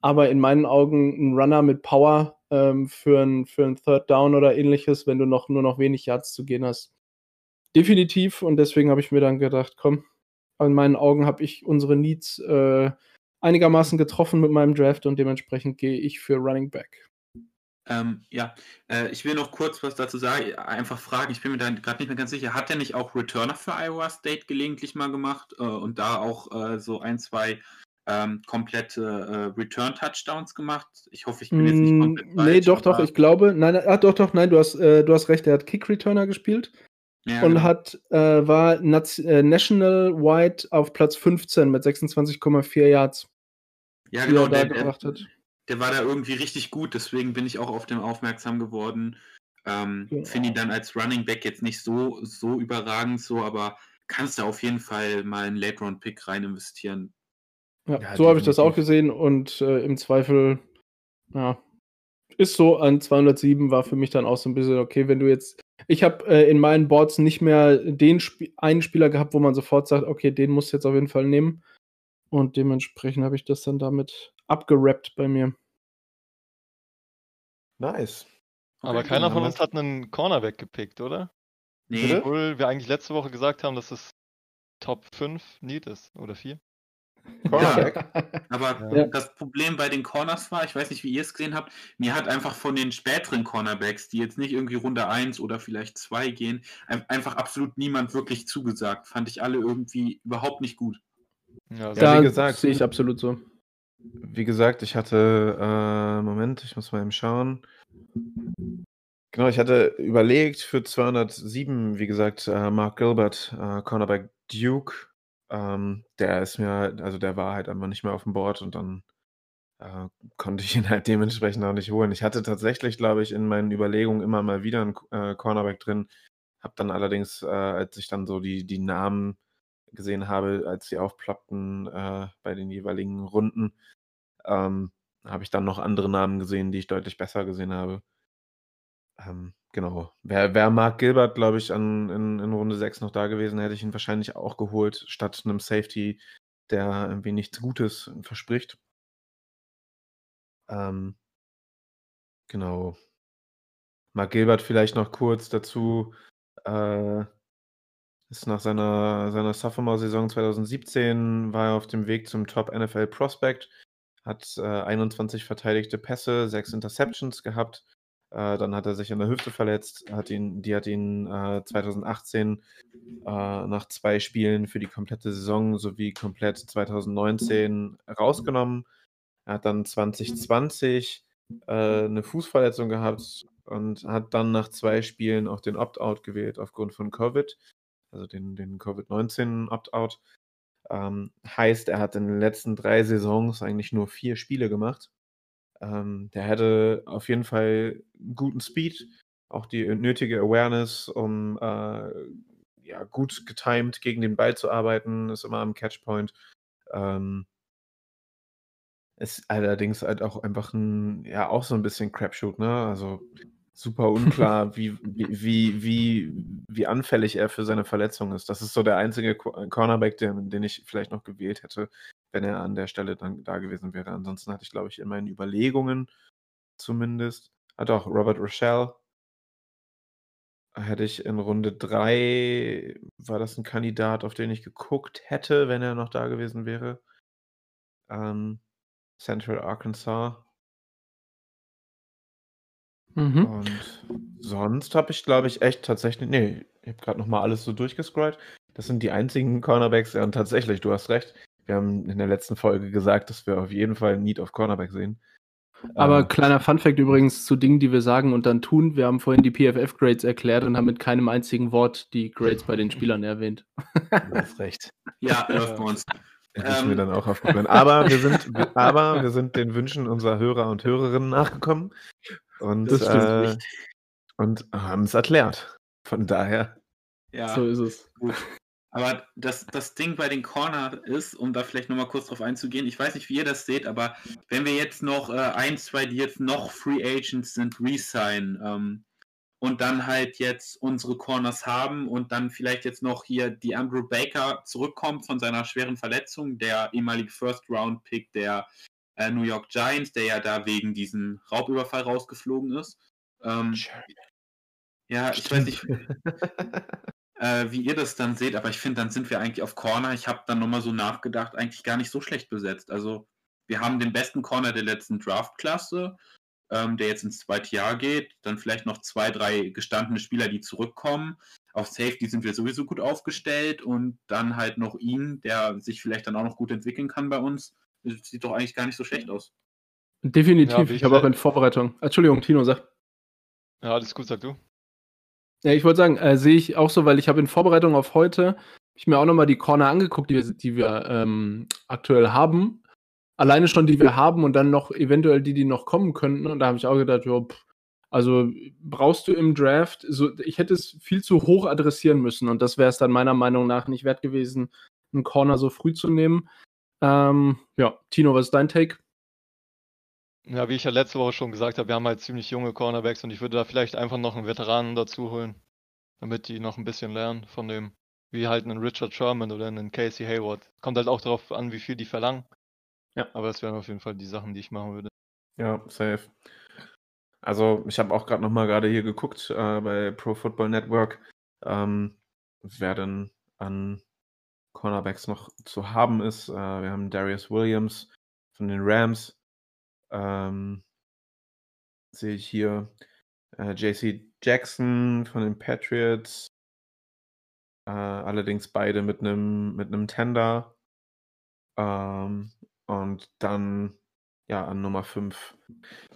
aber in meinen Augen ein Runner mit Power ähm, für ein, für Third Down oder ähnliches, wenn du noch nur noch wenig Yards zu gehen hast. Definitiv und deswegen habe ich mir dann gedacht, komm, in meinen Augen habe ich unsere Needs äh, einigermaßen getroffen mit meinem Draft und dementsprechend gehe ich für Running Back. Ähm, ja, äh, ich will noch kurz was dazu sagen, einfach fragen, ich bin mir da gerade nicht mehr ganz sicher, hat er nicht auch Returner für Iowa State gelegentlich mal gemacht äh, und da auch äh, so ein, zwei ähm, komplette äh, Return-Touchdowns gemacht. Ich hoffe, ich bin jetzt nicht komplett mm, Nee, doch, doch, ich glaube, nein, ah, doch, doch, nein, du hast, äh, du hast recht, er hat Kick-Returner gespielt ja, und genau. hat, äh, war äh, National Wide auf Platz 15 mit 26,4 Yards. Ja, genau, der, der, der, war da irgendwie richtig gut, deswegen bin ich auch auf dem aufmerksam geworden. Ähm, genau. Finde ihn dann als Running Back jetzt nicht so, so überragend so, aber kannst du auf jeden Fall mal einen Late-Round-Pick rein investieren. Ja, ja so habe ich das auch gesehen und äh, im Zweifel, ja, ist so an 207 war für mich dann auch so ein bisschen okay, wenn du jetzt, ich habe äh, in meinen Boards nicht mehr den Sp einen Spieler gehabt, wo man sofort sagt, okay, den musst du jetzt auf jeden Fall nehmen und dementsprechend habe ich das dann damit abgerappt bei mir. Nice. Aber okay, keiner von uns hat einen Cornerback gepickt, oder? Nee. Obwohl wir eigentlich letzte Woche gesagt haben, dass es Top 5 Need ist, oder 4. Cornerback. Ja, *laughs* aber ja. das Problem bei den Corners war, ich weiß nicht, wie ihr es gesehen habt, mir hat einfach von den späteren Cornerbacks, die jetzt nicht irgendwie Runde 1 oder vielleicht 2 gehen, einfach absolut niemand wirklich zugesagt. Fand ich alle irgendwie überhaupt nicht gut. Ja, ja wie gesagt, sehe ich absolut so. Wie gesagt, ich hatte, äh, Moment, ich muss mal eben schauen. Genau, ich hatte überlegt für 207, wie gesagt, äh, Mark Gilbert, äh, Cornerback Duke, ähm, der ist mir also der war halt einfach nicht mehr auf dem Board und dann, äh, konnte ich ihn halt dementsprechend auch nicht holen. Ich hatte tatsächlich, glaube ich, in meinen Überlegungen immer mal wieder 'n äh, Cornerback drin, habe dann allerdings, äh, als ich dann so die die Namen gesehen habe, als sie aufploppten, äh, bei den jeweiligen Runden, ähm, habe ich dann noch andere Namen gesehen, die ich deutlich besser gesehen habe. Ähm, genau. Wäre wär Mark Gilbert, glaube ich, an, in, in Runde 6 noch da gewesen, hätte ich ihn wahrscheinlich auch geholt, statt einem Safety, der irgendwie nichts Gutes verspricht. Ähm, genau. Mark Gilbert vielleicht noch kurz dazu. Äh, ist nach seiner, seiner Sophomore-Saison 2017 war er auf dem Weg zum Top NFL Prospect, hat äh, 21 verteidigte Pässe, 6 Interceptions gehabt äh, dann hat er sich an der Hüfte verletzt. Hat ihn, die hat ihn äh, 2018 äh, nach zwei Spielen für die komplette Saison sowie komplett 2019 rausgenommen. Er hat dann 2020 äh, eine Fußverletzung gehabt und hat dann nach zwei Spielen auch den Opt-out gewählt aufgrund von Covid, also den, den Covid-19 Opt-out. Ähm, heißt, er hat in den letzten drei Saisons eigentlich nur vier Spiele gemacht ähm, der hätte auf jeden Fall guten Speed, auch die nötige Awareness, um äh, ja, gut getimed gegen den Ball zu arbeiten, ist immer am Catchpoint. Ähm, ist allerdings halt auch einfach ein, ja, auch so ein bisschen Crapshoot, ne? Also super *laughs* unklar, wie, wie, wie, wie anfällig er für seine Verletzung ist. Das ist so der einzige Cornerback, den, den ich vielleicht noch gewählt hätte, wenn er an der Stelle dann da gewesen wäre. Ansonsten hatte ich, glaube ich, in meinen Überlegungen zumindest, hat auch Robert Rochelle hätte ich in Runde 3, war das ein Kandidat, auf den ich geguckt hätte, wenn er noch da gewesen wäre. Ähm, Central Arkansas. Mhm. Und sonst habe ich, glaube ich, echt tatsächlich, nee, ich habe gerade nochmal alles so durchgescrollt. Das sind die einzigen Cornerbacks, ja, und tatsächlich, du hast recht. Wir haben in der letzten Folge gesagt, dass wir auf jeden Fall Need auf Cornerback sehen. Aber Ähm, kleiner Funfact übrigens zu Dingen, die wir sagen und dann tun. Wir haben vorhin die PFF-Grades erklärt und haben mit keinem einzigen Wort die Grades bei den Spielern erwähnt. *laughs* du hast recht. Ja, läuft bei uns. Das ist Ähm. mir dann auch aufgefallen. Aber wir sind, aber wir sind den Wünschen unserer Hörer und Hörerinnen nachgekommen und, Das stimmt äh, und haben es erklärt. Von daher, Ja. So ist es. Gut. Aber das, das Ding bei den Corner ist, um da vielleicht nochmal kurz drauf einzugehen, ich weiß nicht, wie ihr das seht, aber wenn wir jetzt noch äh, ein, zwei, die jetzt noch Free Agents sind, resign ähm, und dann halt jetzt unsere Corners haben und dann vielleicht jetzt noch hier die Andrew Baker zurückkommt von seiner schweren Verletzung, der ehemalige First-Round-Pick der äh, New York Giants, der ja da wegen diesem Raubüberfall rausgeflogen ist. Ähm, ja, ich weiß nicht, *laughs* äh, wie ihr das dann seht, aber ich finde, dann sind wir eigentlich auf Corner. Ich habe dann nochmal so nachgedacht, eigentlich gar nicht so schlecht besetzt. Also wir haben den besten Corner der letzten Draftklasse, ähm, der jetzt ins zweite Jahr geht. Dann vielleicht noch zwei, drei gestandene Spieler, die zurückkommen. Auf Safety sind wir sowieso gut aufgestellt und dann halt noch ihn, der sich vielleicht dann auch noch gut entwickeln kann bei uns. Das sieht doch eigentlich gar nicht so schlecht aus. Definitiv. Ja, ich habe auch in Vorbereitung. Entschuldigung, Tino, sag. Ja, alles gut, sag du. Ja, ich wollte sagen, äh, sehe ich auch so, weil ich habe in Vorbereitung auf heute ich mir auch nochmal die Corner angeguckt, die wir, die wir ähm, aktuell haben. Alleine schon, die wir haben und dann noch eventuell die, die noch kommen könnten. Und da habe ich auch gedacht, jo, pff, also brauchst du im Draft, so, ich hätte es viel zu hoch adressieren müssen und das wäre es dann meiner Meinung nach nicht wert gewesen, einen Corner so früh zu nehmen. Ähm, ja, Tino, was ist dein Take? Ja, wie ich ja letzte Woche schon gesagt habe, wir haben halt ziemlich junge Cornerbacks und ich würde da vielleicht einfach noch einen Veteranen dazu holen, damit die noch ein bisschen lernen von dem, wie halt einen Richard Sherman oder einen Casey Hayward. Kommt halt auch darauf an, wie viel die verlangen. Ja. Aber das wären auf jeden Fall die Sachen, die ich machen würde. Ja, safe. Also, ich habe auch gerade noch mal gerade hier geguckt äh, bei Pro Football Network, ähm, wer denn an Cornerbacks noch zu haben ist. Äh, wir haben Darius Williams von den Rams. Ähm, sehe ich hier äh, JC Jackson von den Patriots. Äh, allerdings beide mit einem mit Tender. Ähm, und dann ja an Nummer 5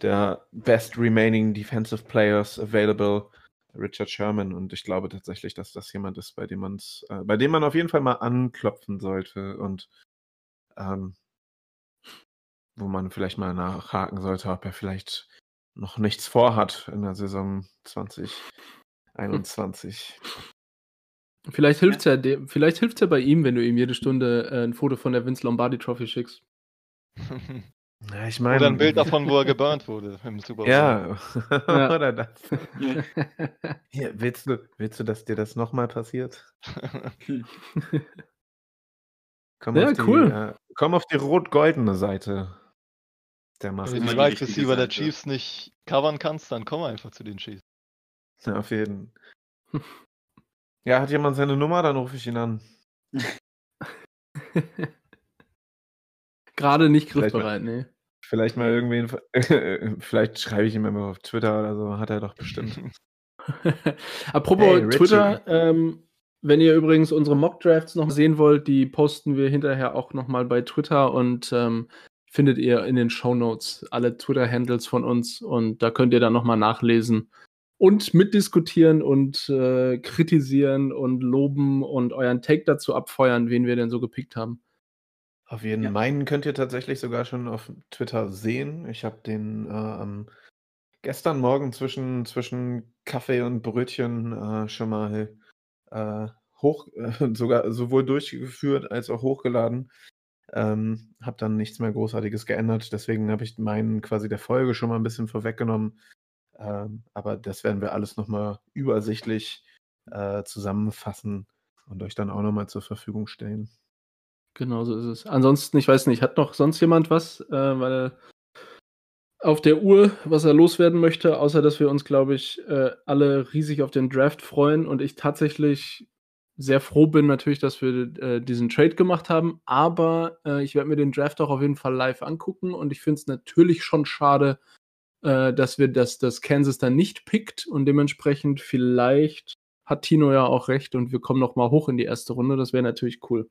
der Best Remaining Defensive Players Available, Richard Sherman. Und ich glaube tatsächlich, dass das jemand ist, bei dem man's, äh, bei dem man auf jeden Fall mal anklopfen sollte und ähm, wo man vielleicht mal nachhaken sollte, ob er vielleicht noch nichts vorhat in der Saison 2021. Vielleicht hilft's ja, dem, vielleicht hilft's ja bei ihm, wenn du ihm jede Stunde äh, ein Foto von der Vince Lombardi Trophy schickst. *laughs* Ja, ich meine. Oder ein Bild davon, wo er geburnt wurde im Super Bowl. Ja, *laughs* Ja. oder das. *laughs* Hier, willst du, willst du, dass dir das nochmal passiert? Komm Ja, auf die, cool. Äh, komm auf die rot-goldene Seite der Wenn Maske. du immer die Wide Receiver der Seite. Chiefs nicht covern kannst, dann komm einfach zu den Chiefs. Ja, auf jeden. *laughs* Ja, hat jemand seine Nummer? Dann rufe ich ihn an. *laughs* Gerade nicht griffbereit, nee. Vielleicht mal irgendwen. *laughs* Vielleicht schreibe ich ihm immer auf Twitter oder so. Hat er doch bestimmt. Apropos Hey. Twitter, ähm, wenn ihr übrigens unsere Mock-Drafts noch sehen wollt, die posten wir hinterher auch nochmal bei Twitter und ähm, findet ihr in den Shownotes alle Twitter-Handles von uns und da könnt ihr dann nochmal nachlesen und mitdiskutieren und äh, kritisieren und loben und euren Take dazu abfeuern, wen wir denn so gepickt haben. Auf jeden Ja. Meinen könnt ihr tatsächlich sogar schon auf Twitter sehen. Ich habe den äh, gestern Morgen zwischen, zwischen Kaffee und Brötchen äh, schon mal äh, hoch, äh, *laughs* sogar sowohl durchgeführt als auch hochgeladen. Ähm, habe dann nichts mehr Großartiges geändert. Deswegen habe ich meinen quasi der Folge schon mal ein bisschen vorweggenommen. Ähm, aber das werden wir alles nochmal übersichtlich äh, zusammenfassen und euch dann auch nochmal zur Verfügung stellen. Genau so ist es. Ansonsten, ich weiß nicht, hat noch sonst jemand was? Äh, weil auf der Uhr, was er loswerden möchte, außer dass wir uns, glaube ich, äh, alle riesig auf den Draft freuen und ich tatsächlich sehr froh bin natürlich, dass wir äh, diesen Trade gemacht haben, aber äh, ich werde mir den Draft auch auf jeden Fall live angucken und ich finde es natürlich schon schade, äh, dass wir das, das Kansas dann nicht pickt und dementsprechend vielleicht hat Tino ja auch recht und wir kommen noch mal hoch in die erste Runde. Das wäre natürlich cool.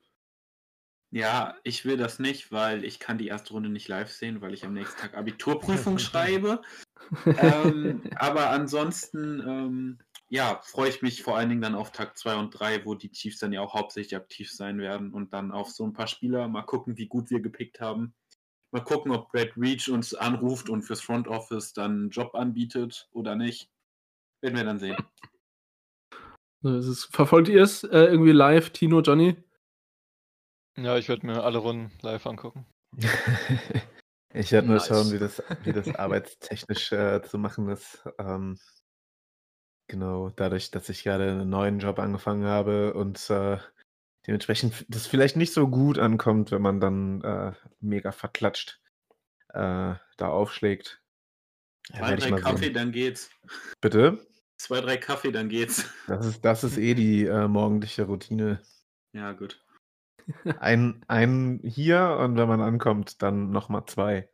Ja, ich will das nicht, weil ich kann die erste Runde nicht live sehen, weil ich am nächsten Tag Abiturprüfung *laughs* schreibe. *laughs* ähm, aber ansonsten, ähm, ja, freue ich mich vor allen Dingen dann auf Tag 2 und 3, wo die Chiefs dann ja auch hauptsächlich aktiv sein werden und dann auf so ein paar Spieler mal gucken, wie gut wir gepickt haben. Mal gucken, ob Brad Reach uns anruft und fürs Front Office dann einen Job anbietet oder nicht. Werden wir dann sehen. Ist, verfolgt ihr es äh, irgendwie live, Tino, Johnny? Ja, ich werde mir alle Runden live angucken. *laughs* ich werde nice. nur schauen, wie das, wie das arbeitstechnisch äh, zu machen ist. Ähm, genau, dadurch, dass ich gerade einen neuen Job angefangen habe und äh, dementsprechend das vielleicht nicht so gut ankommt, wenn man dann äh, mega verklatscht äh, da aufschlägt. Ja, Zwei, drei Kaffee, sehen. dann geht's. Bitte? Zwei, drei Kaffee, dann geht's. Das ist, das ist eh die äh, morgendliche Routine. Ja, gut. Ein, ein hier und wenn man ankommt, dann nochmal zwei.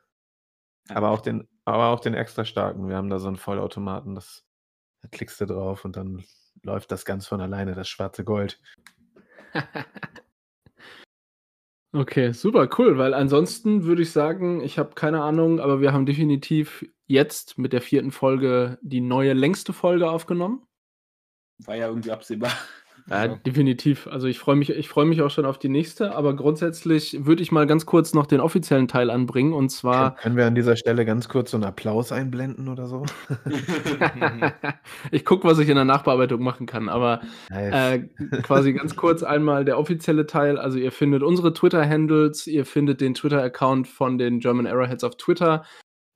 Aber auch den, aber auch den extra starken. Wir haben da so einen Vollautomaten, das da klickst du drauf und dann läuft das ganz von alleine, das schwarze Gold. *laughs* okay, super, cool, weil ansonsten würde ich sagen, ich habe keine Ahnung, aber wir haben definitiv jetzt mit der vierten Folge die neue längste Folge aufgenommen. War ja irgendwie absehbar. Ja, ja, definitiv. Also ich freue mich, ich freue mich auch schon auf die nächste, aber grundsätzlich würde ich mal ganz kurz noch den offiziellen Teil anbringen und zwar. Können wir an dieser Stelle ganz kurz so einen Applaus einblenden oder so? *laughs* ich gucke, was ich in der Nachbearbeitung machen kann, aber nice. äh, quasi ganz kurz einmal der offizielle Teil. Also ihr findet unsere Twitter-Handles, ihr findet den Twitter-Account von den German Arrowheads auf Twitter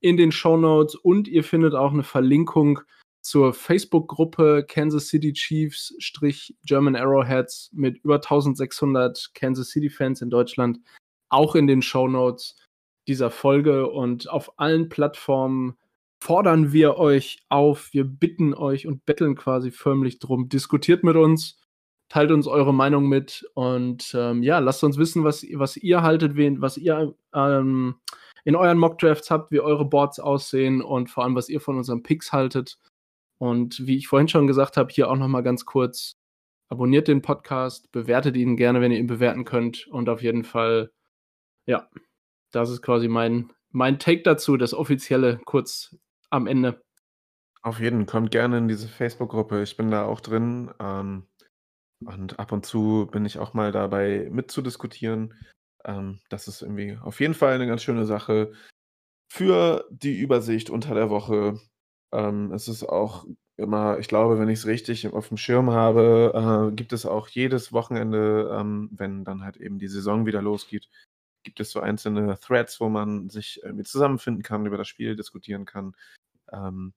in den Show Notes und ihr findet auch eine Verlinkung zur Facebook-Gruppe Kansas City Chiefs German Arrowheads mit über 1600 Kansas City-Fans in Deutschland auch in den Show Notes dieser Folge und auf allen Plattformen fordern wir euch auf, wir bitten euch und betteln quasi förmlich drum. Diskutiert mit uns, teilt uns eure Meinung mit und ähm, ja, lasst uns wissen, was, was ihr haltet, wen, was ihr ähm, in euren Mockdrafts habt, wie eure Boards aussehen und vor allem, was ihr von unseren Picks haltet. Und wie ich vorhin schon gesagt habe, hier auch nochmal ganz kurz, abonniert den Podcast, bewertet ihn gerne, wenn ihr ihn bewerten könnt. Und auf jeden Fall, ja, das ist quasi mein, mein Take dazu, das offizielle kurz am Ende. Auf jeden, kommt gerne in diese Facebook-Gruppe. Ich bin da auch drin. Ähm, und ab und zu bin ich auch mal dabei mitzudiskutieren. Ähm, das ist irgendwie auf jeden Fall eine ganz schöne Sache für die Übersicht unter der Woche. Ähm, es ist auch immer, ich glaube, wenn ich es richtig auf dem Schirm habe, äh, gibt es auch jedes Wochenende, ähm, wenn dann halt eben die Saison wieder losgeht, gibt es so einzelne Threads, wo man sich irgendwie zusammenfinden kann, über das Spiel diskutieren kann. Ähm,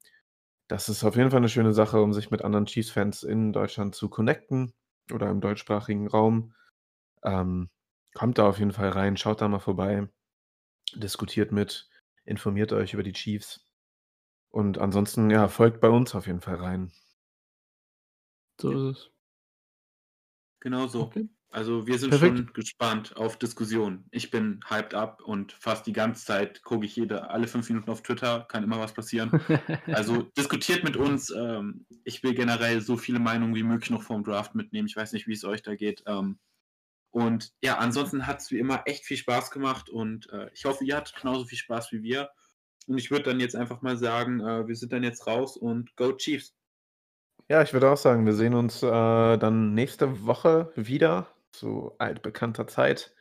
das ist auf jeden Fall eine schöne Sache, um sich mit anderen Chiefs-Fans in Deutschland zu connecten oder im deutschsprachigen Raum. Ähm, kommt da auf jeden Fall rein, schaut da mal vorbei, diskutiert mit, informiert euch über die Chiefs. Und ansonsten, ja, folgt bei uns auf jeden Fall rein. So ist es. Genau so. Okay. Also wir sind Perfekt. schon gespannt auf Diskussionen. Ich bin hyped up und fast die ganze Zeit gucke ich jede, alle fünf Minuten auf Twitter, kann immer was passieren. *laughs* also diskutiert mit uns. Ähm, ich will generell so viele Meinungen wie möglich noch vom Draft mitnehmen. Ich weiß nicht, wie es euch da geht. Ähm, und ja, ansonsten hat es wie immer echt viel Spaß gemacht und äh, ich hoffe, ihr hattet genauso viel Spaß wie wir. Und ich würde dann jetzt einfach mal sagen, äh, wir sind dann jetzt raus und Go Chiefs. Ja, ich würde auch sagen, wir sehen uns äh, dann nächste Woche wieder zu altbekannter Zeit,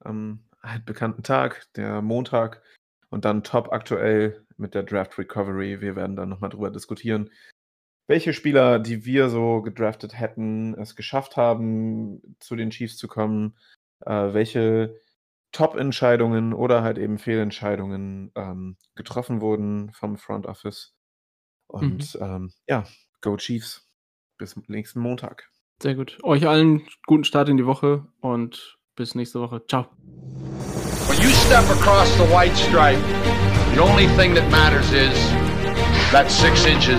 am altbekannten Tag, der Montag und dann top aktuell mit der Draft Recovery. Wir werden dann nochmal drüber diskutieren, welche Spieler, die wir so gedraftet hätten, es geschafft haben, zu den Chiefs zu kommen, äh, welche Top-Entscheidungen oder halt eben Fehlentscheidungen ähm, getroffen wurden vom Front Office. Und mhm. ähm, ja, Go Chiefs. Bis nächsten Montag. Sehr gut. Euch allen guten Start in die Woche und bis nächste Woche. Ciao. When you step across the white stripe, The only thing that matters is that six inches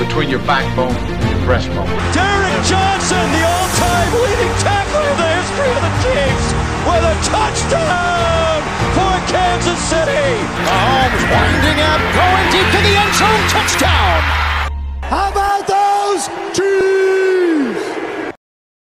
between your backbone and your breastbone. Derek Johnson, the all-time leading tackler in the history of the a touchdown for Kansas City. Mahomes winding up, going deep to the end zone, touchdown. How about those